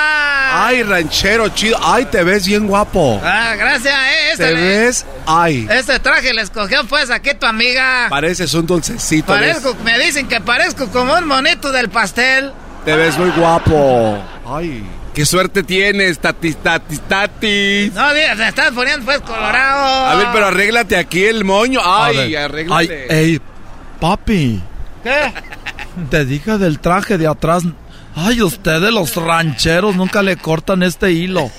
[SPEAKER 4] Ay, ranchero chido. Ay, te ves bien guapo.
[SPEAKER 3] Ah, gracias, eh. Este,
[SPEAKER 4] Te ves. Ay.
[SPEAKER 3] este traje le escogió, pues, aquí tu amiga.
[SPEAKER 4] Pareces un dulcecito.
[SPEAKER 3] Parezco, me dicen que parezco como un monito del pastel.
[SPEAKER 4] Te ves muy guapo. Ay. Qué suerte tienes, tatis, tatis, tatis.
[SPEAKER 3] No, digas, te estás poniendo, pues, colorado.
[SPEAKER 4] A ver, pero arréglate aquí el moño. Ay, arréglate.
[SPEAKER 23] Ay, ey, papi.
[SPEAKER 3] ¿Qué?
[SPEAKER 23] Te dije del traje de atrás. Ay, ustedes los rancheros nunca le cortan este hilo.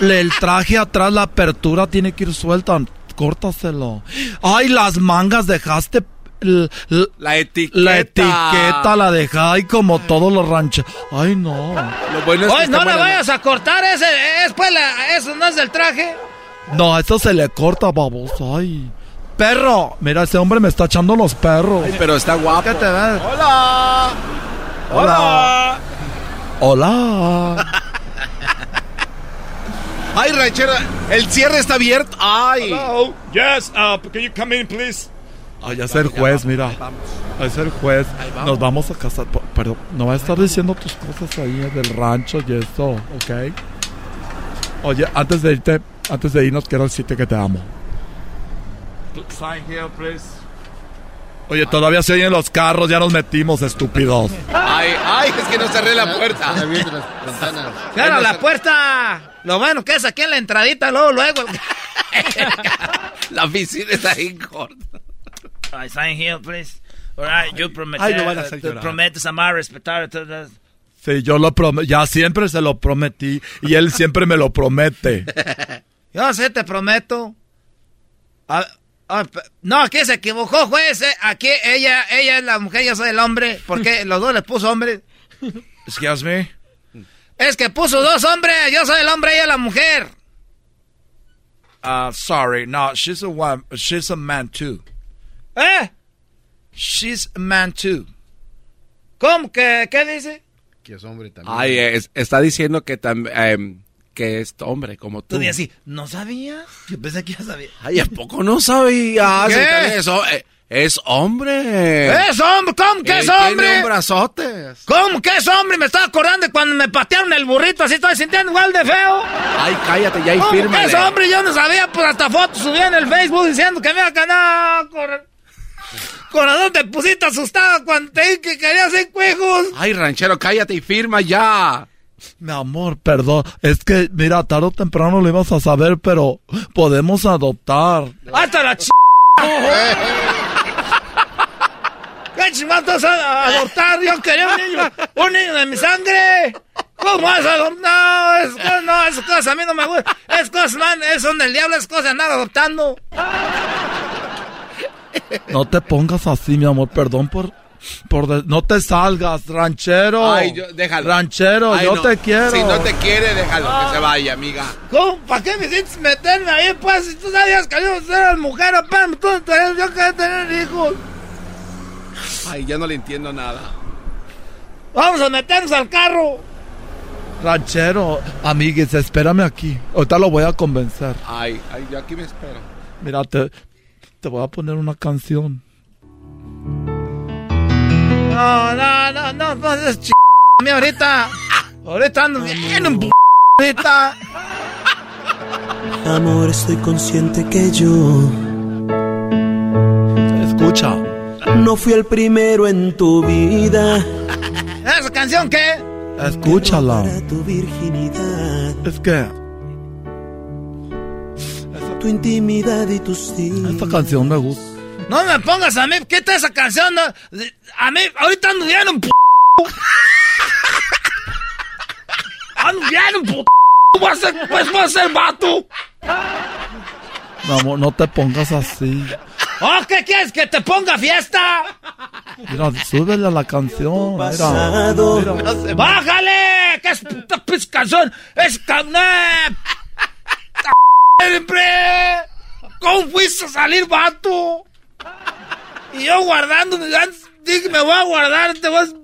[SPEAKER 23] Le- el traje atrás, la apertura tiene que ir suelta. Córtaselo. Ay, las mangas dejaste.
[SPEAKER 4] La etiqueta.
[SPEAKER 23] La etiqueta la dejé ay, como todos los rancheros. Ay, no.
[SPEAKER 4] Lo bueno es que
[SPEAKER 3] Oye,
[SPEAKER 4] está
[SPEAKER 3] no le
[SPEAKER 4] buena-
[SPEAKER 3] vayas a cortar ese, es pues, la- eso no es del traje.
[SPEAKER 23] No, eso se le corta, baboso. Ay. Perro. Mira, ese hombre me está echando los perros.
[SPEAKER 4] Ay, pero está guapo.
[SPEAKER 23] ¿Qué te ves?
[SPEAKER 4] Hola.
[SPEAKER 23] Hola. Hola. [LAUGHS]
[SPEAKER 4] Ay, ranchero, el cierre está abierto. Ay.
[SPEAKER 23] Yes, uh, can you come in, please? Ay, es el juez, mira. Es el juez. Nos vamos a casar. Pero no va a estar diciendo tus cosas ahí del rancho y eso, ¿ok? Oye, antes de irte, antes de irnos, quiero decirte que te amo. Sign here, please. Oye, todavía se oyen los carros, ya nos metimos, estúpidos.
[SPEAKER 4] Ay, ay, es que no cerré la puerta.
[SPEAKER 3] ¡Cierra la puerta! Lo bueno que es aquí en la entradita, luego, luego. [LAUGHS]
[SPEAKER 4] La oficina está ahí corta.
[SPEAKER 24] I sign here, please. All right, yo prometo,
[SPEAKER 23] Ay, lo van a hacer llorar.
[SPEAKER 24] prometes amar, respetar todas.
[SPEAKER 23] Sí, yo lo prometí, ya siempre se lo prometí y él siempre me lo promete. [LAUGHS]
[SPEAKER 3] Yo sí te prometo. Ah, ah, no, aquí se equivocó, juez. eh. Aquí ella, ella es la mujer, yo soy el hombre. Porque los dos les puso hombre.
[SPEAKER 23] Excuse me.
[SPEAKER 3] Es que puso dos hombres. Yo soy el hombre, ella es la mujer.
[SPEAKER 23] Uh, sorry, no, she's a one, she's a man too.
[SPEAKER 3] ¿Eh?
[SPEAKER 23] She's a man too.
[SPEAKER 3] ¿Cómo? ¿Qué, qué dice?
[SPEAKER 6] Que es hombre también.
[SPEAKER 4] Ay, es- está diciendo que también que es hombre como tú.
[SPEAKER 24] Tú así, ¿no sabías? Yo pensé que ya sabía.
[SPEAKER 4] Ay, ¿a poco no sabías?
[SPEAKER 3] ¿Qué?
[SPEAKER 4] Es, eh, es hombre.
[SPEAKER 3] ¿Es hombre? ¿Cómo que es
[SPEAKER 4] Tiene
[SPEAKER 3] hombre?
[SPEAKER 4] un brazote.
[SPEAKER 3] ¿Cómo que es hombre? Me estaba acordando de cuando me patearon el burrito. Así estoy sintiendo igual de feo.
[SPEAKER 4] Ay, cállate ya y
[SPEAKER 3] ¿Cómo que es hombre? Yo no sabía. Pues hasta fotos subí en el Facebook diciendo que me iba a ganar. Cor- Corazón, te pusiste asustado cuando te dije que querías hacer cuejos.
[SPEAKER 4] Ay, ranchero, cállate y firma ya.
[SPEAKER 23] Mi amor, perdón, es que, mira, tarde o temprano lo ibas a saber, pero podemos adoptar.
[SPEAKER 3] Hasta la ch... [LAUGHS] ¿Qué chingados vas a adoptar? Yo quería un niño, un niño de mi sangre. ¿Cómo vas a adoptar? No, es, co- no, esas cosas a mí no me gustan. Es cosas, man, es son del diablo, es cosas de andar adoptando.
[SPEAKER 23] No te pongas así, mi amor, perdón por... Por de- no te salgas, ranchero.
[SPEAKER 4] Ay, yo- déjalo.
[SPEAKER 23] Ranchero,
[SPEAKER 4] Ay,
[SPEAKER 23] yo
[SPEAKER 4] no.
[SPEAKER 23] te quiero.
[SPEAKER 4] Si no te quiere, déjalo que se vaya, amiga.
[SPEAKER 6] ¿Cómo? ¿Para qué me sientes meterme ahí, pues? Si tú sabías que yo era mujer, apenas tú tenías- yo quería tener hijos.
[SPEAKER 4] Ay, ya no le entiendo nada.
[SPEAKER 6] Vamos a meternos al carro.
[SPEAKER 23] Ranchero, amigues, espérame aquí. Ahorita lo voy a convencer.
[SPEAKER 4] Ay, ay, yo aquí me espero.
[SPEAKER 23] Mira, te, te voy a poner una canción.
[SPEAKER 6] No, no, no, no, no, es ch... ahorita. Ahorita ando bien en p... ahorita.
[SPEAKER 25] Amor, estoy consciente que yo
[SPEAKER 23] Escucha.
[SPEAKER 25] no fui el primero en tu vida.
[SPEAKER 6] ¿Esa canción qué?
[SPEAKER 23] Escúchala.
[SPEAKER 25] Tu virginidad,
[SPEAKER 23] Es que
[SPEAKER 25] tu intimidad y tus días.
[SPEAKER 23] esta canción me gusta.
[SPEAKER 6] No me pongas a mí, quita esa canción. no. A mí, ahorita ando bien en p... Ando bien en p... Voy a ser, pues voy a ser vato.
[SPEAKER 23] Amor, no te pongas así.
[SPEAKER 6] ¿Oh, qué quieres? ¿Que te ponga fiesta?
[SPEAKER 23] Mira, súbele a la canción. Mira,
[SPEAKER 25] Pasado.
[SPEAKER 23] mira.
[SPEAKER 6] ¡Bájale! ¿Qué es puta canción? ¡Es! ¡Siempre! ¿Cómo fuiste a salir, vato? Y yo guardando, dije, me voy a guardar, te vas...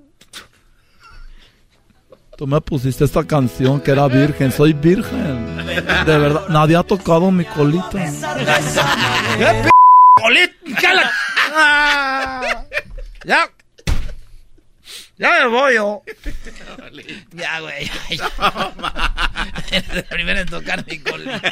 [SPEAKER 23] Tú me pusiste esta canción que era virgen. Soy virgen. De verdad, nadie ha tocado mi colita.
[SPEAKER 6] ¿Qué p... colit- ¿Qué la... Ah, ya... Ya me voy yo. Ya, güey. Eres el primero en tocar mi colita.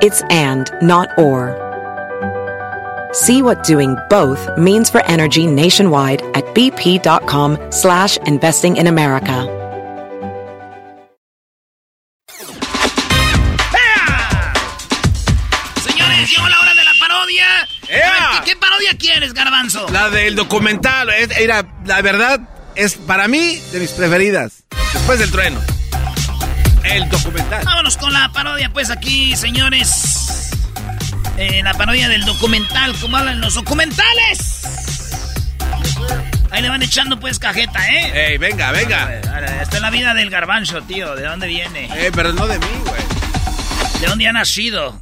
[SPEAKER 26] It's and, not or. See what doing both means for energy nationwide at bp.com slash investing in America.
[SPEAKER 3] Señores, llegó la hora de la parodia.
[SPEAKER 4] ¡Ea!
[SPEAKER 3] Ver, ¿qué, qué parodia quieres, Garbanzo?
[SPEAKER 4] La del documental. Era, la verdad, es para mí de mis preferidas. Después del trueno. El documental.
[SPEAKER 3] Vámonos con la parodia, pues aquí, señores. Eh, la parodia del documental, como hablan los documentales. Ahí le van echando pues cajeta, ¿eh?
[SPEAKER 4] Ey, venga, venga.
[SPEAKER 3] Esta es la vida del garbanzo, tío. ¿De dónde viene?
[SPEAKER 4] Eh, pero no de mí, güey.
[SPEAKER 3] ¿De dónde ha nacido?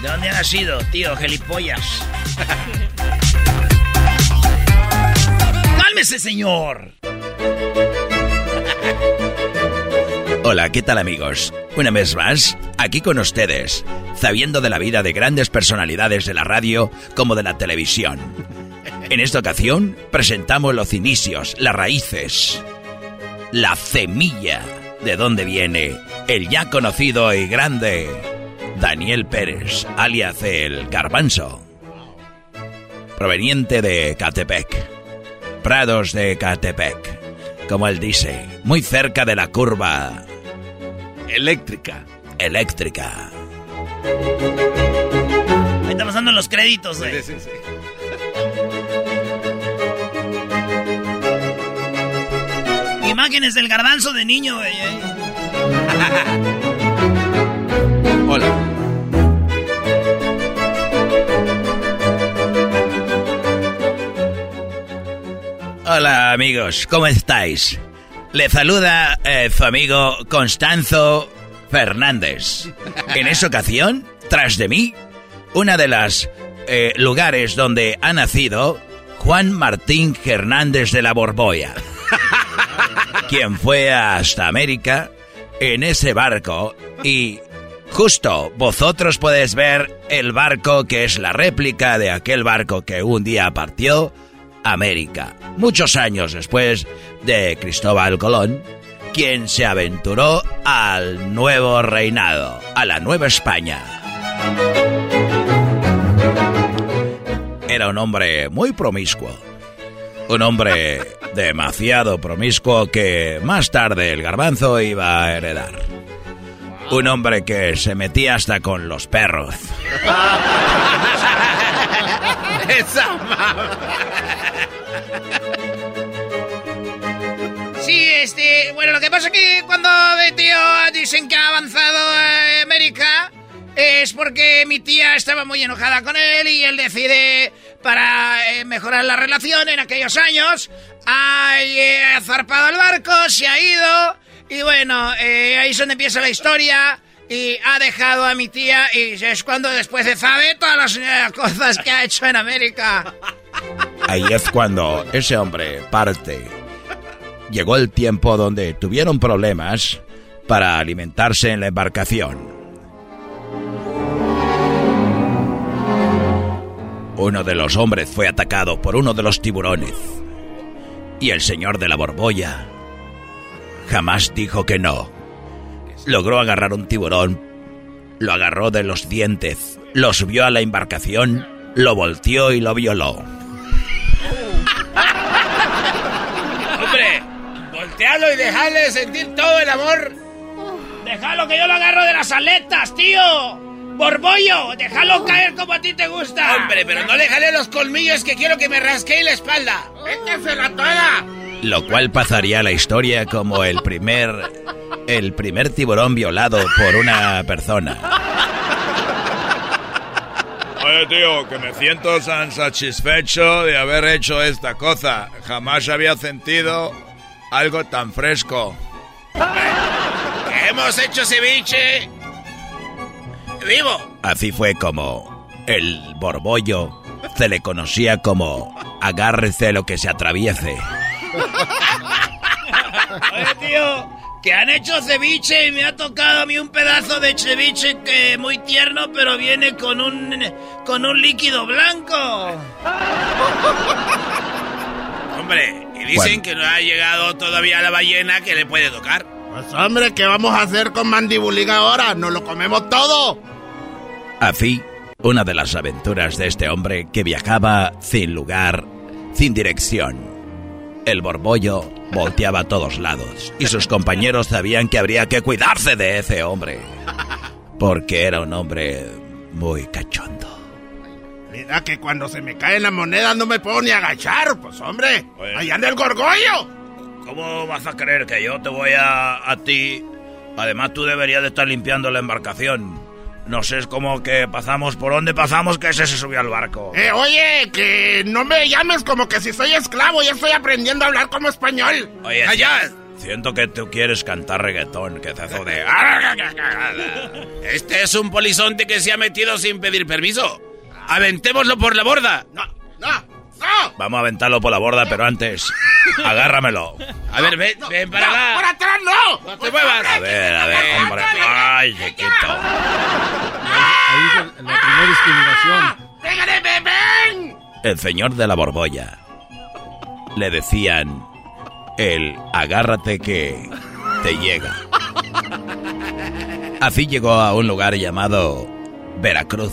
[SPEAKER 3] ¿De dónde ha nacido, tío? Gelipollas. [LAUGHS] ¡Cálmese, señor!
[SPEAKER 2] Hola, ¿qué tal amigos? Una vez más, aquí con ustedes, sabiendo de la vida de grandes personalidades de la radio como de la televisión. En esta ocasión presentamos los inicios, las raíces, la semilla de donde viene el ya conocido y grande Daniel Pérez, alias el Garbanzo, proveniente de Catepec, Prados de Catepec, como él dice, muy cerca de la curva
[SPEAKER 4] eléctrica.
[SPEAKER 2] Eléctrica.
[SPEAKER 3] Ahí está pasando los créditos, güey.
[SPEAKER 4] Sí, sí, sí.
[SPEAKER 3] Imágenes del garbanzo de niño, güey. eh. [LAUGHS]
[SPEAKER 4] Hola.
[SPEAKER 2] Hola amigos, ¿cómo estáis? Le saluda eh, su amigo Constanzo Fernández. En esa ocasión, tras de mí, una de las eh, lugares donde ha nacido Juan Martín Hernández de la Borboya, [LAUGHS] quien fue hasta América en ese barco y justo vosotros podéis ver el barco que es la réplica de aquel barco que un día partió América, muchos años después de Cristóbal Colón, quien se aventuró al nuevo reinado, a la Nueva España. era un hombre muy promiscuo. Un hombre demasiado promiscuo que más tarde el garbanzo iba a heredar. Un hombre que se metía hasta con los perros. [LAUGHS]
[SPEAKER 3] este, bueno, lo que pasa es que cuando tío dicen que ha avanzado a América es porque mi tía estaba muy enojada con él y él decide, para eh, mejorar la relación en aquellos años, ha eh, zarpado el barco, se ha ido y bueno, eh, ahí es donde empieza la historia. Y ha dejado a mi tía y es cuando después de sabe todas las cosas que ha hecho en América.
[SPEAKER 2] Ahí es cuando ese hombre parte. Llegó el tiempo donde tuvieron problemas para alimentarse en la embarcación. Uno de los hombres fue atacado por uno de los tiburones. Y el señor de la borbolla jamás dijo que no. Logró agarrar un tiburón, lo agarró de los dientes, lo subió a la embarcación, lo volteó y lo violó.
[SPEAKER 3] Voltealo y dejarle sentir todo el amor. Déjalo que yo lo agarro de las aletas, tío. Borbollo, déjalo caer como a ti te gusta. Hombre, pero no le jale los colmillos que quiero que me rasquee la espalda. ¡Échesela toda!
[SPEAKER 2] Lo cual pasaría a la historia como el primer el primer tiburón violado por una persona.
[SPEAKER 4] Oye, tío, que me siento tan satisfecho de haber hecho esta cosa. Jamás había sentido algo tan fresco.
[SPEAKER 3] Hemos hecho ceviche vivo.
[SPEAKER 2] Así fue como el borbollo se le conocía como agárrese lo que se atraviese. [LAUGHS]
[SPEAKER 3] Oye, tío, que han hecho ceviche y me ha tocado a mí un pedazo de ceviche que muy tierno, pero viene con un con un líquido blanco. [LAUGHS] Hombre, y dicen que no ha llegado todavía la ballena que le puede tocar.
[SPEAKER 27] Pues hombre, ¿qué vamos a hacer con Mandibuliga ahora? ¿Nos lo comemos todo?
[SPEAKER 2] Así, una de las aventuras de este hombre que viajaba sin lugar, sin dirección. El borbollo volteaba a todos lados y sus compañeros sabían que habría que cuidarse de ese hombre. Porque era un hombre muy cachondo.
[SPEAKER 27] Mira que cuando se me cae la moneda no me puedo ni agachar, pues hombre. Allá anda el gorgollo.
[SPEAKER 28] ¿Cómo vas a creer que yo te voy a, a ti? Además, tú deberías de estar limpiando la embarcación. No sé, es como que pasamos por donde pasamos que ese se subió al barco.
[SPEAKER 27] Eh, oye, que no me llames como que si soy esclavo, ya estoy aprendiendo a hablar como español.
[SPEAKER 28] Oye,
[SPEAKER 27] allá.
[SPEAKER 28] Siento que tú quieres cantar reggaetón, que hace de... [LAUGHS]
[SPEAKER 3] Este es un polizonte que se ha metido sin pedir permiso. Aventémoslo por la borda.
[SPEAKER 27] No, no, no.
[SPEAKER 2] Vamos a aventarlo por la borda, pero antes, [LAUGHS] agárramelo.
[SPEAKER 3] A ver, ven, ven para acá.
[SPEAKER 27] ¡Por atrás no!
[SPEAKER 3] ¡No te muevas!
[SPEAKER 2] A ver, a ver, hombre. Ay, chiquito.
[SPEAKER 6] Ahí es la primera discriminación.
[SPEAKER 27] ¡Pégale, ven!
[SPEAKER 2] El señor de la borbolla. Le decían el agárrate que te llega. Así llegó a un lugar llamado Veracruz.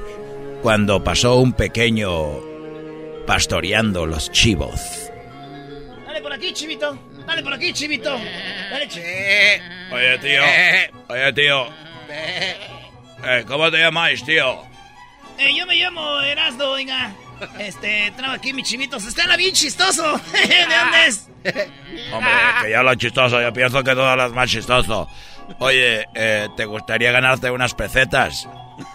[SPEAKER 2] cuando pasó un pequeño pastoreando los chivos.
[SPEAKER 3] Dale por aquí, chivito. Dale por aquí, chivito. Dale, chi-
[SPEAKER 4] Oye, tío. Oye, tío. Eh, ¿Cómo te llamáis, tío?
[SPEAKER 3] Eh, yo me llamo Erasdo, oiga. Este, traigo aquí mis chivitos. Está bien chistoso. [LAUGHS] ¿De dónde es?
[SPEAKER 4] Hombre, que ya lo chistoso, yo pienso que todo lo es más chistoso. Oye, eh, ¿te gustaría ganarte unas pesetas?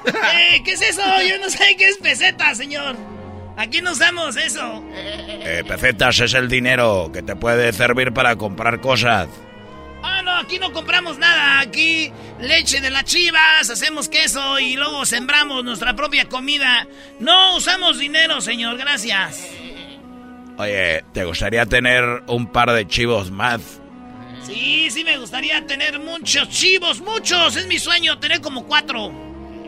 [SPEAKER 3] Eh, ¿Qué es eso? Yo no sé qué es peseta, señor. Aquí no usamos eso.
[SPEAKER 2] Eh, pesetas es el dinero que te puede servir para comprar cosas.
[SPEAKER 3] Ah, no, aquí no compramos nada. Aquí leche de las chivas, hacemos queso y luego sembramos nuestra propia comida. No usamos dinero, señor, gracias.
[SPEAKER 2] Oye, ¿te gustaría tener un par de chivos más?
[SPEAKER 3] Sí, sí me gustaría tener muchos chivos, muchos. Es mi sueño tener como cuatro.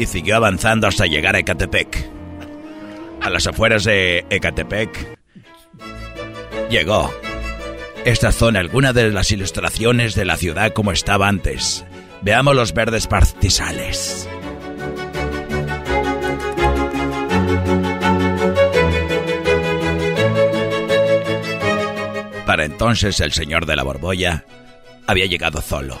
[SPEAKER 2] Y siguió avanzando hasta llegar a Ecatepec. A las afueras de Ecatepec llegó. Estas son algunas de las ilustraciones de la ciudad como estaba antes. Veamos los verdes pastizales. Para entonces el señor de la borbolla había llegado solo,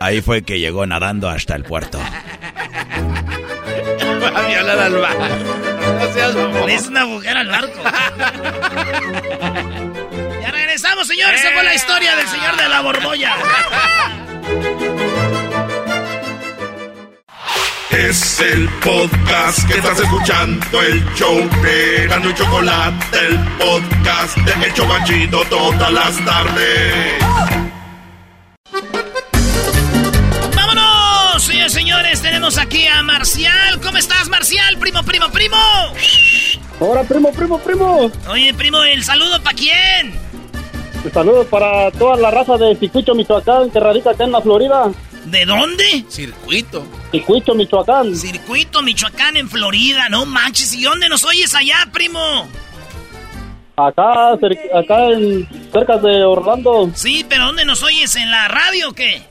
[SPEAKER 2] Ahí fue que llegó nadando hasta el puerto. [LAUGHS]
[SPEAKER 29] Va a violar al barco. No seas mamón.
[SPEAKER 3] Es una mujer al barco. [LAUGHS] ya regresamos, señores. Esa fue la historia del señor de la borbolla. [LAUGHS]
[SPEAKER 14] Es el podcast que estás escuchando, el show de Gano y Chocolate, el podcast de El Chocachito todas las tardes.
[SPEAKER 3] Señores, tenemos aquí a Marcial. ¿Cómo estás, Marcial? Primo, primo, primo.
[SPEAKER 21] Hola, primo, primo, primo.
[SPEAKER 3] Oye, primo, ¿el saludo para quién?
[SPEAKER 21] Un saludo para toda la raza de Circuito Michoacán que radica acá en la Florida.
[SPEAKER 3] ¿De dónde?
[SPEAKER 4] Circuito.
[SPEAKER 21] Circuito Michoacán.
[SPEAKER 3] Circuito Michoacán en Florida, no manches. ¿Y dónde nos oyes allá, primo?
[SPEAKER 21] Acá, cer- acá en, cerca de Orlando.
[SPEAKER 3] Sí, pero ¿dónde nos oyes? ¿En la radio o qué?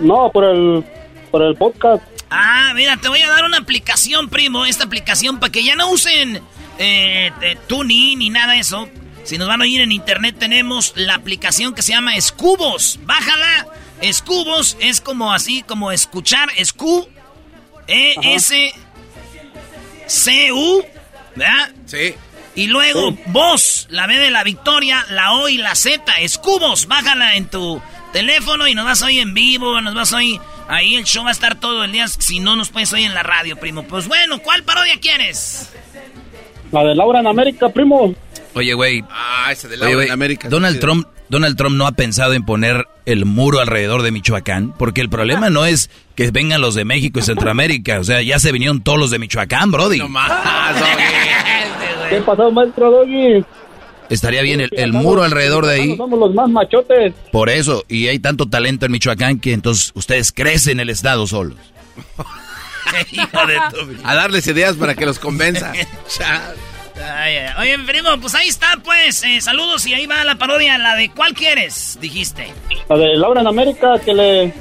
[SPEAKER 21] No, por el, por el podcast.
[SPEAKER 3] Ah, mira, te voy a dar una aplicación, primo. Esta aplicación para que ya no usen eh, eh, TuneIn ni nada de eso. Si nos van a oír en internet, tenemos la aplicación que se llama Escubos. Bájala. Escubos es como así, como escuchar. Escu. E-S. C-U. ¿Verdad?
[SPEAKER 4] Sí.
[SPEAKER 3] Y luego voz, la B de la victoria, la O y la Z, escubos, bájala en tu teléfono y nos vas a oír en vivo, nos vas a oír ahí, el show va a estar todo el día, si no nos puedes oír en la radio, primo. Pues bueno, ¿cuál parodia quieres?
[SPEAKER 21] La de Laura en América, primo.
[SPEAKER 2] Oye, güey.
[SPEAKER 4] Ah, ese de Laura en América.
[SPEAKER 2] Donald Trump, Donald Trump no ha pensado en poner el muro alrededor de Michoacán, porque el problema no es que vengan los de México y Centroamérica, o sea, ya se vinieron todos los de Michoacán, Brody.
[SPEAKER 4] No más, [LAUGHS]
[SPEAKER 21] ¿Qué pasó, maestro Doggy?
[SPEAKER 2] Estaría bien el, el muro alrededor de ahí.
[SPEAKER 21] Somos los más machotes.
[SPEAKER 2] Por eso, y hay tanto talento en Michoacán que entonces ustedes crecen el estado solos. [LAUGHS]
[SPEAKER 4] A darles ideas para que los convenza. [LAUGHS]
[SPEAKER 3] Ay, ay, Oye, primo, pues ahí está, pues. Eh, saludos y ahí va la parodia. La de ¿cuál quieres? Dijiste.
[SPEAKER 30] La de Laura en América que le,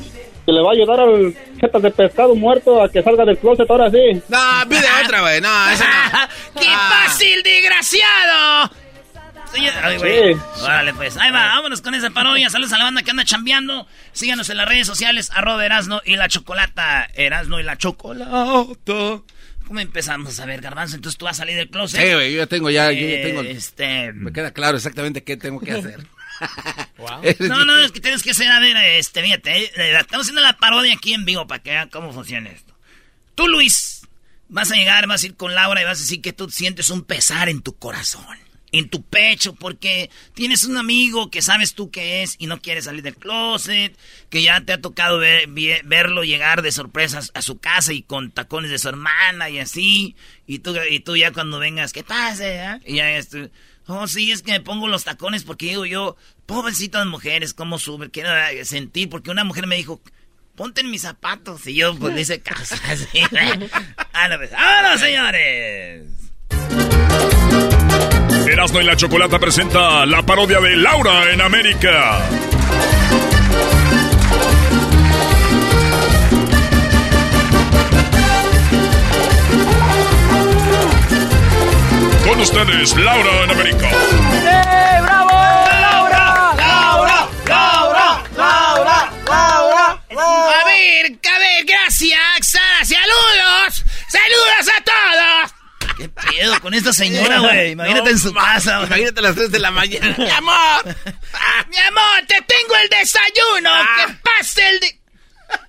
[SPEAKER 30] que le va a ayudar al jeta de pescado muerto a que salga del closet ahora sí.
[SPEAKER 4] No, pide otra, güey. No, esa no. [LAUGHS]
[SPEAKER 3] ¡Qué
[SPEAKER 4] Ah.
[SPEAKER 3] fácil, desgraciado! Señor- Ay, güey.
[SPEAKER 30] Sí.
[SPEAKER 3] Órale, pues. Ahí va, vámonos con esa parodia. Saludos a la banda que anda chambeando. Síganos en las redes sociales, arroba Erasno y la Chocolata. Erasno y la Chocolata. ¿Cómo empezamos? A ver, Garbanzo, entonces tú vas a salir del closet.
[SPEAKER 4] Sí, güey, yo ya tengo ya, yo ya tengo.
[SPEAKER 3] Este...
[SPEAKER 4] Me queda claro exactamente qué tengo que hacer. [LAUGHS] [LAUGHS]
[SPEAKER 3] No, no, es que tienes que ser, a ver, este, fíjate, eh, estamos haciendo la parodia aquí en vivo para que vean cómo funciona esto. Tú, Luis, vas a llegar, vas a ir con Laura y vas a decir que tú sientes un pesar en tu corazón, en tu pecho, porque tienes un amigo que sabes tú que es y no quiere salir del closet, que ya te ha tocado ver- verlo llegar de sorpresas a su casa y con tacones de su hermana y así, y tú, y tú ya cuando vengas, ¿qué pasa? eh?" Y ya es Oh, sí, es que me pongo los tacones porque digo yo, pobrecitas mujeres, cómo suben, quiero eh, sentir, porque una mujer me dijo, ponte en mis zapatos, y yo pues le hice caso, [LAUGHS] así. Ándale, pues, ¡Vámonos, señores!
[SPEAKER 15] Erasmo y la Chocolata presenta la parodia de Laura en América. Con ustedes, Laura en América.
[SPEAKER 6] ¡Eh, bravo! ¡Laura! ¡Laura! ¡Laura! ¡Laura! ¡Laura!
[SPEAKER 3] A ver, a ver, gracias, Sara, saludos, saludos a todos. ¿Qué pedo con esta señora, güey? Imagínate en su casa, güey.
[SPEAKER 4] Imagínate a las 3 de la mañana. [LAUGHS]
[SPEAKER 3] ¡Mi amor! ¡Mi amor, te tengo el desayuno! ¡Que pase el... de-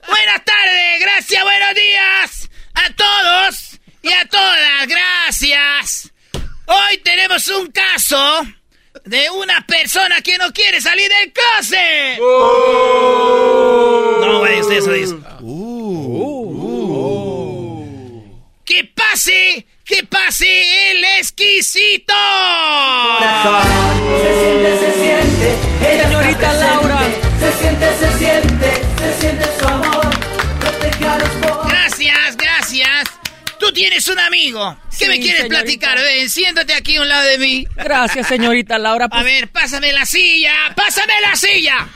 [SPEAKER 3] Buenas tardes, gracias, buenos días a todos y a todas, gracias. Hoy tenemos un caso de una persona que no quiere salir del closet. No, güey, usted eso dice. ¡Que pase! ¡Que pase el exquisito!
[SPEAKER 6] Se siente, se siente. Ella Señorita Laura. Se siente, se siente. Se siente su amor.
[SPEAKER 3] Gracias, gracias. Tú tienes un amigo. ¿Qué
[SPEAKER 18] Sí,
[SPEAKER 3] me quieres
[SPEAKER 18] señorita.
[SPEAKER 3] platicar? Ven, siéntate aquí a un lado de mí.
[SPEAKER 18] Gracias, señorita Laura. pues,
[SPEAKER 3] A ver, pásame la silla. ¡Pásame la silla!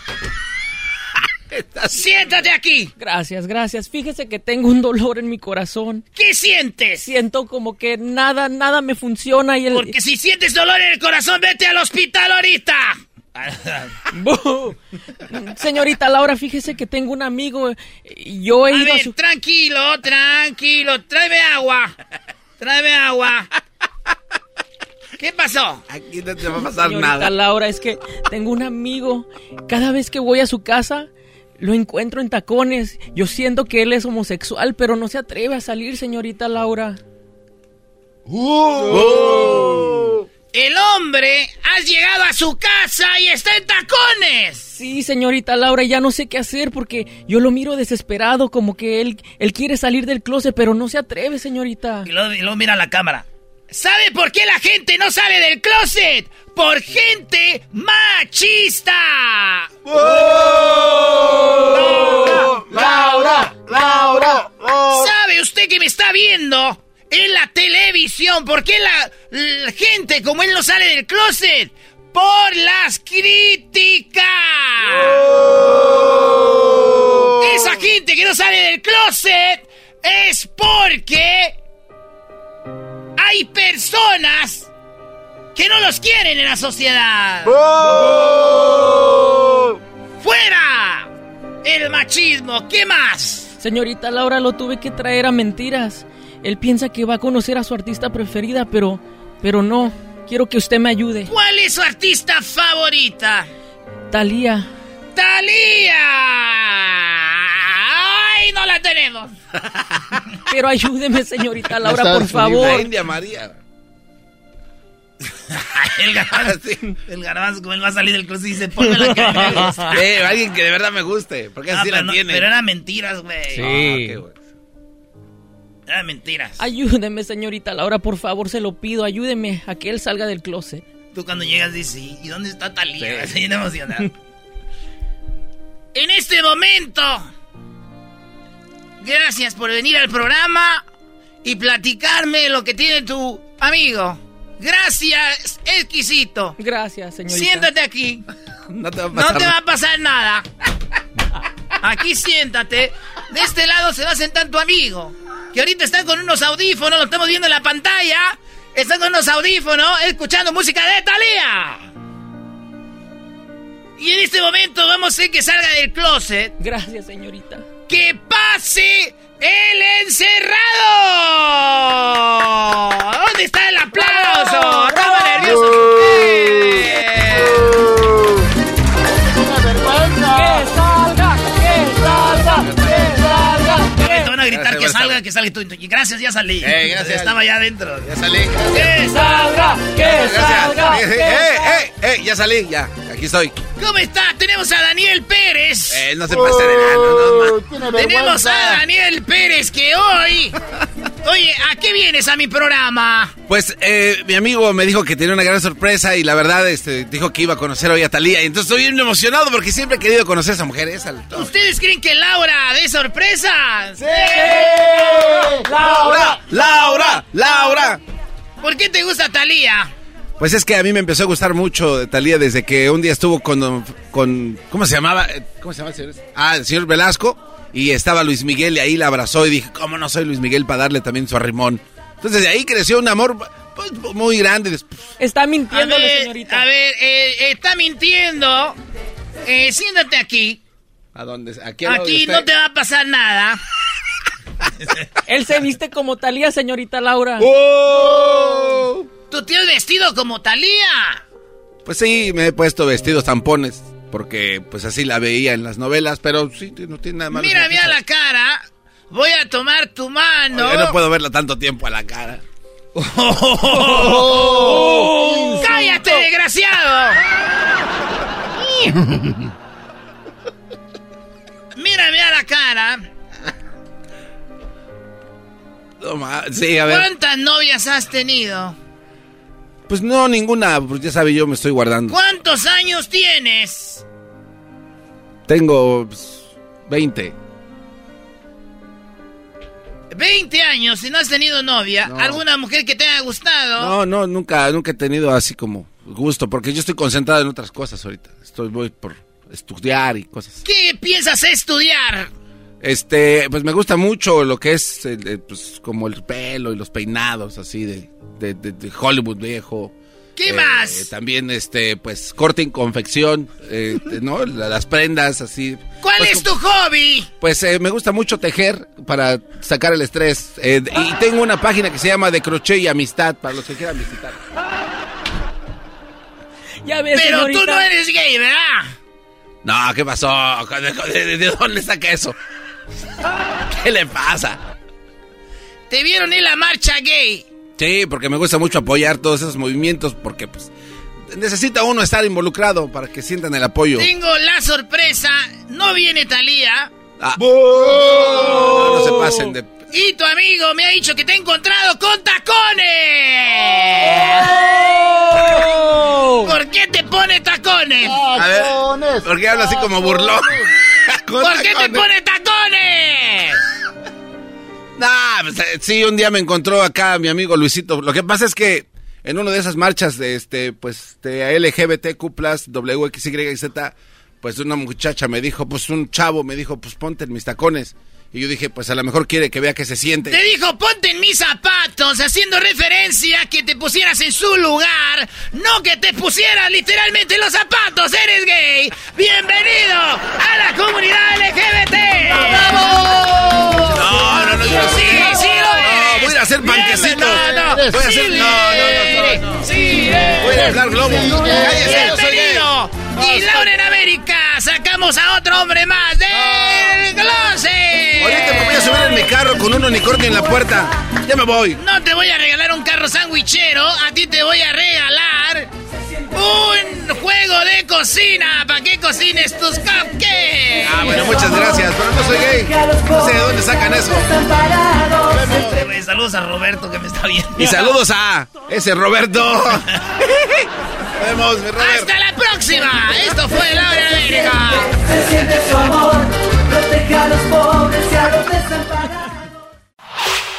[SPEAKER 3] Siéntate aquí.
[SPEAKER 18] Gracias, gracias. Fíjese que tengo un dolor en mi corazón.
[SPEAKER 3] ¿Qué sientes?
[SPEAKER 18] Siento como que nada, nada me funciona y el...
[SPEAKER 3] Porque si sientes dolor en el corazón, vete al hospital ahorita. [LAUGHS]
[SPEAKER 18] Señorita Laura, fíjese que tengo un amigo. Yo he
[SPEAKER 3] A
[SPEAKER 18] ido a
[SPEAKER 3] ver,
[SPEAKER 18] su...
[SPEAKER 3] tranquilo, tranquilo. Tráeme agua. Tráeme agua. ¿Qué pasó?
[SPEAKER 4] Aquí no te va a pasar
[SPEAKER 18] Señorita
[SPEAKER 4] nada.
[SPEAKER 18] Laura, es que tengo un amigo. Cada vez que voy a su casa, lo encuentro en tacones. Yo siento que él es homosexual, pero no se atreve a salir, señorita Laura.
[SPEAKER 3] El hombre has llegado a su casa y está en tacones.
[SPEAKER 18] Sí, señorita Laura, ya no sé qué hacer porque yo lo miro desesperado, como que él, él quiere salir del closet, pero no se atreve, señorita.
[SPEAKER 3] Y luego, y luego mira la cámara. ¿Sabe por qué la gente no sale del closet? Por gente machista.
[SPEAKER 6] Laura, Laura,
[SPEAKER 3] ¿Sabe usted que me está viendo en la televisión? ¿Por qué la, la gente como él no sale del closet? Por las críticas. Esa gente que no sale del closet es porque hay personas que no los quieren en la sociedad. ¡Fuera! El machismo, ¿qué más?
[SPEAKER 18] Señorita Laura, lo tuve que traer a mentiras. Él piensa que va a conocer a su artista preferida, pero, pero no. Quiero que usted me ayude.
[SPEAKER 3] ¿Cuál es su artista favorita?
[SPEAKER 18] Talía.
[SPEAKER 3] ¡Talía! ¡Ay, no la tenemos! [LAUGHS]
[SPEAKER 18] Pero ayúdeme, señorita Laura, por
[SPEAKER 4] La
[SPEAKER 18] favor.
[SPEAKER 4] India María.
[SPEAKER 3] El garbanzo, [LAUGHS] el garbanzo, como él va a salir del closet y dice, ponme la que me gusta.
[SPEAKER 4] Eh, alguien que de verdad me guste. Porque
[SPEAKER 3] Ah,
[SPEAKER 4] así
[SPEAKER 3] pero,
[SPEAKER 4] la
[SPEAKER 3] no-
[SPEAKER 4] tiene.
[SPEAKER 3] pero eran mentiras, güey.
[SPEAKER 4] Sí. Ah, qué.
[SPEAKER 3] Eran mentiras.
[SPEAKER 18] Ayúdeme, señorita Laura, por favor, se lo pido. Ayúdeme a que él salga del closet.
[SPEAKER 3] Tú cuando llegas dices, "¿Y- ¿y dónde está Talía? [LAUGHS] Así bien emocionado. En este momento, gracias por venir al programa y platicarme lo que tiene tu amigo. Gracias, exquisito.
[SPEAKER 18] Gracias, señorita.
[SPEAKER 3] Siéntate aquí. [LAUGHS]
[SPEAKER 4] No te va a
[SPEAKER 3] No
[SPEAKER 4] pasar
[SPEAKER 3] te va a pasar nada. Aquí siéntate. De este lado se va a sentar tu amigo. Que ahorita está con unos audífonos, lo estamos viendo en la pantalla. Está con unos audífonos, escuchando música de Thalía. Y en este momento vamos a hacer que salga del closet.
[SPEAKER 18] Gracias, señorita.
[SPEAKER 3] ¡Que pase el encerrado! ¿Dónde está el aplauso? Estaba nervioso.
[SPEAKER 14] ¡Que salga! ¡Que salga! ¡Que salga!
[SPEAKER 3] Te van a gritar
[SPEAKER 4] Gracias,
[SPEAKER 3] que salga, que salga. y Gracias, ya salí.
[SPEAKER 4] Eh, gracias.
[SPEAKER 3] Estaba ya adentro.
[SPEAKER 4] Ya salí.
[SPEAKER 3] ¡Que salga! ¡Que salga!
[SPEAKER 4] Gracias. Eh, eh, eh, eh, ya salí, ya. Aquí estoy.
[SPEAKER 3] ¿Cómo está? Tenemos a Daniel Pérez.
[SPEAKER 4] Eh, no se pase de nada, no, no,
[SPEAKER 3] Tenemos a Daniel Pérez que hoy... [LAUGHS] Oye, ¿a qué vienes a mi programa?
[SPEAKER 4] Pues eh, mi amigo me dijo que tenía una gran sorpresa y la verdad este, dijo que iba a conocer hoy a Talía. Y entonces estoy bien emocionado porque siempre he querido conocer a esa mujer. Esa,
[SPEAKER 3] ¿Ustedes creen que Laura de sorpresa? ¡Sí!
[SPEAKER 4] ¡Laura! ¡Laura! ¡Laura!
[SPEAKER 3] ¿Por qué te gusta Talía?
[SPEAKER 4] Pues es que a mí me empezó a gustar mucho de Talía desde que un día estuvo con, con ¿cómo se llamaba? Eh, ¿Cómo se llama el señor? Ah, el señor Velasco. Y estaba Luis Miguel y ahí la abrazó y dije, ¿cómo no soy Luis Miguel para darle también su arrimón? Entonces de ahí creció un amor pues, muy grande.
[SPEAKER 18] Está
[SPEAKER 3] A ver,
[SPEAKER 18] señorita.
[SPEAKER 3] a ver, eh, está mintiendo. Eh, siéntate aquí.
[SPEAKER 4] ¿A dónde? Aquí,
[SPEAKER 3] Aquí no te va a pasar nada.
[SPEAKER 18] Él se viste como Talía, señorita Laura.
[SPEAKER 4] ¡Oh!
[SPEAKER 3] Tú te has vestido como Talía.
[SPEAKER 4] Pues sí, me he puesto vestidos tampones porque pues así la veía en las novelas, pero sí, no tiene nada malo.
[SPEAKER 3] Mira, mira la cara. Voy a tomar tu mano.
[SPEAKER 4] Yo no puedo verla tanto tiempo a la cara. [LAUGHS]
[SPEAKER 3] ¡Cállate, desgraciado! Mira, mira la cara.
[SPEAKER 4] Sí, a ver.
[SPEAKER 3] ¿Cuántas novias has tenido?
[SPEAKER 4] Pues no, ninguna, pues ya sabe, yo me estoy guardando.
[SPEAKER 3] ¿Cuántos años tienes?
[SPEAKER 4] Tengo pues, 20.
[SPEAKER 3] 20 años y no has tenido novia.
[SPEAKER 4] No.
[SPEAKER 3] ¿Alguna mujer que te haya gustado?
[SPEAKER 4] No, no, nunca, nunca he tenido así como gusto, porque yo estoy concentrado en otras cosas ahorita. Estoy voy por estudiar y cosas.
[SPEAKER 3] ¿Qué piensas estudiar?
[SPEAKER 4] Este, pues me gusta mucho lo que es el- el, pues, como el pelo y los peinados así de, de, de- de Hollywood viejo.
[SPEAKER 3] ¿Qué
[SPEAKER 4] Eh,
[SPEAKER 3] más?
[SPEAKER 4] También, este, pues corte y confección, eh, ¿no? La- Las prendas así.
[SPEAKER 3] ¿Cuál
[SPEAKER 4] Pues,
[SPEAKER 3] es tu hobby?
[SPEAKER 4] Pues eh, me gusta mucho tejer para sacar el estrés. Eh, y tengo una página que se llama De Crochet y Amistad para los que quieran visitar.
[SPEAKER 18] Ya ves,
[SPEAKER 3] Pero tú no eres gay, ¿verdad?
[SPEAKER 4] No, ¿qué pasó? ¿De, de- de dónde saca eso? ¿Qué le pasa?
[SPEAKER 3] Te vieron en la marcha gay.
[SPEAKER 4] Sí, porque me gusta mucho apoyar todos esos movimientos porque pues necesita uno estar involucrado para que sientan el apoyo.
[SPEAKER 3] Tengo la sorpresa. No viene Talía.
[SPEAKER 4] Ah. No, no se pasen de...
[SPEAKER 3] Y tu amigo me ha dicho que te ha encontrado con tacones. ¿Por qué te pone tacones?
[SPEAKER 4] A ver, ¿por qué habla así como burlón?
[SPEAKER 3] ¿Por qué te
[SPEAKER 4] tacones.
[SPEAKER 3] pone tacones?
[SPEAKER 4] Nah, pues, eh, sí, un día me encontró acá mi amigo Luisito. Lo que pasa es que en una de esas marchas de este, pues, de LGBTQ+, WXYZ, pues una muchacha me dijo, pues un chavo me dijo, pues ponte en mis tacones. Y yo dije, pues a lo mejor quiere que vea que se siente.
[SPEAKER 3] Te dijo, ponte en mis zapatos, haciendo referencia a que te pusieras en su lugar, no que te pusieras literalmente en los zapatos, eres gay. Bienvenido a la comunidad LGBT. ¡Bravo!
[SPEAKER 4] No,
[SPEAKER 3] Sí, sí lo eres.
[SPEAKER 4] voy a ir a hacer panquecitos.
[SPEAKER 3] No, no,
[SPEAKER 4] Voy a hacer- no, no, no, no, no.
[SPEAKER 3] Sí
[SPEAKER 4] Voy a
[SPEAKER 3] eres.
[SPEAKER 4] inflar globos. Cállese, yo soy.
[SPEAKER 3] Y Laura en América, sacamos a otro hombre más del closet.
[SPEAKER 4] Ahorita me voy a subir en mi carro con un unicornio en la puerta. Ya me voy.
[SPEAKER 3] No te voy a regalar un carro sandwichero, a ti te voy a regalar un juego de cocina para que cocines tus cupcakes.
[SPEAKER 4] Ah, bueno, muchas gracias, pero no soy gay. No sé de dónde sacan eso.
[SPEAKER 3] Saludos a Roberto que me está viendo.
[SPEAKER 4] Y saludos a ese Roberto. Nos [LAUGHS] vemos, mi Robert.
[SPEAKER 3] Hasta la próxima. Esto fue Laura en América.
[SPEAKER 14] Se siente su amor, protege a los pobres y a los desamparados.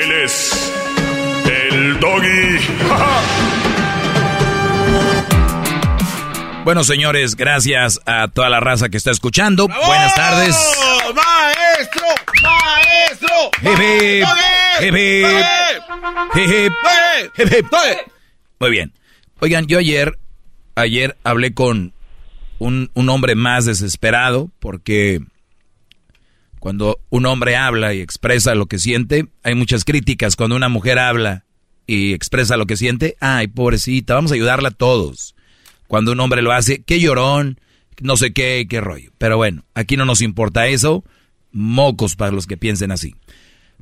[SPEAKER 15] Él es el doggy. [LAUGHS]
[SPEAKER 2] Bueno, señores, gracias a toda la raza que está escuchando. Buenas tardes.
[SPEAKER 14] ¡Maestro! ¡Maestro!
[SPEAKER 2] Hip, hip. Hip, hip. Muy bien. Oigan, yo ayer, ayer hablé con un, un hombre más desesperado porque cuando un hombre habla y expresa lo que siente, hay muchas críticas. Cuando una mujer habla y expresa lo que siente, ay, pobrecita, vamos a ayudarla a todos. Cuando un hombre lo hace, qué llorón, no sé qué, qué rollo. Pero bueno, aquí no nos importa eso. Mocos para los que piensen así.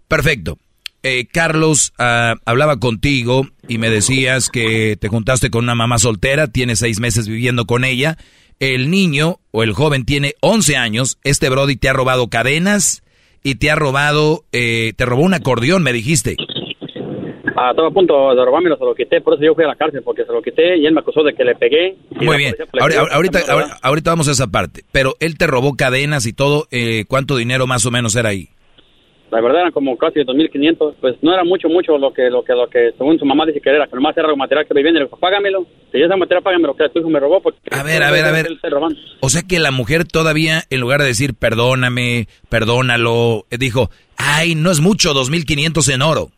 [SPEAKER 2] Perfecto. Eh, Carlos, ah, hablaba contigo y me decías que te juntaste con una mamá soltera, tienes seis meses viviendo con ella. El niño o el joven tiene 11 años. Este Brody te ha robado cadenas y te ha robado, eh, te robó un acordeón, me dijiste.
[SPEAKER 31] Ah, estaba a punto de robármelo, se lo quité, por eso yo fui a la cárcel, porque se lo quité y él me acusó de que le pegué.
[SPEAKER 2] Muy bien. ahorita vamos a esa parte. Pero él te robó cadenas y todo. eh, ¿Cuánto dinero más o menos era ahí?
[SPEAKER 31] La verdad eran como casi 2.500, pues no era mucho, mucho lo que, lo que, lo que según su mamá dice que era, que nomás era algo material que me viene, le dijo, págamelo, si ese material págamelo, que tu hijo me robó, porque...
[SPEAKER 2] A ver, a ver, a ver. O sea que la mujer todavía, en lugar de decir perdóname, perdónalo, eh, dijo, ay, no es mucho, 2.500 en oro.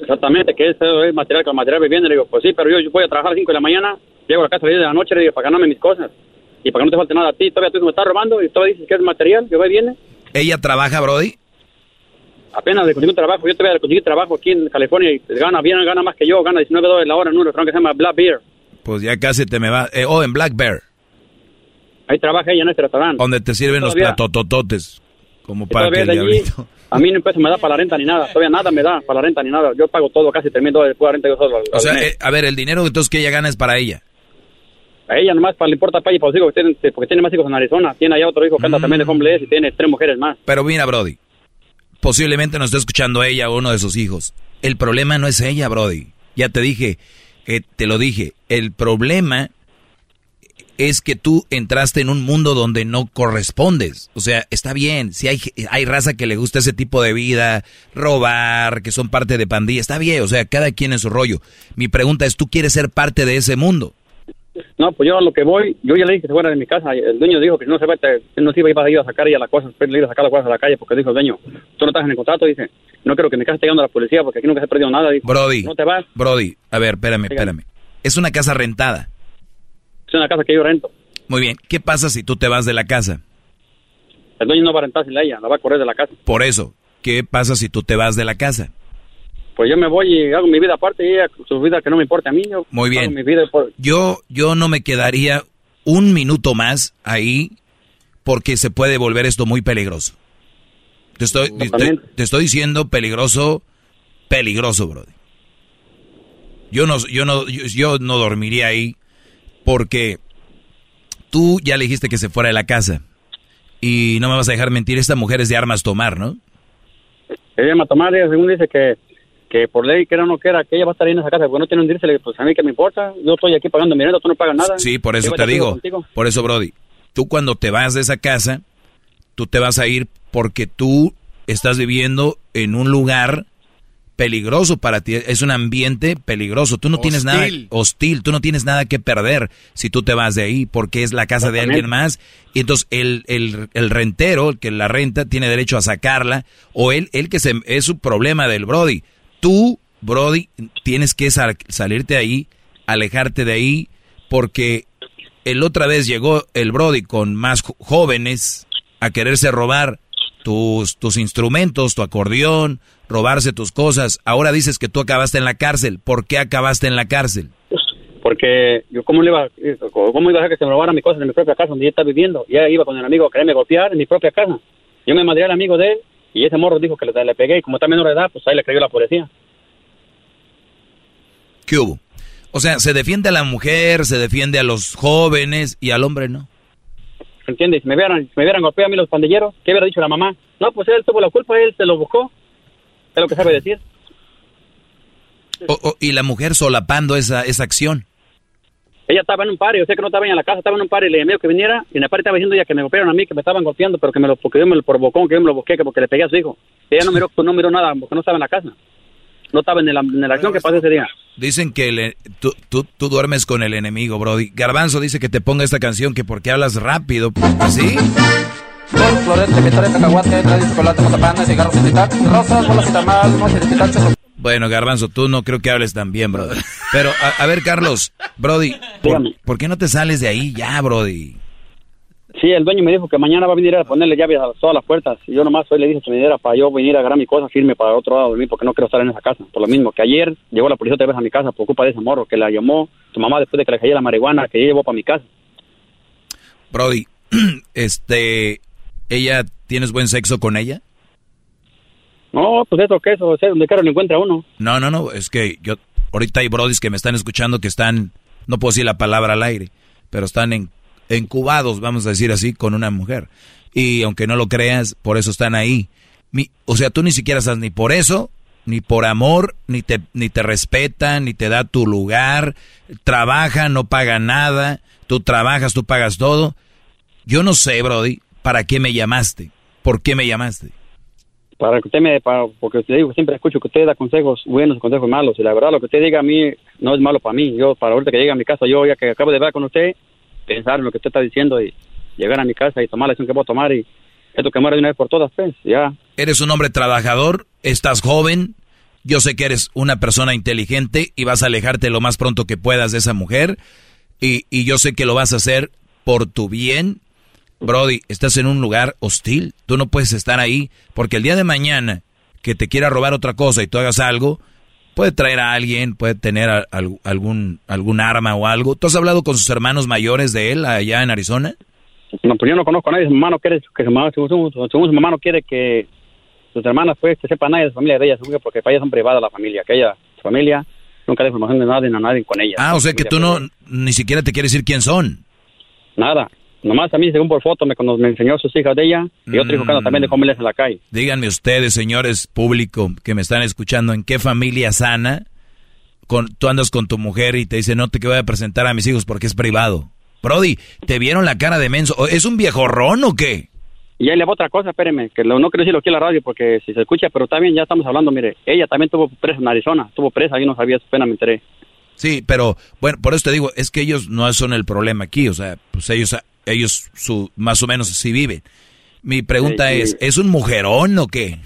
[SPEAKER 31] Exactamente, que ese es material que el material me viene, le digo, pues sí, pero yo, yo voy a trabajar a las 5 de la mañana, llego a la casa a las 10 de la noche, le digo, para ganarme mis cosas, y para que no te falte nada a ti, todavía hijo me está robando, y todavía dices que es material, yo voy y viene,
[SPEAKER 2] ¿Ella trabaja, Brody?
[SPEAKER 31] Apenas le consigo un trabajo, yo te voy a conseguir trabajo aquí en California, y gana bien, gana más que yo, gana 19 dólares la hora en un restaurante que se llama Black Beer,
[SPEAKER 2] Pues ya casi te me va. eh, oh, en Black Bear,
[SPEAKER 31] ahí trabaja ella en este restaurante.
[SPEAKER 2] donde te sirven los
[SPEAKER 31] Todavía-
[SPEAKER 2] platotototes. Como para que
[SPEAKER 31] todavía
[SPEAKER 2] el
[SPEAKER 31] de allí,
[SPEAKER 2] diablito.
[SPEAKER 31] a mí no peso me da para la renta ni nada, todavía nada me da para la renta ni nada, yo pago todo, casi 3 mil dólares por la renta yo solo.
[SPEAKER 2] O sea, eh, a ver, el dinero entonces que ella gana es para ella.
[SPEAKER 31] A ella nomás para le importa para ella, para los hijos que tienen, porque tiene más hijos en Arizona. Tiene allá otro hijo que anda
[SPEAKER 2] Mm.
[SPEAKER 31] también de homeless y tiene tres mujeres más.
[SPEAKER 2] Pero mira, Brody, posiblemente nos está escuchando ella o uno de sus hijos. El problema no es ella, Brody. Ya te dije, te lo dije. El problema es que tú entraste en un mundo donde no correspondes. O sea, está bien, si hay, hay raza que le gusta ese tipo de vida, robar, que son parte de pandilla, está bien, o sea, cada quien en su rollo. Mi pregunta es, ¿tú quieres ser parte de ese mundo?
[SPEAKER 31] No, pues yo a lo que voy, yo ya le dije que se fuera de mi casa. El dueño dijo que si no se vete, él no se iba a ir a sacar ella las cosas, después le iba a sacar las cosas a la calle porque dijo el dueño, tú no estás en el contrato, dice, no quiero que mi casa esté llegando a la policía porque aquí nunca se ha perdido nada. Dijo,
[SPEAKER 2] Brody,
[SPEAKER 31] no te vas,
[SPEAKER 2] Brody, a ver, espérame, espérame. Es una casa rentada.
[SPEAKER 31] es una casa que yo rento.
[SPEAKER 2] Muy bien, ¿qué pasa si tú te vas de la casa?
[SPEAKER 31] El dueño no va a rentar sin ella, la va a correr de la casa.
[SPEAKER 2] Por eso, ¿qué pasa si tú te vas de la casa?
[SPEAKER 31] Pues yo me voy y hago mi vida aparte y ella su vida que no me importa a mí. Yo
[SPEAKER 2] Muy bien.
[SPEAKER 31] hago mi vida por-
[SPEAKER 2] Yo, yo no me quedaría un minuto más ahí porque se puede volver esto muy peligroso. Te estoy, te, estoy diciendo peligroso, peligroso, Brody. Yo no, yo no, yo, yo no dormiría ahí porque tú ya le dijiste que se fuera de la casa y no me vas a dejar mentir. Esta mujer es de armas tomar, ¿no?
[SPEAKER 31] Ella me tomar, ella según dice que, que por ley, que era o no quiera, que ella va a estar ahí en esa casa, porque no tiene un dirse, pues a mí que me importa, yo estoy aquí pagando mi renta, tú no pagas nada.
[SPEAKER 2] Sí, por eso te digo.
[SPEAKER 31] contigo.
[SPEAKER 2] Por eso, Brody, tú cuando te vas de esa casa, tú te vas a ir porque tú estás viviendo en un lugar peligroso para ti. Es un ambiente peligroso. Tú no tienes nada
[SPEAKER 4] Hostil.
[SPEAKER 2] Tú no tienes nada que perder si tú te vas de ahí porque es la casa de alguien más. Y entonces el, el, el rentero, el que la renta, tiene derecho a sacarla. O él, él que se, es su problema del Brody. Tú, Brody, tienes que sal- salirte de ahí, alejarte de ahí, porque el otra vez llegó el Brody con más jóvenes a quererse robar tus, tus instrumentos, tu acordeón, robarse tus cosas. Ahora dices que tú acabaste en la cárcel. ¿Por qué acabaste en la cárcel?
[SPEAKER 31] Porque yo, ¿cómo le iba, cómo iba a dejar que se me robara mis cosas en mi propia casa donde ella está viviendo? Y ella iba con el amigo a quererme golpear en mi propia casa. Yo me madré al amigo de él Y ese morro dijo que le, le pegué y como está menor de edad, pues ahí le creyó la policía.
[SPEAKER 2] ¿Qué hubo? O sea, se defiende a la mujer, se defiende a los jóvenes y al hombre no.
[SPEAKER 31] ¿Entiendes? Si me hubieran, si me hubieran golpeado a mí los pandilleros, ¿qué hubiera dicho la mamá? No, pues él tuvo la culpa, él se lo buscó. Es lo que sabe decir.
[SPEAKER 2] O- o- y la mujer solapando esa, esa acción.
[SPEAKER 31] Ella estaba en un par, yo sé que no estaba en la casa, estaba en un par y le llamé que viniera y en el par estaba diciendo ya que me golpearon a mí, que me estaban golpeando, pero que me lo, porque yo me lo provocó, que yo me lo busqué, que porque le pegué a su hijo. Y ella no miró, no miró nada porque no estaba en la casa. No estaba en la, en la acción que pasó ese día.
[SPEAKER 2] Dicen que le- tú, tú, tú duermes con el enemigo, Brody. Garbanzo dice que te ponga esta canción que porque hablas rápido. ¿Sí?
[SPEAKER 32] Florete, vitores, cacahuate, chocolate, rosas, bolas y tamal,
[SPEAKER 2] Bueno, Garbanzo, tú no creo que hables tan bien, Brody. Pero, a, a ver, Carlos, Brody, ¿por, por qué no te sales de ahí ya, Brody?
[SPEAKER 31] Sí, el dueño me dijo que mañana va a venir a ponerle llaves a todas las puertas. Y yo nomás hoy le dije que me diera para yo venir a agarrar mi cosa firme para otro lado de mí porque no quiero estar en esa casa. Por lo mismo que ayer llegó la policía otra vez a mi casa por culpa de ese morro que la llamó tu mamá después de que le caía la marihuana que ella llevó para mi casa.
[SPEAKER 2] Brody, [CLEARS THROAT] este, ¿ella, tienes buen sexo con ella?
[SPEAKER 31] No, pues eso que eso, o sea, donde quiero lo encuentra uno.
[SPEAKER 2] No, no, no, es que yo, ahorita hay brodis que me están escuchando que están, no puedo decir la palabra al aire, pero están en, encubados, vamos a decir así, con una mujer. Y aunque no lo creas, por eso están ahí. Mi- o sea, tú ni siquiera estás ni por eso, ni por amor, ni te, ni te respeta, ni te da tu lugar, trabaja, no paga nada, tú trabajas, tú pagas todo. Yo no sé, Brody, ¿para qué me llamaste? ¿Por qué me llamaste?
[SPEAKER 31] Para que usted me, para, porque digo, siempre escucho que usted da consejos buenos consejos malos. Y la verdad, lo que usted diga a mí no es malo para mí. Yo, para ahorita que llegue a mi casa, yo ya que acabo de ver con usted, pensar en lo que usted está diciendo y llegar a mi casa y tomar la acción que puedo tomar y esto que muera de una vez por todas, pues, ya.
[SPEAKER 2] Eres un hombre trabajador, estás joven, yo sé que eres una persona inteligente y vas a alejarte lo más pronto que puedas de esa mujer y, y yo sé que lo vas a hacer por tu bien. Brody, estás en un lugar hostil, tú no puedes estar ahí porque el día de mañana que te quiera robar otra cosa y tú hagas algo, puede traer a alguien, puede tener a- algún, algún arma o algo. ¿Tú has hablado con sus hermanos mayores de él allá en Arizona?
[SPEAKER 31] No, pues yo no conozco a nadie. Su mamá no quiere que su mamá, según, según- según su mamá no quiere que sus hermanas, pues, que sepa nadie de la familia de ella, porque para ellas son privadas la familia, que ella, su familia, nunca da información de nadie, a nadie con ella.
[SPEAKER 2] Ah, o sea que tú no, ni siquiera te quieres decir quién son.
[SPEAKER 31] Nada. Nomás a mí, según por foto, me, cuando me enseñó sus hijas de ella y otro hijo que anda también de comerles en la calle.
[SPEAKER 2] Díganme ustedes, señores público que me están escuchando, ¿en qué familia sana con, tú andas con tu mujer y te dice no te voy a presentar a mis hijos porque es privado? Brody, ¿te vieron la cara de menso? ¿O ¿Es un viejorrón o qué?
[SPEAKER 31] Y ahí le va otra cosa, espéreme, que lo- no quiero decirlo aquí en la radio porque si se escucha, pero bien, ya estamos hablando, mire, ella también tuvo presa en Arizona, estuvo presa, yo no sabía, su pena me enteré.
[SPEAKER 2] Sí, pero bueno, por eso te digo, es que ellos no son el problema aquí, o sea, pues ellos, ellos su, más o menos así viven. Mi pregunta
[SPEAKER 31] Sí, sí.
[SPEAKER 2] es, ¿es un mujerón o qué?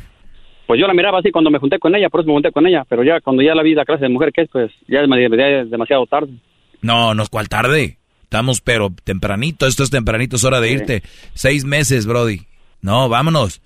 [SPEAKER 31] Pues yo la miraba así cuando me junté con ella, por eso me junté con ella, pero ya cuando ya la vi la clase de mujer que es, pues ya es, ya es demasiado tarde.
[SPEAKER 2] No, no, ¿cuál tarde? Estamos, pero tempranito, esto es tempranito, es hora de irte. Seis meses, Brody. No, vámonos.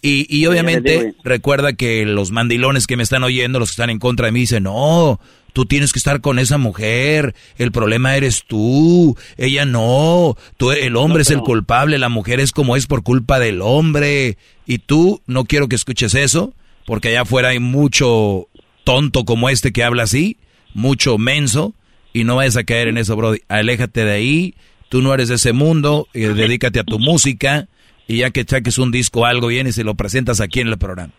[SPEAKER 2] Y, y obviamente recuerda que los mandilones que me están oyendo, los que están en contra de mí, dicen, no, tú tienes que estar con esa mujer, el problema eres tú, ella no, tú, el hombre es el culpable, la mujer es como es por culpa del hombre. Y tú, no quiero que escuches eso, porque allá afuera hay mucho tonto como este que habla así, mucho menso, y no vayas a caer en eso, Brody. Aléjate de ahí, tú no eres de ese mundo, eh, dedícate a tu música, y ya que saques un disco o algo, vienes y lo presentas aquí en el programa.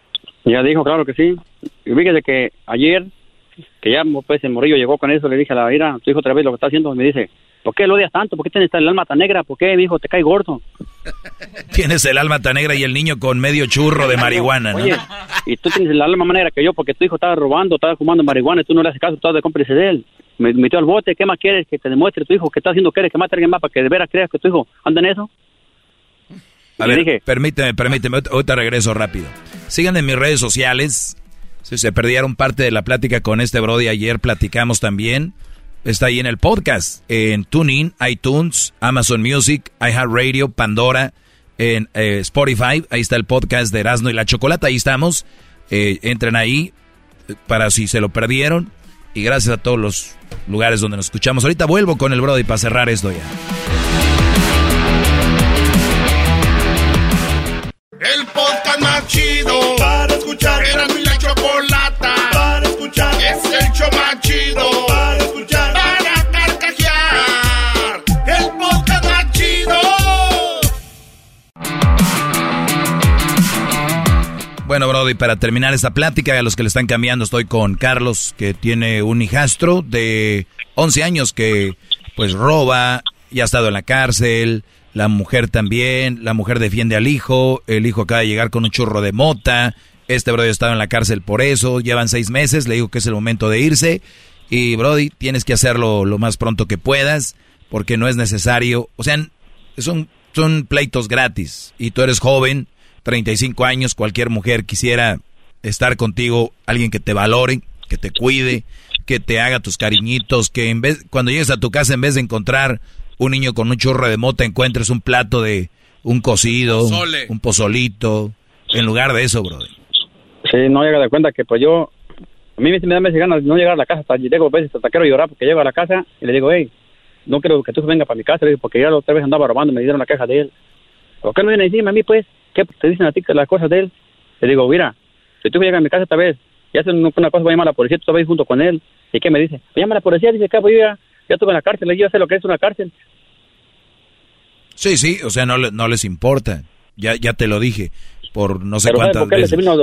[SPEAKER 31] Ya dijo, claro que sí. Y fíjese que ayer, que ya pues el morrillo llegó con eso, le dije a la ira, tu hijo otra vez lo que está haciendo, me dice, ¿por qué lo odias tanto? ¿Por qué tienes el alma tan negra? ¿Por qué, mi hijo, te cae gordo? [LAUGHS]
[SPEAKER 2] Tienes el alma tan negra y el niño con medio churro de marihuana,
[SPEAKER 31] y tú tienes el alma más negra que yo porque tu hijo estaba robando, estaba fumando marihuana y tú no le haces caso, estás de cómplice de él. Me metió al bote, ¿qué más quieres que te demuestre tu hijo? ¿Qué está haciendo? ¿Quieres que mate a alguien más para que de veras creas que tu hijo anda en eso?
[SPEAKER 2] A ver, permíteme, permíteme, ahorita- ahorita regreso rápido. Síganme en mis redes sociales. Si se perdieron parte de la plática con este Brody ayer, platicamos también. Está ahí en el podcast, en TuneIn, iTunes, Amazon Music, iHeartRadio, Pandora, en eh, Spotify. Ahí está el podcast de Erasmo y la Chocolata. Ahí estamos. Eh, entren ahí eh, para si se lo perdieron. Y gracias a todos los lugares donde nos escuchamos. Ahorita vuelvo con el Brody para cerrar esto ya.
[SPEAKER 14] El podcast más chido. Para escuchar. Era el show más chido. Para escuchar. Para carcajear. El podcast más chido.
[SPEAKER 2] Bueno, Brody, para terminar esta plática, a los que le están cambiando, estoy con Carlos, que tiene un hijastro de 11 años que pues roba, ya ha estado en la cárcel, la mujer también, la mujer defiende al hijo, el hijo acaba de llegar con un churro de mota, este Brody ha estado en la cárcel por eso, llevan seis meses, le digo que es el momento de irse, y Brody, tienes que hacerlo lo más pronto que puedas, porque no es necesario, o sea, son, son pleitos gratis, y tú eres joven, 35 años, cualquier mujer quisiera estar contigo, alguien que te valore, que te cuide, que te haga tus cariñitos, que en vez, cuando llegues a tu casa, en vez de encontrar un niño con un churro de mota, encuentres un plato de un cocido, un, un pozolito, en lugar de eso, brother.
[SPEAKER 31] Sí, no llega de cuenta que pues yo, a mí me da veces ganas de no llegar a la casa, hasta llego a veces hasta quiero llorar porque llego a la casa y le digo, hey, no quiero que tú vengas para mi casa, le digo, porque ya otra vez andaba robando, me dieron la caja de él. ¿Por qué no viene encima a mí, pues? ¿Qué te dicen a ti que las cosas de él? Le digo, mira, si tú llegas a mi casa esta vez y hacen una cosa, voy a llamar a la policía, tú vas junto con él. ¿Y qué me dice? Llama a la policía, dice, cabo, yo ya, ya estuve en la cárcel, yo sé lo que es una cárcel.
[SPEAKER 2] Sí, sí, o sea, no, no les importa. Ya, ya te lo dije, por no sé
[SPEAKER 31] Pero ¿sabes
[SPEAKER 2] cuántas veces.
[SPEAKER 31] se, vino,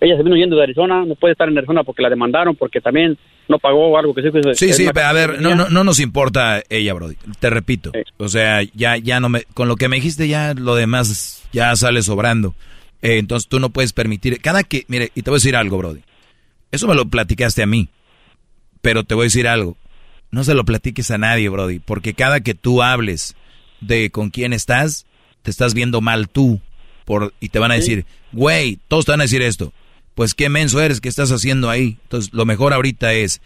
[SPEAKER 31] ella se vino yendo de Arizona? No puede estar en Arizona porque la demandaron, porque también no pagó algo que sí. que
[SPEAKER 2] Sí, sí, a ver, no, no, no nos importa ella, Brody. Te repito. O sea, ya, ya no me, con lo que me dijiste ya lo demás ya sale sobrando. Eh, entonces tú no puedes permitir, cada que, mire, y te voy a decir algo, Brody. Eso me lo platicaste a mí. Pero te voy a decir algo. No se lo platiques a nadie, Brody, porque cada que tú hables de con quién estás, te estás viendo mal tú. Por, y te van a decir, güey, todos te van a decir esto. Pues qué menso eres, ¿qué estás haciendo ahí? Entonces, lo mejor ahorita es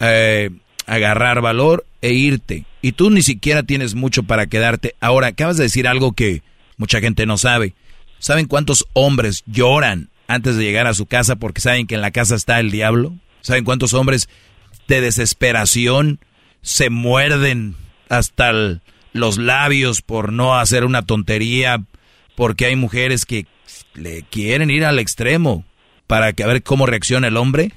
[SPEAKER 2] eh, agarrar valor e irte. Y tú ni siquiera tienes mucho para quedarte. Ahora, acabas de decir algo que mucha gente no sabe. ¿Saben cuántos hombres lloran antes de llegar a su casa porque saben que en la casa está el diablo? ¿Saben cuántos hombres de desesperación se muerden hasta el- los labios por no hacer una tontería? Porque hay mujeres que le quieren ir al extremo para que a ver cómo reacciona el hombre.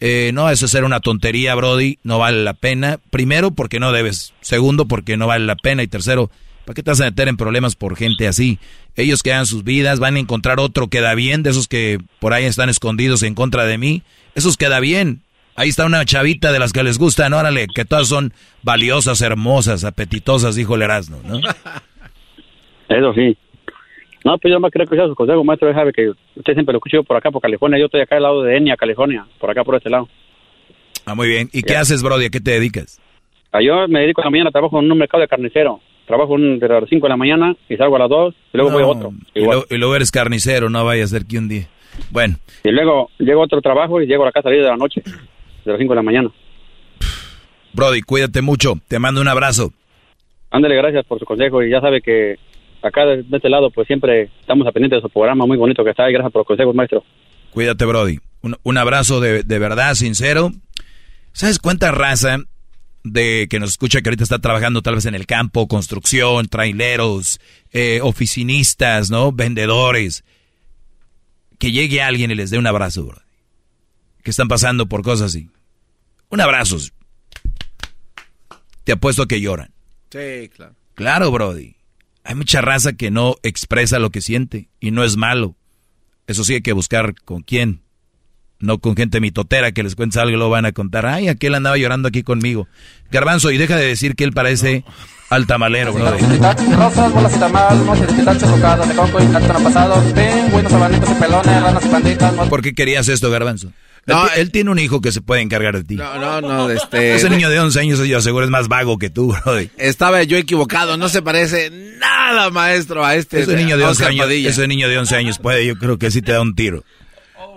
[SPEAKER 2] Eh, no, eso es ser una tontería, Brody. No vale la pena. Primero, porque no debes. Segundo, porque no vale la pena. Y tercero, ¿para qué te vas a meter en problemas por gente así? Ellos que hagan sus vidas, van a encontrar otro que da bien, de esos que por ahí están escondidos en contra de mí. Esos queda bien. Ahí está una chavita de las que les gustan, órale, que todas son valiosas, hermosas, apetitosas, dijo el Erasmo, ¿no?
[SPEAKER 31] Eso sí. No, pues yo más creo que sea su consejo, maestro. Ya sabe que usted siempre lo escucho yo por acá, por California. Yo estoy acá al lado de Enya, California, por acá, por este lado.
[SPEAKER 2] Ah, muy bien. ¿Y qué haces, Brody? ¿A qué te dedicas?
[SPEAKER 31] Ah, Yo me dedico a la mañana, trabajo en un mercado de carnicero. Trabajo de las 5 de la mañana y salgo a las 2 y luego voy a otro.
[SPEAKER 2] Y, lo- y luego eres carnicero, no vaya a ser que un día. Bueno,
[SPEAKER 31] Y luego llego a otro trabajo y llego a la casa a de la noche, de las 5 de la mañana.
[SPEAKER 2] Brody, cuídate mucho. Te mando un abrazo.
[SPEAKER 31] Ándale, gracias por su consejo y ya sabe que acá de de este lado pues siempre estamos a pendiente de su programa muy bonito que está y gracias por los consejos, maestro.
[SPEAKER 2] Cuídate, Brody. Un, un abrazo de, de verdad, sincero. ¿Sabes cuánta raza de que nos escucha que ahorita está trabajando tal vez en el campo, construcción, traileros, eh, oficinistas, ¿no? Vendedores. Que llegue alguien y les dé un abrazo, Brody. Que están pasando por cosas así. Un abrazo. Te apuesto que lloran.
[SPEAKER 4] Sí, claro.
[SPEAKER 2] Claro, Brody. Hay mucha raza que no expresa lo que siente y no es malo. Eso sí hay que buscar con quién. No con gente mitotera que les cuentes algo y lo van a contar. Ay, aquel andaba llorando aquí conmigo. Garbanzo, y deja de decir que él parece altamalero, Brody.
[SPEAKER 32] Rosas, bolas y tamal, mochis de pitacho, tocadas de coco y plátano pasado, pingüinos, abanitos y pelones, ranas y panditas,
[SPEAKER 2] ¿Por qué querías esto, Garbanzo? Él, ti- él tiene un hijo que se puede encargar de ti.
[SPEAKER 4] No, no, no, este...
[SPEAKER 2] Ese niño de 11 años, yo aseguro, es más vago que tú, [LAUGHS] Brody.
[SPEAKER 4] Estaba yo equivocado, no se parece nada, maestro, a este.
[SPEAKER 2] Ese niño de 11
[SPEAKER 4] Oscar
[SPEAKER 2] años,
[SPEAKER 4] Padilla.
[SPEAKER 2] ese niño de 11 años puede, yo creo que sí te da un tiro.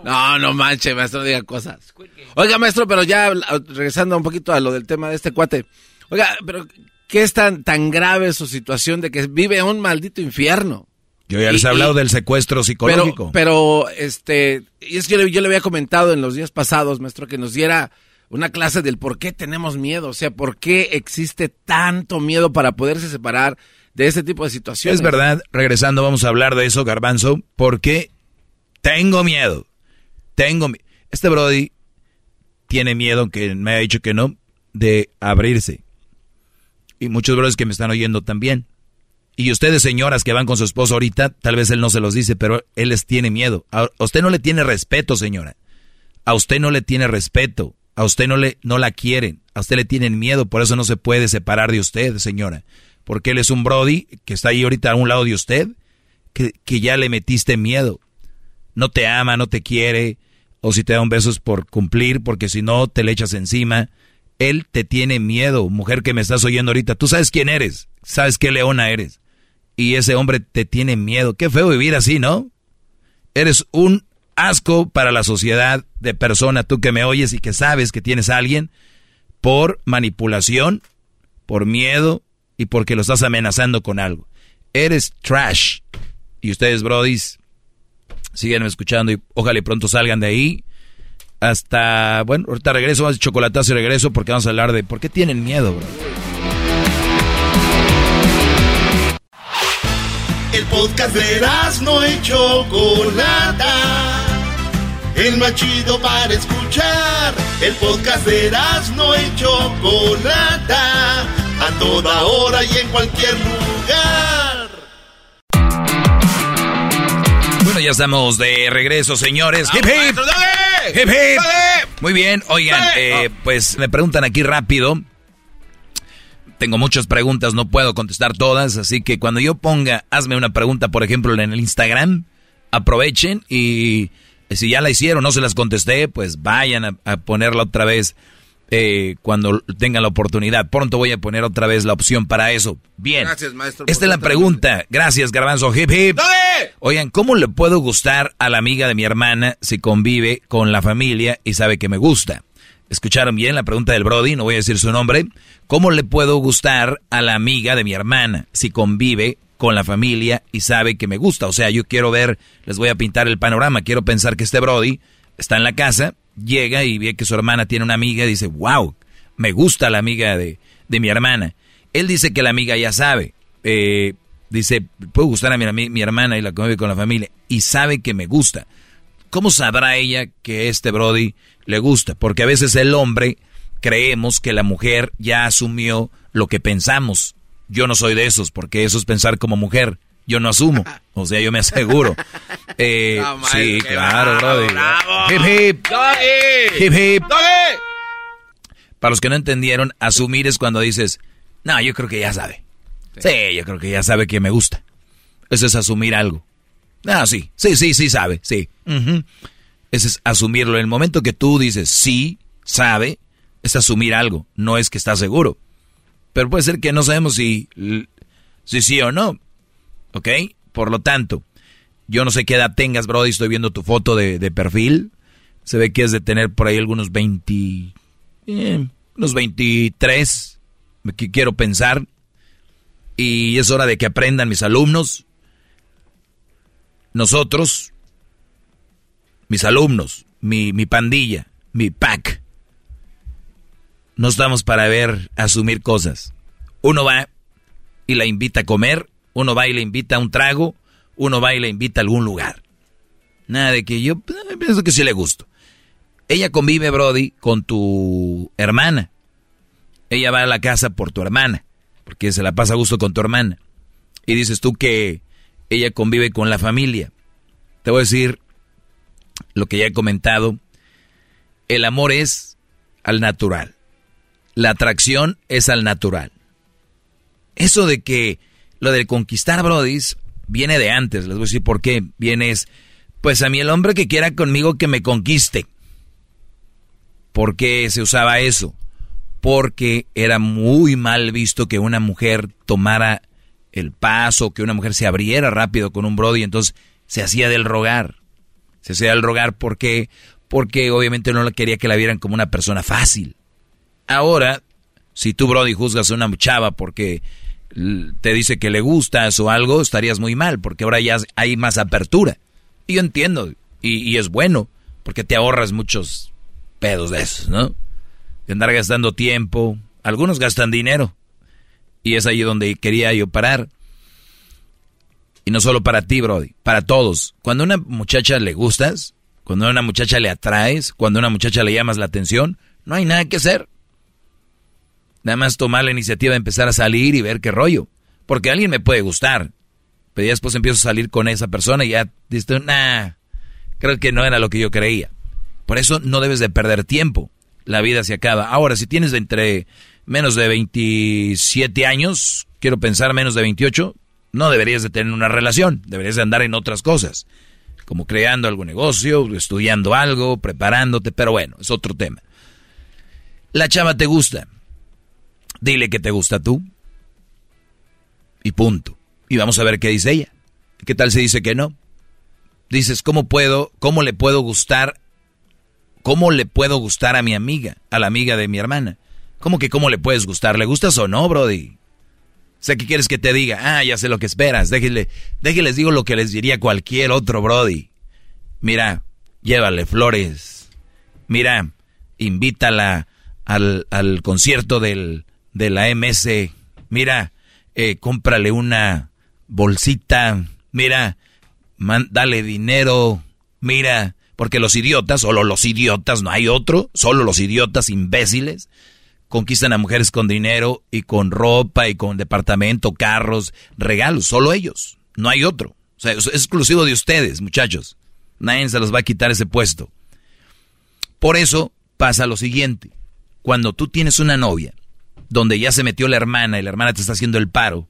[SPEAKER 4] No, no manche, maestro, no diga cosas. Oiga, maestro, pero ya regresando un poquito a lo del tema de este cuate. Oiga, pero ¿qué es tan, tan grave su situación de que vive un maldito infierno?
[SPEAKER 2] Yo ya les he hablado
[SPEAKER 4] y-
[SPEAKER 2] del secuestro psicológico.
[SPEAKER 4] Pero, pero, este, y es que yo, le- yo le había comentado en los días pasados, maestro, que nos diera una clase del por qué tenemos miedo, o sea, por qué existe tanto miedo para poderse separar de ese tipo de situaciones.
[SPEAKER 2] Es verdad, regresando vamos a hablar de eso, Garbanzo, porque tengo miedo. Tengo miedo. Este Brody tiene miedo, aunque me ha dicho que no, de abrirse. Y muchos brothers que me están oyendo también. Y ustedes, señoras que van con su esposo ahorita, tal vez él no se los dice, pero él les tiene miedo. A usted no le tiene respeto, señora. A usted no le tiene respeto. A usted no, le, no la quieren. A usted le tienen miedo. Por eso no se puede separar de usted, señora. Porque él es un Brody que está ahí ahorita a un lado de usted, que, que ya le metiste miedo. No te ama, no te quiere. O si te da un beso es por cumplir, porque si no te le echas encima. Él te tiene miedo, mujer que me estás oyendo ahorita. Tú sabes quién eres, sabes qué leona eres. Y ese hombre te tiene miedo. Qué feo vivir así, ¿no? Eres un asco para la sociedad de persona, tú que me oyes y que sabes que tienes a alguien por manipulación, por miedo y porque lo estás amenazando con algo. Eres trash. Y ustedes, brodis, siguen escuchando y ojalá y pronto salgan de ahí. Hasta, bueno, ahorita regreso, más chocolatazo y regreso porque vamos a hablar de por qué tienen miedo, bro.
[SPEAKER 14] El podcast de no y Chocolata. El más chido para escuchar. El podcast de no y Chocolata. A toda hora y en cualquier lugar.
[SPEAKER 2] Bueno, ya estamos de regreso, señores. Hip hip. Hip hip. Muy bien, oigan, eh, pues me preguntan aquí rápido. Tengo muchas preguntas, no puedo contestar todas, así que cuando yo ponga, hazme una pregunta, por ejemplo, en el Instagram, aprovechen y si ya la hicieron, no se las contesté, pues vayan a, ponerla otra vez eh, cuando tengan la oportunidad. Pronto voy a poner otra vez la opción para eso. Bien.
[SPEAKER 4] Gracias, maestro.
[SPEAKER 2] Esta es la pregunta. Gracias, Garbanzo. Hip hip. Oigan, ¿cómo le puedo gustar a la amiga de mi hermana si convive con la familia y sabe que me gusta? Escucharon bien la pregunta del Brody, no voy a decir su nombre. ¿Cómo le puedo gustar a la amiga de mi hermana si convive con la familia y sabe que me gusta? O sea, yo quiero ver, les voy a pintar el panorama, quiero pensar que este Brody está en la casa, llega y ve que su hermana tiene una amiga y dice, wow, me gusta la amiga de, de mi hermana. Él dice que la amiga ya sabe, eh, dice, puedo gustar a mi, mi hermana y la convive con la familia y sabe que me gusta. ¿Cómo sabrá ella que este Brody le gusta, porque a veces el hombre creemos que la mujer ya asumió lo que pensamos. Yo no soy de esos, porque eso es pensar como mujer. Yo no asumo, o sea, yo me aseguro. [LAUGHS] Eh, sí, claro, brother. Hip hip. Hip hip. Para los que no entendieron, asumir es cuando dices, no, yo creo que ya sabe. Sí, yo creo que ya sabe que me gusta. Eso es asumir algo. Ah, sí, sí, sí, sí sabe, sí. Ese es asumirlo. En el momento que tú dices sí, sabe, es asumir algo, no es que está seguro. Pero puede ser que no sabemos si, si sí o no. ¿Ok? Por lo tanto, yo no sé qué edad tengas, Brody, estoy viendo tu foto de, perfil. Se ve que es de tener por ahí algunos 20, eh, unos 23, que quiero pensar. Y es hora de que aprendan mis alumnos. Nosotros, mis alumnos, mi, mi pandilla, mi pack. No estamos para ver, asumir cosas. Uno va y la invita a comer, uno va y le invita a un trago, uno va y le invita a algún lugar. Nada de que yo eh, pienso que sí le gusto. Ella convive, Brody, con tu hermana. Ella va a la casa por tu hermana, porque se la pasa a gusto con tu hermana. Y dices tú que ella convive con la familia. Te voy a decir lo que ya he comentado, el amor es al natural. La atracción es al natural. Eso de que lo de conquistar brodis viene de antes, les voy a decir por qué. Viene es, pues a mí el hombre que quiera conmigo que me conquiste. ¿Por qué se usaba eso? Porque era muy mal visto que una mujer tomara el paso, que una mujer se abriera rápido con un brody, entonces se hacía del rogar se hacía el rogar. ¿Por qué? Porque obviamente no quería que la vieran como una persona fácil. Ahora, si tú, Brody, juzgas a una chava porque te dice que le gustas o algo, estarías muy mal, porque ahora ya hay más apertura. Y yo entiendo, y, es bueno, porque te ahorras muchos pedos de esos, ¿no? De andar gastando tiempo, algunos gastan dinero, y es ahí donde quería yo parar. Y no solo para ti, Brody, para todos. Cuando a una muchacha le gustas, cuando a una muchacha le atraes, cuando a una muchacha le llamas la atención, no hay nada que hacer. Nada más tomar la iniciativa de empezar a salir y ver qué rollo. Porque alguien me puede gustar. Pero ya después empiezo a salir con esa persona y ya dices, nah, creo que no era lo que yo creía. Por eso no debes de perder tiempo. La vida se acaba. Ahora, si tienes entre menos de 27 años, quiero pensar menos de 28, no deberías de tener una relación, deberías de andar en otras cosas, como creando algún negocio, estudiando algo, preparándote, pero bueno, es otro tema. La chava te gusta, dile que te gusta tú y punto. Y vamos a ver qué dice ella. ¿Qué tal si dice que no? Dices, ¿cómo puedo, cómo le puedo gustar, cómo le puedo gustar a mi amiga, a la amiga de mi hermana? ¿Cómo que cómo le puedes gustar? ¿Le gustas o no, Brody? Sea, ¿qué quieres que te diga? Ah, ya sé lo que esperas. Déjenle, déjenles digo lo que les diría cualquier otro Brody. Mira, llévale flores. Mira, invítala al, al concierto del, de la MS. Mira, eh, cómprale una bolsita. Mira, dale dinero. Mira, porque los idiotas, solo los idiotas, no hay otro, solo los idiotas imbéciles conquistan a mujeres con dinero y con ropa y con departamento, carros, regalos, solo ellos, no hay otro. O sea, es exclusivo de ustedes, muchachos. Nadie se los va a quitar ese puesto. Por eso pasa lo siguiente. Cuando tú tienes una novia donde ya se metió la hermana y la hermana te está haciendo el paro.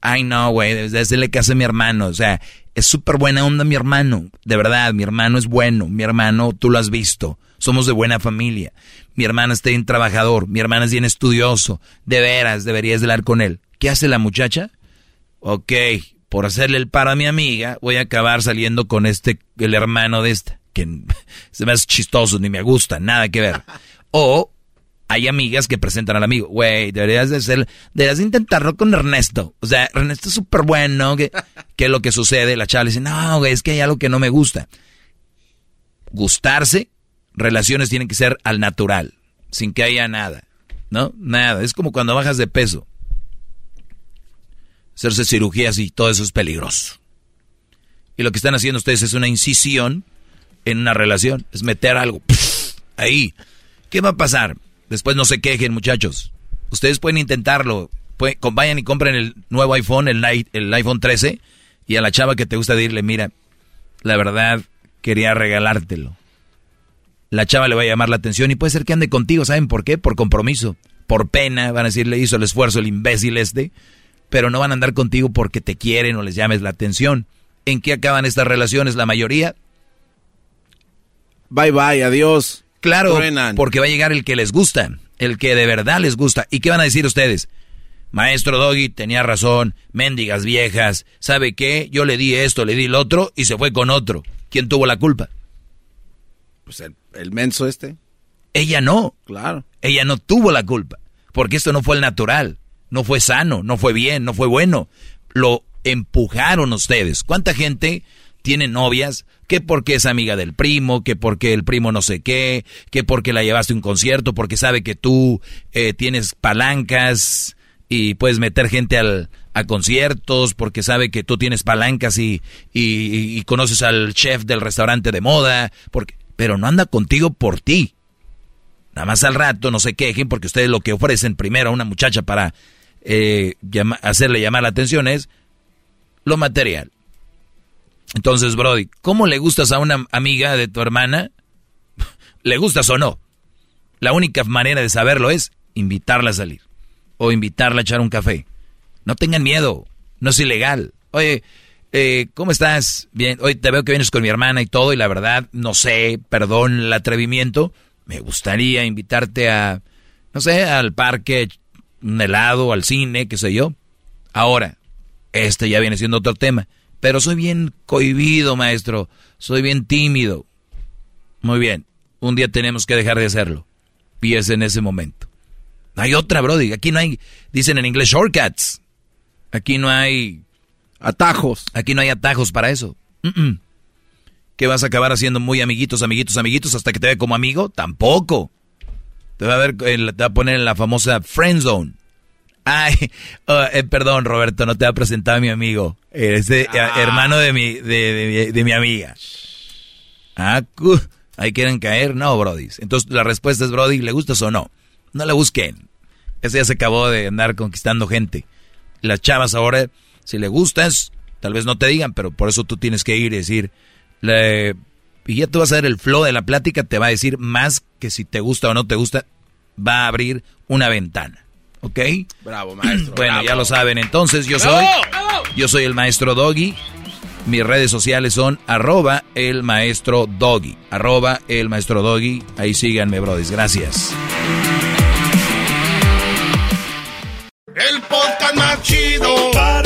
[SPEAKER 2] Ay, no, güey, desde le que hace mi hermano. O sea, es súper buena onda mi hermano. De verdad, mi hermano es bueno. Mi hermano, tú lo has visto. Somos de buena familia. Mi hermana está bien trabajador. Mi hermana es bien estudioso. De veras, deberías hablar con él. ¿Qué hace la muchacha? Ok, por hacerle el paro a mi amiga, voy a acabar saliendo con este, el hermano de esta. Que [LAUGHS] se me hace chistoso, ni me gusta, nada que ver. O hay amigas que presentan al amigo. Güey, deberías de ser, deberías de intentarlo con Ernesto. O sea, Ernesto es súper bueno. ¿Qué, es lo que sucede? La chava le dice, no, güey, es que hay algo que no me gusta. Gustarse relaciones tienen que ser al natural, sin que haya nada, ¿no? Nada. Es como cuando bajas de peso. Hacerse cirugías y todo eso es peligroso. Y lo que están haciendo ustedes es una incisión en una relación, es meter algo [LAUGHS] ahí. ¿Qué va a pasar? Después no se quejen, muchachos. Ustedes pueden intentarlo. vayan y compren el nuevo iPhone, el, el iPhone 13, y a la chava que te gusta decirle, mira, la verdad, quería regalártelo la chava le va a llamar la atención y puede ser que ande contigo, ¿saben por qué? Por compromiso, por pena, van a decir, le hizo el esfuerzo el imbécil este, pero no van a andar contigo porque te quieren o les llames la atención. ¿En qué acaban estas relaciones la mayoría?
[SPEAKER 4] Bye bye, adiós.
[SPEAKER 2] Claro, porque va a llegar el que les gusta, el que de verdad les gusta. ¿Y qué van a decir ustedes? Maestro Doggy tenía razón, mendigas viejas, ¿sabe qué? Yo le di esto, le di el otro y se fue con otro. ¿Quién tuvo la culpa?
[SPEAKER 4] Pues el el menso este.
[SPEAKER 2] Ella no.
[SPEAKER 4] Claro.
[SPEAKER 2] Ella no tuvo la culpa. Porque esto no fue el natural. No fue sano, no fue bien, no fue bueno. Lo empujaron ustedes. ¿Cuánta gente tiene novias que porque es amiga del primo, que porque el primo no sé qué, que porque la llevaste a un concierto, porque sabe que tú eh, tienes palancas y puedes meter gente al, a conciertos, porque sabe que tú tienes palancas y, y, y conoces al chef del restaurante de moda, porque pero no anda contigo por ti. Nada más al rato no se quejen porque ustedes lo que ofrecen primero a una muchacha para eh, hacerle llamar la atención es lo material. Entonces, Brody, ¿cómo le gustas a una amiga de tu hermana? [LAUGHS] ¿Le gustas o no? La única manera de saberlo es invitarla a salir o invitarla a echar un café. No tengan miedo, no es ilegal. Oye, eh, ¿cómo estás? Bien, hoy te veo que vienes con mi hermana y todo, y la verdad, no sé, perdón el atrevimiento, me gustaría invitarte a, no sé, al parque, un helado, al cine, qué sé yo. Ahora, este ya viene siendo otro tema, pero soy bien cohibido, maestro, soy bien tímido. Muy bien, un día tenemos que dejar de hacerlo, y es en ese momento. No hay otra, Brody, aquí no hay, dicen en inglés, shortcuts. Aquí no hay
[SPEAKER 4] Atajos.
[SPEAKER 2] Aquí no hay atajos para eso. ¿Qué vas a acabar haciendo muy amiguitos, amiguitos, amiguitos hasta que te vea como amigo? Tampoco. Te va a, ver, te va a poner en la famosa friend zone. Ay, oh, eh, perdón, Roberto, no te ha presentado a mi amigo. Es de, eh,
[SPEAKER 4] Ah.
[SPEAKER 2] hermano de mi, de, de- de mi amiga. Ah, ahí quieren caer. No, Brody. Entonces la respuesta es, Brody, ¿le gustas o no? No le busquen. Ese ya se acabó de andar conquistando gente. Las chavas ahora, si le gustas, tal vez no te digan, pero por eso tú tienes que ir y decir, le- y ya tú vas a ver el flow de la plática, te va a decir más que si te gusta o no te gusta, va a abrir una ventana. ¿Ok?
[SPEAKER 4] Bravo, maestro.
[SPEAKER 2] Bueno,
[SPEAKER 4] bravo.
[SPEAKER 2] ya lo saben. Entonces yo soy, yo soy el maestro Doggy. Mis redes sociales son arroba el maestro Doggy. Arroba el maestro Doggy. Ahí síganme, brodis. Gracias.
[SPEAKER 14] El podcast más chido para